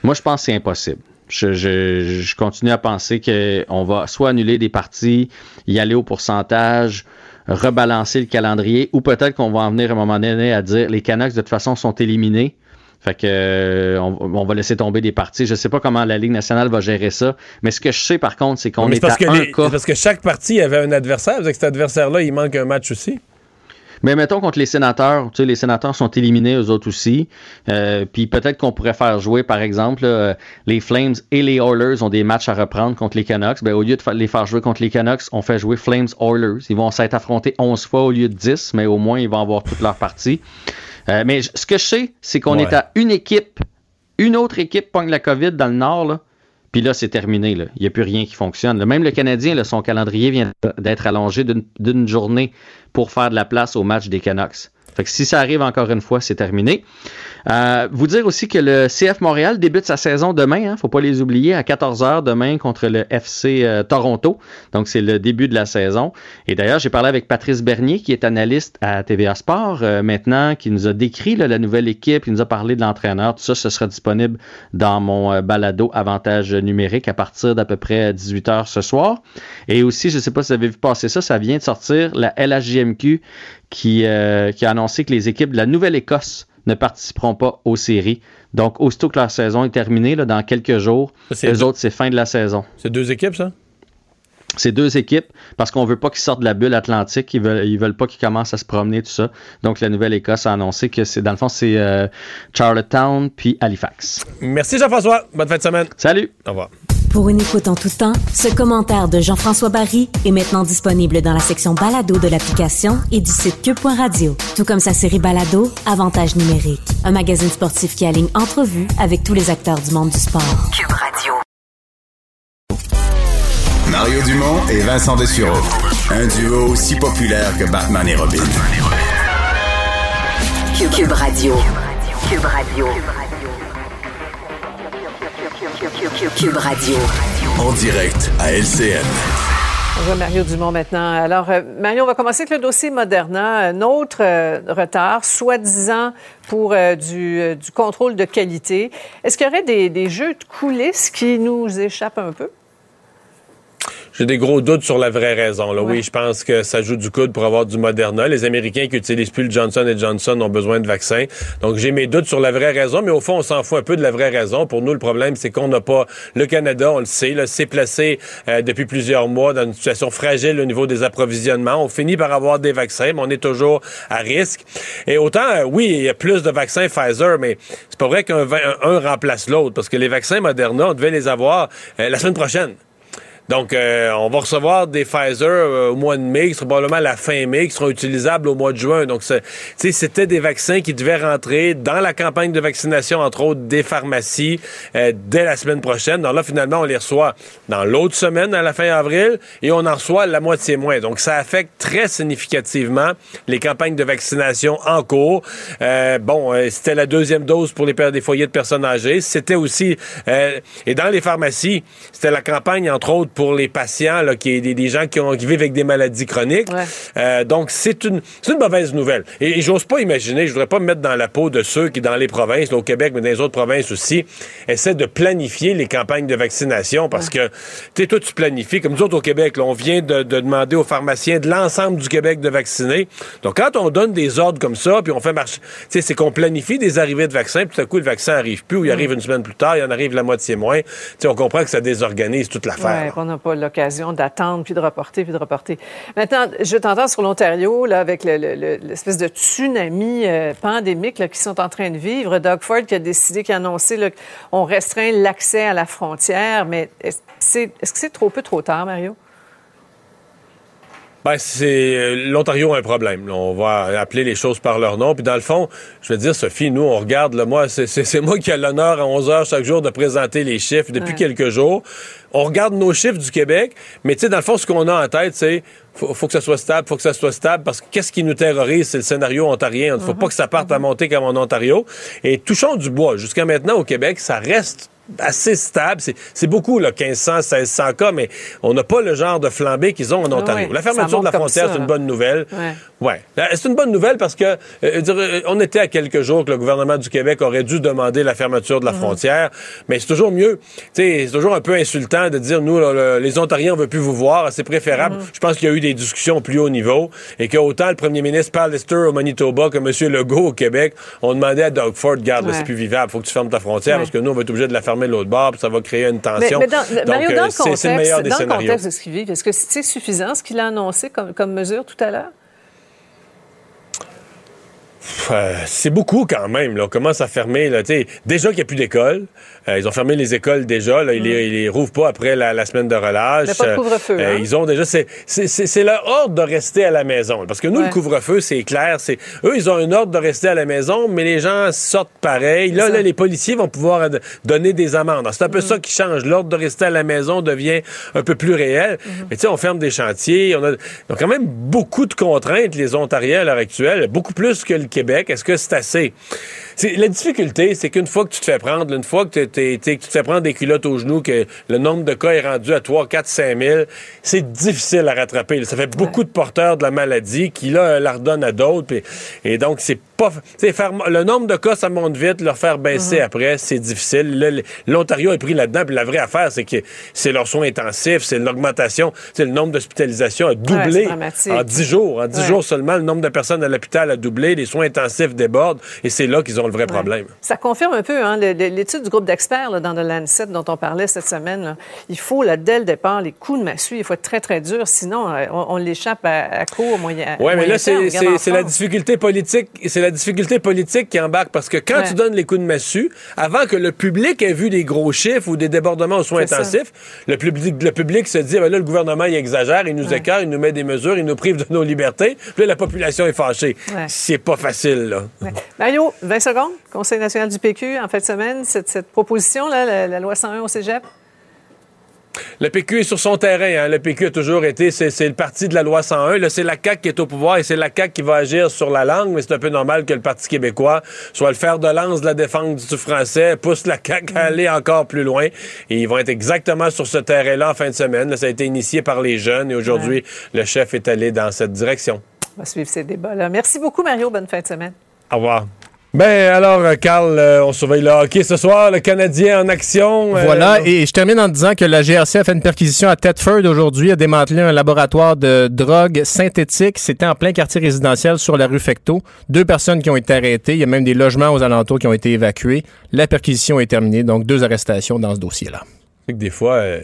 Moi, je pense que c'est impossible. Je, je- je continue à penser qu'on va soit annuler des parties, y aller au pourcentage, rebalancer le calendrier, ou peut-être qu'on va en venir à un moment donné à dire les Canucks de toute façon sont éliminés. Fait que euh, on, on va laisser tomber des parties. Je sais pas comment la Ligue nationale va gérer ça, mais ce que je sais par contre, c'est qu'on est, c'est parce, à que un les- cas. c'est parce que chaque partie avait un adversaire. Avec cet adversaire-là, il manque un match aussi. Mais mettons contre les sénateurs, tu sais, les sénateurs sont éliminés, eux autres aussi. Euh, puis peut-être qu'on pourrait faire jouer, par exemple, là, les Flames et les Oilers ont des matchs à reprendre contre les Canucks. Ben, au lieu de les faire jouer contre les Canucks, on fait jouer Flames Oilers. Ils vont s'être affrontés 11 fois au lieu de 10, mais au moins ils vont avoir toute leur partie. Euh, mais ce que je sais, c'est qu'on Ouais. est à une équipe, une autre équipe pogne la COVID dans le Nord, là. Puis là, c'est terminé. là. Il n'y a plus rien qui fonctionne. Même le Canadien, là, son calendrier vient d'être allongé d'une journée pour faire de la place au match des Canucks. Fait que si ça arrive encore une fois, c'est terminé. Euh, vous dire aussi que le CF Montréal débute sa saison demain, hein, faut pas les oublier, à 14h demain contre le FC euh, Toronto. Donc c'est le début de la saison. Et d'ailleurs, j'ai parlé avec Patrice Bernier, qui est analyste à TVA Sport euh, maintenant, qui nous a décrit là, la nouvelle équipe, il nous a parlé de l'entraîneur. Tout ça, ce sera disponible dans mon euh, balado Avantage numérique à partir d'à peu près 18h ce soir. Et aussi, je ne sais pas si vous avez vu passer ça, ça vient de sortir la LHJMQ qui, euh, qui a annoncé que les équipes de la Nouvelle-Écosse ne participeront pas aux séries. Donc, aussitôt que leur saison est terminée, là, dans quelques jours, les deux- autres, c'est fin de la saison. C'est deux équipes, ça? C'est deux équipes parce qu'on veut pas qu'ils sortent de la bulle atlantique. Ils veulent, ils veulent pas qu'ils commencent à se promener, tout ça. Donc, la Nouvelle-Écosse a annoncé que c'est, dans le fond, c'est euh, Charlottetown puis Halifax. Merci Jean-François. Bonne fin de semaine. Salut. Au revoir. Pour une écoute en tout temps, ce commentaire de Jean-François Barry est maintenant disponible dans la section balado de l'application et du site cube.radio. Tout comme sa série balado, Avantage numérique. Un magazine sportif qui aligne entrevues avec tous les acteurs du monde du sport. Cube Radio. Mario Dumont et Vincent Dessureau. Un duo aussi populaire que Batman et Robin. Cube, Cube Radio. Cube Radio. Cube Radio. En direct à LCN. On voit Mario Dumont maintenant. Alors, euh, Mario, on va commencer avec le dossier Moderna. Un autre euh, retard, soi-disant pour euh, du, euh, du contrôle de qualité. Est-ce qu'il y aurait des, des jeux de coulisses qui nous échappent un peu? J'ai des gros doutes sur la vraie raison. Là. Oui, je pense que ça joue du coude pour avoir du Moderna. Les Américains qui utilisent plus le Johnson Johnson ont besoin de vaccins. Donc, j'ai mes doutes sur la vraie raison, mais au fond, on s'en fout un peu de la vraie raison. Pour nous, le problème, c'est qu'on n'a pas... Le Canada, on le sait, s'est placé euh, depuis plusieurs mois dans une situation fragile au niveau des approvisionnements. On finit par avoir des vaccins, mais on est toujours à risque. Et autant, euh, oui, il y a plus de vaccins Pfizer, mais c'est pas vrai qu'un un remplace l'autre, parce que les vaccins Moderna, on devait les avoir euh, la semaine prochaine. Donc, euh, on va recevoir des Pfizer euh, au mois de mai, qui seront probablement à la fin mai, qui seront utilisables au mois de juin. Donc, c'était des vaccins qui devaient rentrer dans la campagne de vaccination, entre autres des pharmacies, euh, dès la semaine prochaine. Donc là, finalement, on les reçoit dans l'autre semaine, à la fin avril, et on en reçoit la moitié moins. Donc, ça affecte très significativement les campagnes de vaccination en cours. Euh, bon, euh, c'était la deuxième dose pour les, des foyers de personnes âgées. C'était aussi, euh, et dans les pharmacies, c'était la campagne, entre autres, pour les patients, là, qui des, des gens qui, ont, qui vivent avec des maladies chroniques. Euh, donc, c'est une, c'est une mauvaise nouvelle. Et, et j'ose pas imaginer, je voudrais pas me mettre dans la peau de ceux qui, dans les provinces, là, au Québec, mais dans les autres provinces aussi, essaient de planifier les campagnes de vaccination parce que, tu sais, toi, tu planifies, comme nous autres au Québec, là, on vient de, de demander aux pharmaciens de l'ensemble du Québec de vacciner. Donc, quand on donne des ordres comme ça, puis on fait marcher, tu sais, c'est qu'on planifie des arrivées de vaccins, puis tout à coup, le vaccin arrive plus, ou il arrive une semaine plus tard, il en arrive la moitié moins. Tu sais, on comprend que ça désorganise toute l'affaire. Ouais, on n'a pas l'occasion d'attendre, puis de reporter, puis de reporter. Maintenant, je t'entends sur l'Ontario, là, avec le- le- l'espèce de tsunami euh, pandémique là, qu'ils sont en train de vivre. Doug Ford qui a décidé, qui a annoncé qu'on restreint l'accès à la frontière. Mais c'est- est-ce que c'est trop peu, trop tard, Mario? Ben, c'est euh, l'Ontario a un problème. On va appeler les choses par leur nom. Puis dans le fond, je veux dire, Sophie, nous, on regarde, là, moi, c'est- moi qui ai l'honneur à 11 heures chaque jour de présenter les chiffres depuis Ouais. quelques jours. On regarde nos chiffres du Québec, mais tu sais, dans le fond, ce qu'on a en tête, c'est faut, faut que ça soit stable, faut que ça soit stable, parce que qu'est-ce qui nous terrorise, c'est le scénario ontarien. Il ne faut pas que ça parte à monter comme en Ontario. Et touchons du bois. Jusqu'à maintenant, au Québec, ça reste assez stable. C'est- beaucoup, là, 1500, 1600 cas, mais on n'a pas le genre de flambée qu'ils ont en Ah Ontario. La fermeture de la frontière, c'est une bonne nouvelle. Ouais. Ouais. C'est une bonne nouvelle parce que euh, dire, euh, on était à quelques jours que le gouvernement du Québec aurait dû demander la fermeture de la Mhm. frontière, mais c'est toujours mieux. C'est toujours un peu insultant de dire nous là, le- les Ontariens on veut plus vous voir, c'est préférable. Mhm. Je pense qu'il y a eu des discussions au plus haut niveau et que autant le premier ministre Pallister au Manitoba que M. Legault au Québec ont demandé à Doug Ford garde, Ouais. c'est plus vivable, faut que tu fermes ta frontière Ouais. parce que nous on va être obligé de la fermer de l'autre bord, puis ça va créer une Mais, tension. mais dans, Donc, Mario, euh, dans le c'est le contexte, meilleur des dans le contexte de ce qu'ils vivent, est-ce que c'est suffisant ce qu'il a annoncé comme, comme mesure tout à l'heure? Euh, c'est beaucoup quand même. Là. On commence à fermer. Là, déjà qu'il n'y a plus d'école. Euh, ils ont fermé les écoles déjà. Là. Ils, les, ils les rouvrent pas après la, la semaine de relâche. Mm. Mais pas de couvre-feu, Euh, hein? Ils ont déjà. C'est, c'est, c'est, c'est leur ordre de rester à la maison. Parce que nous, Ouais. le couvre-feu, c'est clair. C'est, eux, ils ont un ordre de rester à la maison, mais les gens sortent pareil. Là, là, les policiers vont pouvoir donner des amendes. C'est un peu Mm. ça qui change. L'ordre de rester à la maison devient un peu plus réel. Mm-hmm. Mais tu sais, on ferme des chantiers. On a, ils ont quand même beaucoup de contraintes, les Ontariens, à l'heure actuelle. Beaucoup plus que le Québec. Est-ce que c'est assez? La difficulté, c'est qu'une fois que tu te fais prendre, une fois que, t'es- tu te fais prendre des culottes aux genoux, que le nombre de cas est rendu à 3, 4, 5 000, c'est difficile à rattraper. Ça fait beaucoup de porteurs de la maladie qui, là, la redonnent à d'autres. Et donc, c'est pas... Faire, le nombre de cas, ça monte vite. Leur faire baisser après, c'est difficile. L'Ontario est pris là-dedans. Puis la vraie affaire, c'est que c'est leurs soins intensifs, c'est l'augmentation. Le nombre d'hospitalisations a doublé en 10 jours. En 10 Ouais. jours seulement, le nombre de personnes à l'hôpital a doublé, les soins intensifs débordent, et c'est là qu'ils ont le vrai problème. Ça confirme un peu hein, l'étude du groupe d'experts dans le Lancet dont on parlait cette semaine. là. Il faut, là, dès le départ, les coups de massue, il faut être très, très dur. Sinon, euh, on, on l'échappe à, à court, moyen Oui, mais là, c'est la difficulté politique. C'est la difficulté politique qui embarque parce que quand Ouais. tu donnes les coups de massue, avant que le public ait vu des gros chiffres ou des débordements aux soins ça. intensifs, le public, le public se dit, ben là, le gouvernement, il exagère, il nous Ouais. écarte, il nous met des mesures, il nous prive de nos libertés. Puis là, la population est fâchée. Ouais. C'est pas facile, là. Mario, 20 secondes. Conseil national du PQ, en fin de semaine, cette, cette proposition-là, la, la loi 101 au cégep. Le PQ est sur son terrain. Hein. Le PQ a toujours été, c'est le parti de la loi 101. Là, c'est la CAQ qui est au pouvoir et c'est la CAQ qui va agir sur la langue, mais c'est un peu normal que le Parti québécois soit le fer de lance de la défense du français, pousse la CAQ à aller encore plus loin. Et ils vont être exactement sur ce terrain-là en fin de semaine. Là, ça a été initié par les jeunes et aujourd'hui, le chef est allé dans cette direction. On va suivre ces débats-là. Merci beaucoup, Mario. Bonne fin de semaine. Au revoir. Ben alors, euh, Carl, euh, on surveille le hockey ce soir, le Canadien en action. euh, Voilà, et je termine en disant que la GRC a fait une perquisition à Thetford aujourd'hui, a démantelé un laboratoire de drogue synthétique. C'était en plein quartier résidentiel sur la rue Fecto. Deux personnes qui ont été arrêtées. Il y a même des logements aux alentours qui ont été évacués. La perquisition est terminée, donc deux arrestations dans ce dossier-là. C'est que des fois, euh,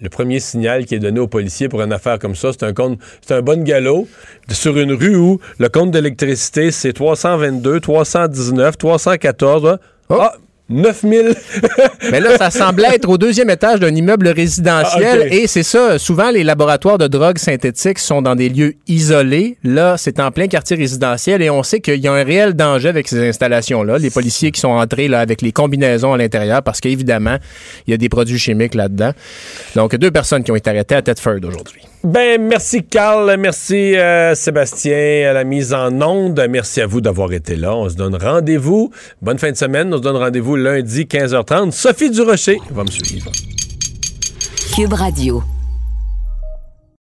le premier signal qui est donné aux policiers pour une affaire comme ça, c'est un compte, c'est un bon galop sur une rue où le compte d'électricité, c'est 322, 319, 314. hein? Ah, 9000. Mais là, ça semblait être au deuxième étage d'un immeuble résidentiel. Ah. Et c'est ça, souvent, les laboratoires de drogue synthétique sont dans des lieux isolés. Là, c'est en plein quartier résidentiel et on sait qu'il y a un réel danger avec ces installations-là. Les policiers qui sont entrés là, avec les combinaisons à l'intérieur parce qu'évidemment, il y a des produits chimiques là-dedans. Donc, deux personnes qui ont été arrêtées à Thetford aujourd'hui. Ben, merci Carl, merci euh, Sébastien à la mise en onde. Merci à vous d'avoir été là. On se donne rendez-vous. Bonne fin de semaine. On se donne rendez-vous lundi 15h30. Sophie Durocher va me suivre. Cube Radio.